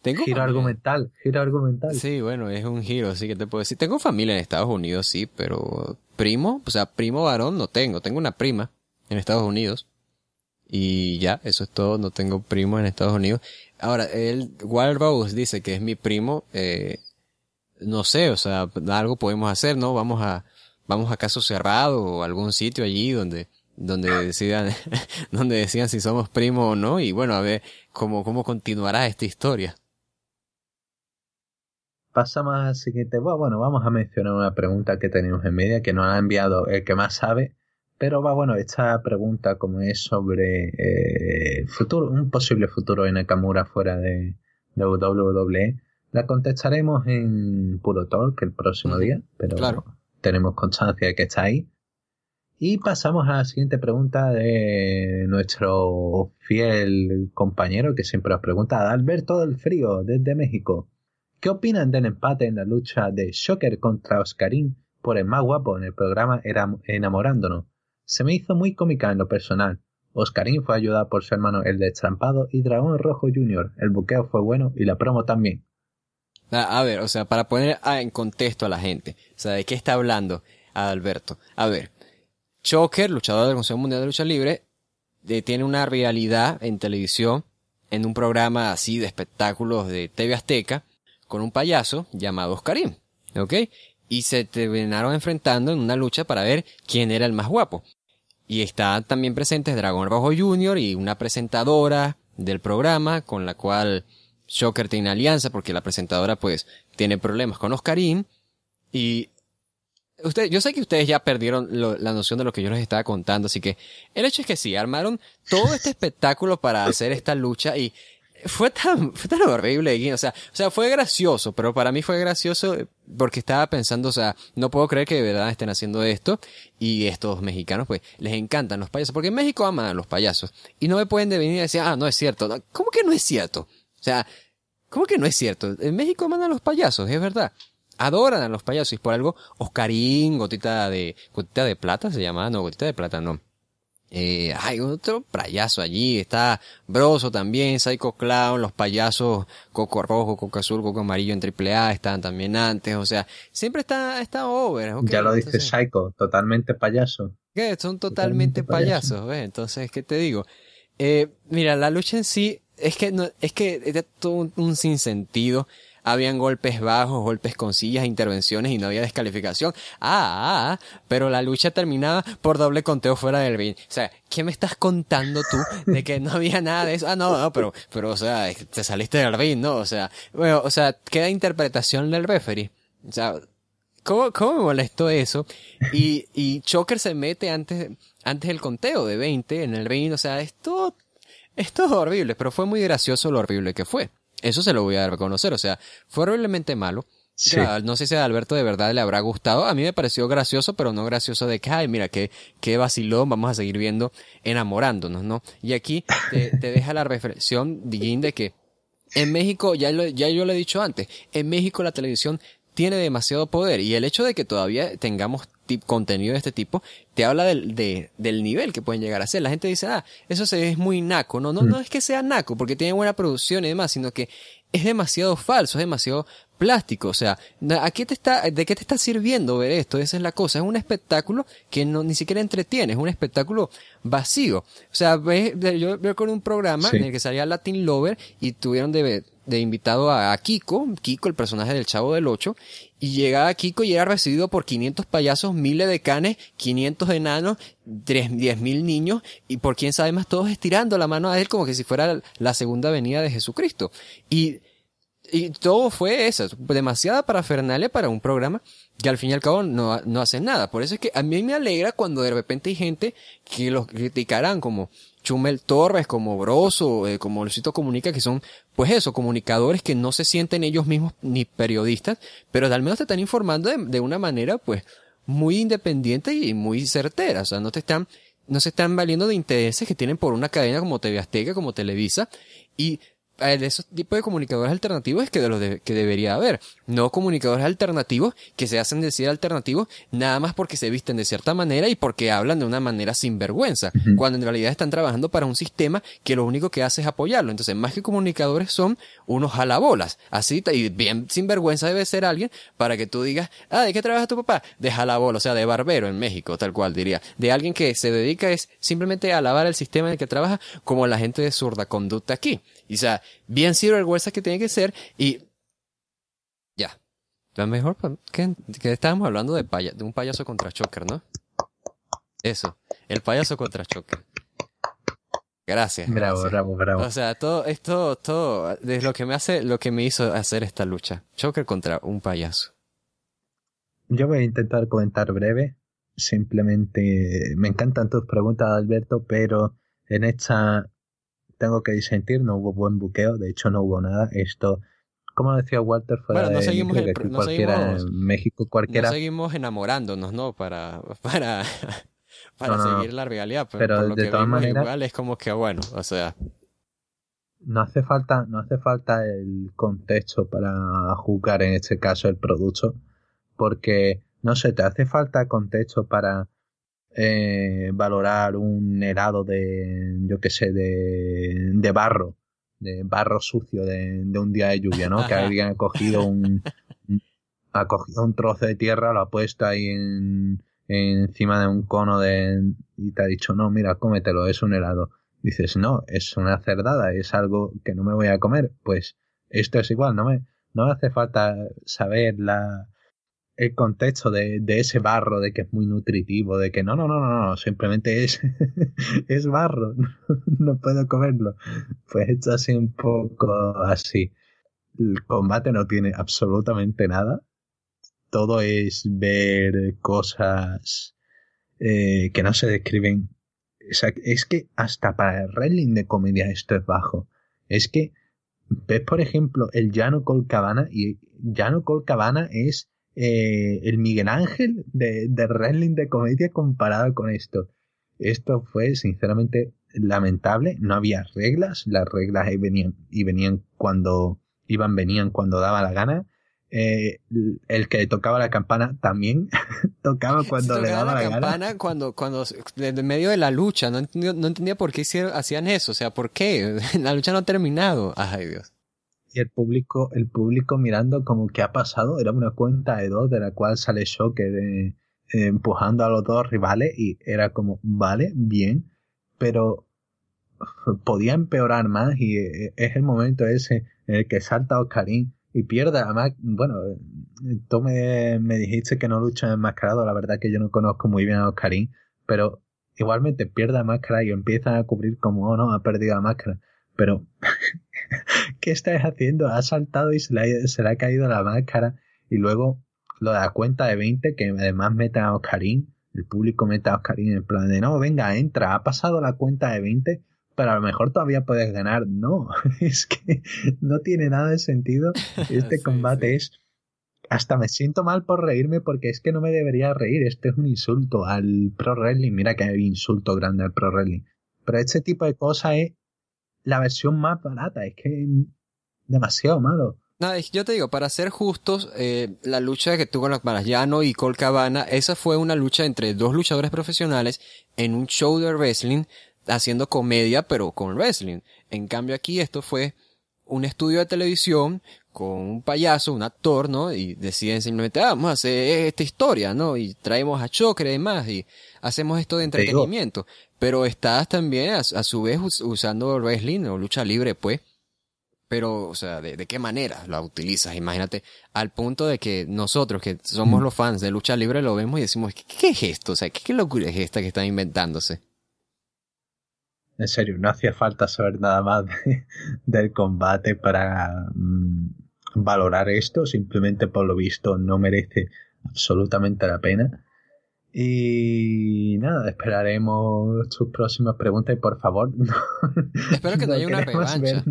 Tengo giro argumental, giro argumental. Sí, bueno, es un giro, así que te puedo decir. Tengo familia en Estados Unidos, sí, pero primo, o sea, primo varón no tengo. Tengo una prima en Estados Unidos. Y ya, eso es todo, no tengo primo en Estados Unidos. Ahora, el Wild Rose dice que es mi primo, eh, no sé, o sea, algo podemos hacer, ¿no? Vamos a, vamos a caso cerrado o algún sitio allí donde, donde decidan, donde decidan si somos primos o no, y bueno, a ver cómo, cómo continuará esta historia. Pasamos al siguiente. Bueno, vamos a mencionar una pregunta que tenemos en media que nos ha enviado el que más sabe. Pero va, bueno, esta pregunta como es sobre eh, futuro, un posible futuro en Nakamura fuera de, de WWE, la contestaremos en Puro Talk el próximo día, pero tenemos constancia de que está ahí. Y pasamos a la siguiente pregunta de nuestro fiel compañero que siempre nos pregunta, Alberto del Frío, desde México. ¿Qué opinan del empate en la lucha de Shocker contra Oscarín por el más guapo en el programa Enamorándonos? Se me hizo muy cómica en lo personal. Oscarín fue ayudado por su hermano el destrampado y Dragón Rojo Jr. El buqueo fue bueno y la promo también. A, ver, o sea, para poner en contexto a la gente, o sea, ¿de qué está hablando Alberto? A ver, Shocker, luchador del Consejo Mundial de Lucha Libre, tiene una realidad en televisión, en un programa así de espectáculos de TV Azteca, con un payaso llamado Oscarín, ¿ok? Y se terminaron enfrentando en una lucha para ver quién era el más guapo. Y está también presentes Dragón Rojo Jr. y una presentadora del programa con la cual Shocker tiene alianza porque la presentadora pues tiene problemas con Oscarín. Y usted, yo sé que ustedes ya perdieron la noción de lo que yo les estaba contando, así que el hecho es que sí, armaron todo este espectáculo para hacer esta lucha y fue tan, fue tan horrible, o sea, o sea, fue gracioso, pero para mí fue gracioso porque estaba pensando, o sea, no puedo creer que de verdad estén haciendo esto y estos mexicanos pues les encantan los payasos, porque en México aman a los payasos y no me pueden venir y decir, ah, no es cierto, ¿cómo que no es cierto? O sea, ¿cómo que no es cierto? En México aman a los payasos, es verdad. Adoran a los payasos y por algo Oscarín, gotita de, gotita de plata se llama, no, gotita de plata no eh, hay otro payaso allí, está Broso también, Psycho Clown, los payasos Coco Rojo, Coco Azul, Coco Amarillo en AAA estaban también antes, o sea, siempre está, está over. ya lo dice Psycho, totalmente payaso. ¿Qué? Son totalmente, payasos, Entonces, ¿qué te digo? Eh, mira, la lucha en sí es que no, es que es todo un, un sinsentido habían golpes bajos, golpes con sillas, intervenciones y no había descalificación. Ah, ah, pero la lucha terminaba por doble conteo fuera del ring. O sea, ¿qué me estás contando tú de que no había nada de eso? Ah, no, no, pero, pero, o sea, te saliste del ring, ¿no? O sea, bueno, o sea, queda interpretación del referee. O sea, ¿cómo, cómo me molestó eso? Y, y Choker se mete antes, antes del conteo de 20 en el ring. O sea, esto, esto es horrible, pero fue muy gracioso lo horrible que fue. Eso se lo voy a reconocer. O sea, fue horriblemente malo. no sé si a Alberto de verdad le habrá gustado. A mí me pareció gracioso, pero no gracioso de que, ay, mira, qué, qué vacilón, vamos a seguir viendo enamorándonos, ¿no? Y aquí te, deja la reflexión, de que en México, ya, lo, ya yo lo he dicho antes, en México la televisión tiene demasiado poder y el hecho de que todavía tengamos contenido de este tipo te habla del, de, del nivel que pueden llegar a ser. La gente dice, ah, eso se es muy naco. No, no, no mm. es que sea naco porque tiene buena producción y demás, sino que es demasiado falso, es demasiado plástico. O sea, ¿a qué te está, ¿de qué te está sirviendo ver esto? Esa es la cosa. Es un espectáculo que no, ni siquiera entretiene, es un espectáculo vacío. O sea, ves, yo veo con un programa en el que salía Latin Lover y tuvieron de, de invitado a, Kiko, Kiko, el personaje del Chavo del Ocho, y llegaba Kiko y era recibido por 500 payasos, miles de canes, 500 enanos, 10.000 niños, y por quién sabe más, todos estirando la mano a él como que si fuera la segunda venida de Jesucristo. Y y todo fue eso, demasiada parafernalia para un programa que al fin y al cabo no, no hace nada. Por eso es que a mí me alegra cuando de repente hay gente que los criticarán como Chumel Torres, como Broso, eh, como Luisito Comunica, que son, pues eso, comunicadores que no se sienten ellos mismos ni periodistas, pero al menos te están informando de, de una manera, pues, muy independiente y muy certera. O sea, no te están, no se están valiendo de intereses que tienen por una cadena como TV Azteca, como Televisa, y de esos tipos de comunicadores alternativos es que de los que debería haber. No comunicadores alternativos que se hacen decir alternativos nada más porque se visten de cierta manera y porque hablan de una manera sin vergüenza, cuando en realidad están trabajando para un sistema que lo único que hace es apoyarlo. Entonces, más que comunicadores son unos jalabolas. Así, y bien sin vergüenza debe ser alguien para que tú digas, ah, ¿de qué trabaja tu papá? De jalabola, o sea, de barbero en México, tal cual diría. De alguien que se dedica es simplemente a alabar el sistema en el que trabaja, como la gente de zurda conducta aquí. Y o sea, bien vergüenza que tiene que ser y ya. Lo mejor que, que estábamos hablando de, de un payaso contra Choker, ¿no? Eso, el payaso contra Choker. Gracias. Bravo, bravo, bravo. O sea, todo esto, todo, es lo que me hace, lo que me hizo hacer esta lucha. Choker contra un payaso. Yo voy a intentar comentar breve. Simplemente me encantan tus preguntas, Alberto, pero en esta tengo que disentir, no hubo buen buqueo, de hecho no hubo nada. Esto, como decía Walter, fuera bueno, no de seguimos, cualquiera, en México cualquiera. No seguimos enamorándonos, ¿no? Para, para, para seguir la realidad, pero, por lo de que todas maneras, igual es como que bueno, o sea. No hace falta, no hace falta el contexto para juzgar en este caso el producto, porque no sé, te hace falta contexto para eh, valorar un helado de, yo qué sé, de, de barro, de barro sucio de, de, un día de lluvia, ¿no? que alguien ha cogido un, ha cogido un trozo de tierra, lo ha puesto ahí en, encima de un cono de, y te ha dicho, no, mira, cómetelo, es un helado. Dices, no, es una cerdada, es algo que no me voy a comer. Pues esto es igual, no me, no hace falta saber la, el contexto de, de, ese barro, de que es muy nutritivo, de que no, no, no, no, no simplemente es, es barro, no puedo comerlo. Pues hecho así un poco así. El combate no tiene absolutamente nada. Todo es ver cosas eh, que no se describen. Es que hasta para el wrestling de comedia esto es bajo. Es que ves, por ejemplo, el Llano Colcabana y Llano Colcabana es eh, el Miguel Ángel de, de wrestling de comedia comparado con esto. Esto fue sinceramente lamentable, no había reglas, las reglas ahí venían y venían cuando iban, venían cuando daba la gana. Eh, el que tocaba la campana también tocaba cuando le daba la, la campana cuando cuando en medio de la lucha. No entendía, no entendía por qué hicieron, hacían eso. O sea por qué la lucha no ha terminado. Ay Dios y el público, el público mirando como que ha pasado, era una cuenta de dos de la cual sale Shocker eh, empujando a los dos rivales y era como, vale, bien, pero podía empeorar más y eh, es el momento ese en el que salta Oscarín y pierde además, bueno, tú me, me dijiste que no lucha enmascarado, la verdad que yo no conozco muy bien a Oscarín, pero igualmente pierde la máscara y empiezan a cubrir como, oh no, ha perdido la máscara, pero ¿qué estás haciendo? Ha saltado y se le, ha, caído la máscara. Y luego lo de la cuenta de 20, que además mete a Oscarín, el público mete a Oscarín en plan de, no, venga, entra, ha pasado la cuenta de 20, pero a lo mejor todavía puedes ganar. No, es que no tiene nada de sentido. Este combate es... Hasta me siento mal por reírme porque es que no me debería reír. Este es un insulto al pro wrestling. Mira que hay insulto grande al pro wrestling. Pero este tipo de cosas es la versión más barata. Es que demasiado malo. No, yo te digo, para ser justos, eh, la lucha que tuvo con Llano y Col Cabana, esa fue una lucha entre dos luchadores profesionales en un show de wrestling, haciendo comedia, pero con wrestling. En cambio aquí esto fue un estudio de televisión con un payaso, un actor, ¿no? Y deciden simplemente, ah, vamos a hacer esta historia, ¿no? Y traemos a Choker y demás, y hacemos esto de entretenimiento. Pero estás también, a, su vez, usando wrestling o lucha libre, pues. Pero, o sea, ¿de, qué manera la utilizas? Imagínate, al punto de que nosotros, que somos mm. los fans de lucha libre, lo vemos y decimos, ¿qué, es esto? O sea, ¿qué, locura es esta que están inventándose? En serio, no hacía falta saber nada más del combate para mm, valorar esto, simplemente por lo visto no merece absolutamente la pena. Y nada, esperaremos tus próximas preguntas y por favor. espero que no, haya una revancha.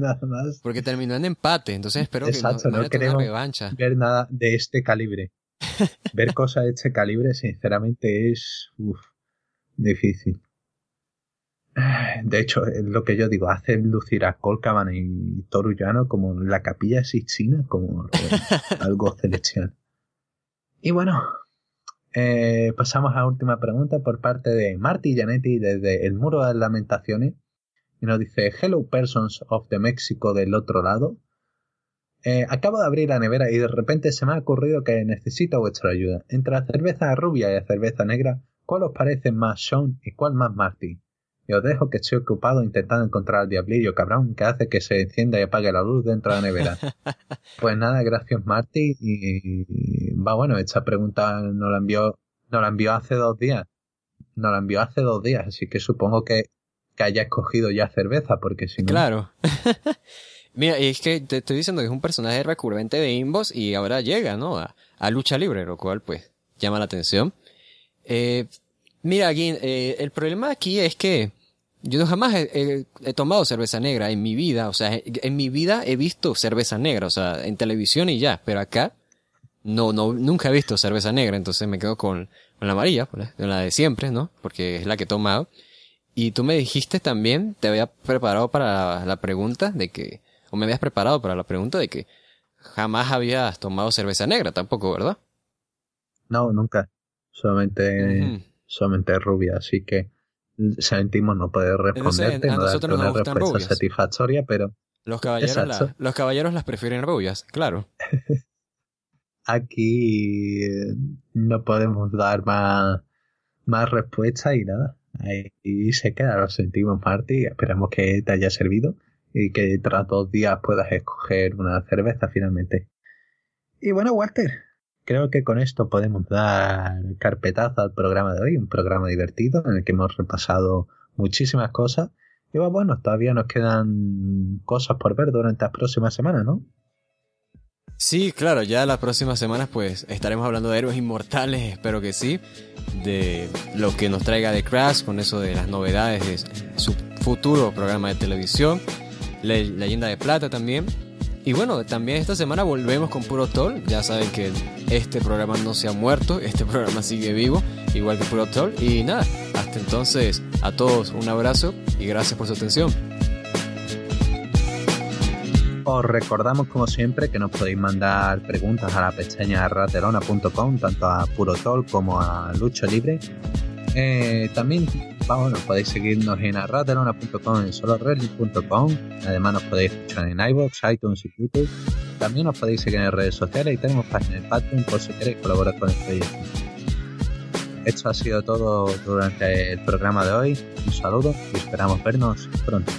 Porque terminó en empate, entonces espero que no, no, queremos revancha. ver nada de este calibre. ver cosas de este calibre, sinceramente, es difícil. De hecho, es lo que yo digo, hace lucir a Colcaban y Torullano como la capilla Sixtina, como algo celestial. Y bueno, eh, pasamos a la última pregunta por parte de Marty Janetti desde el Muro de Lamentaciones. Y nos dice, Hello persons of the Mexico del otro lado. Eh, acabo de abrir la nevera y de repente se me ha ocurrido que necesito vuestra ayuda. Entre la cerveza rubia y la cerveza negra, ¿cuál os parece más Sean y cuál más Marty? Y os dejo que estoy ocupado intentando encontrar al diablillo cabrón que hace que se encienda y apague la luz dentro de la nevera. pues nada, gracias Marty. Y, va bueno, esta pregunta nos la envió, nos la envió hace dos días. Nos la envió hace dos días, así que supongo que, que haya escogido ya cerveza, porque si no. Claro. Mira, y es que te estoy diciendo que es un personaje recurrente de Inbox y ahora llega, ¿no? A, lucha libre, lo cual pues llama la atención. Eh, mira, aquí, eh, el problema aquí es que yo jamás he, tomado cerveza negra en mi vida, o sea, en mi vida he visto cerveza negra, o sea, en televisión y ya, pero acá no, no, nunca he visto cerveza negra, entonces me quedo con, la amarilla, pues, la de siempre, ¿no? Porque es la que he tomado. Y tú me dijiste también, te había preparado para la, pregunta de que, o me habías preparado para la pregunta de que jamás habías tomado cerveza negra tampoco, ¿verdad? No, nunca. Solamente, solamente rubia, así que sentimos no poder responderte, no darte una respuesta satisfactoria, pero... Los caballeros, los caballeros las prefieren rubias, claro. Aquí eh, no podemos dar más, más respuesta y nada. Ahí se queda, lo sentimos, Marty. Esperamos que te haya servido y que tras dos días puedas escoger una cerveza finalmente. Y bueno, Walter, creo que con esto podemos dar carpetazo al programa de hoy, un programa divertido en el que hemos repasado muchísimas cosas. Y bueno, todavía nos quedan cosas por ver durante las próximas semanas, ¿no? Sí, claro, ya las próximas semanas pues estaremos hablando de héroes inmortales, espero que sí, de lo que nos traiga de Crash, con eso de las novedades de su futuro programa de televisión, Leyenda de Plata también, y bueno, también esta semana volvemos con Puro Toll. Ya saben que este programa no se ha muerto, este programa sigue vivo, igual que Puro Toll. Y nada, hasta entonces, a todos un abrazo y gracias por su atención. Os recordamos como siempre que nos podéis mandar preguntas a la pestaña raterona.com, tanto a Puro Toll como a Lucho Libre. Eh, también, bueno, podéis seguirnos en arraterona.com, en solorrelly.com. Además, nos podéis escuchar en iBox, iTunes y YouTube. También nos podéis seguir en redes sociales y tenemos página de Patreon por si queréis colaborar con el proyecto. Esto ha sido todo durante el programa de hoy. Un saludo y esperamos vernos pronto.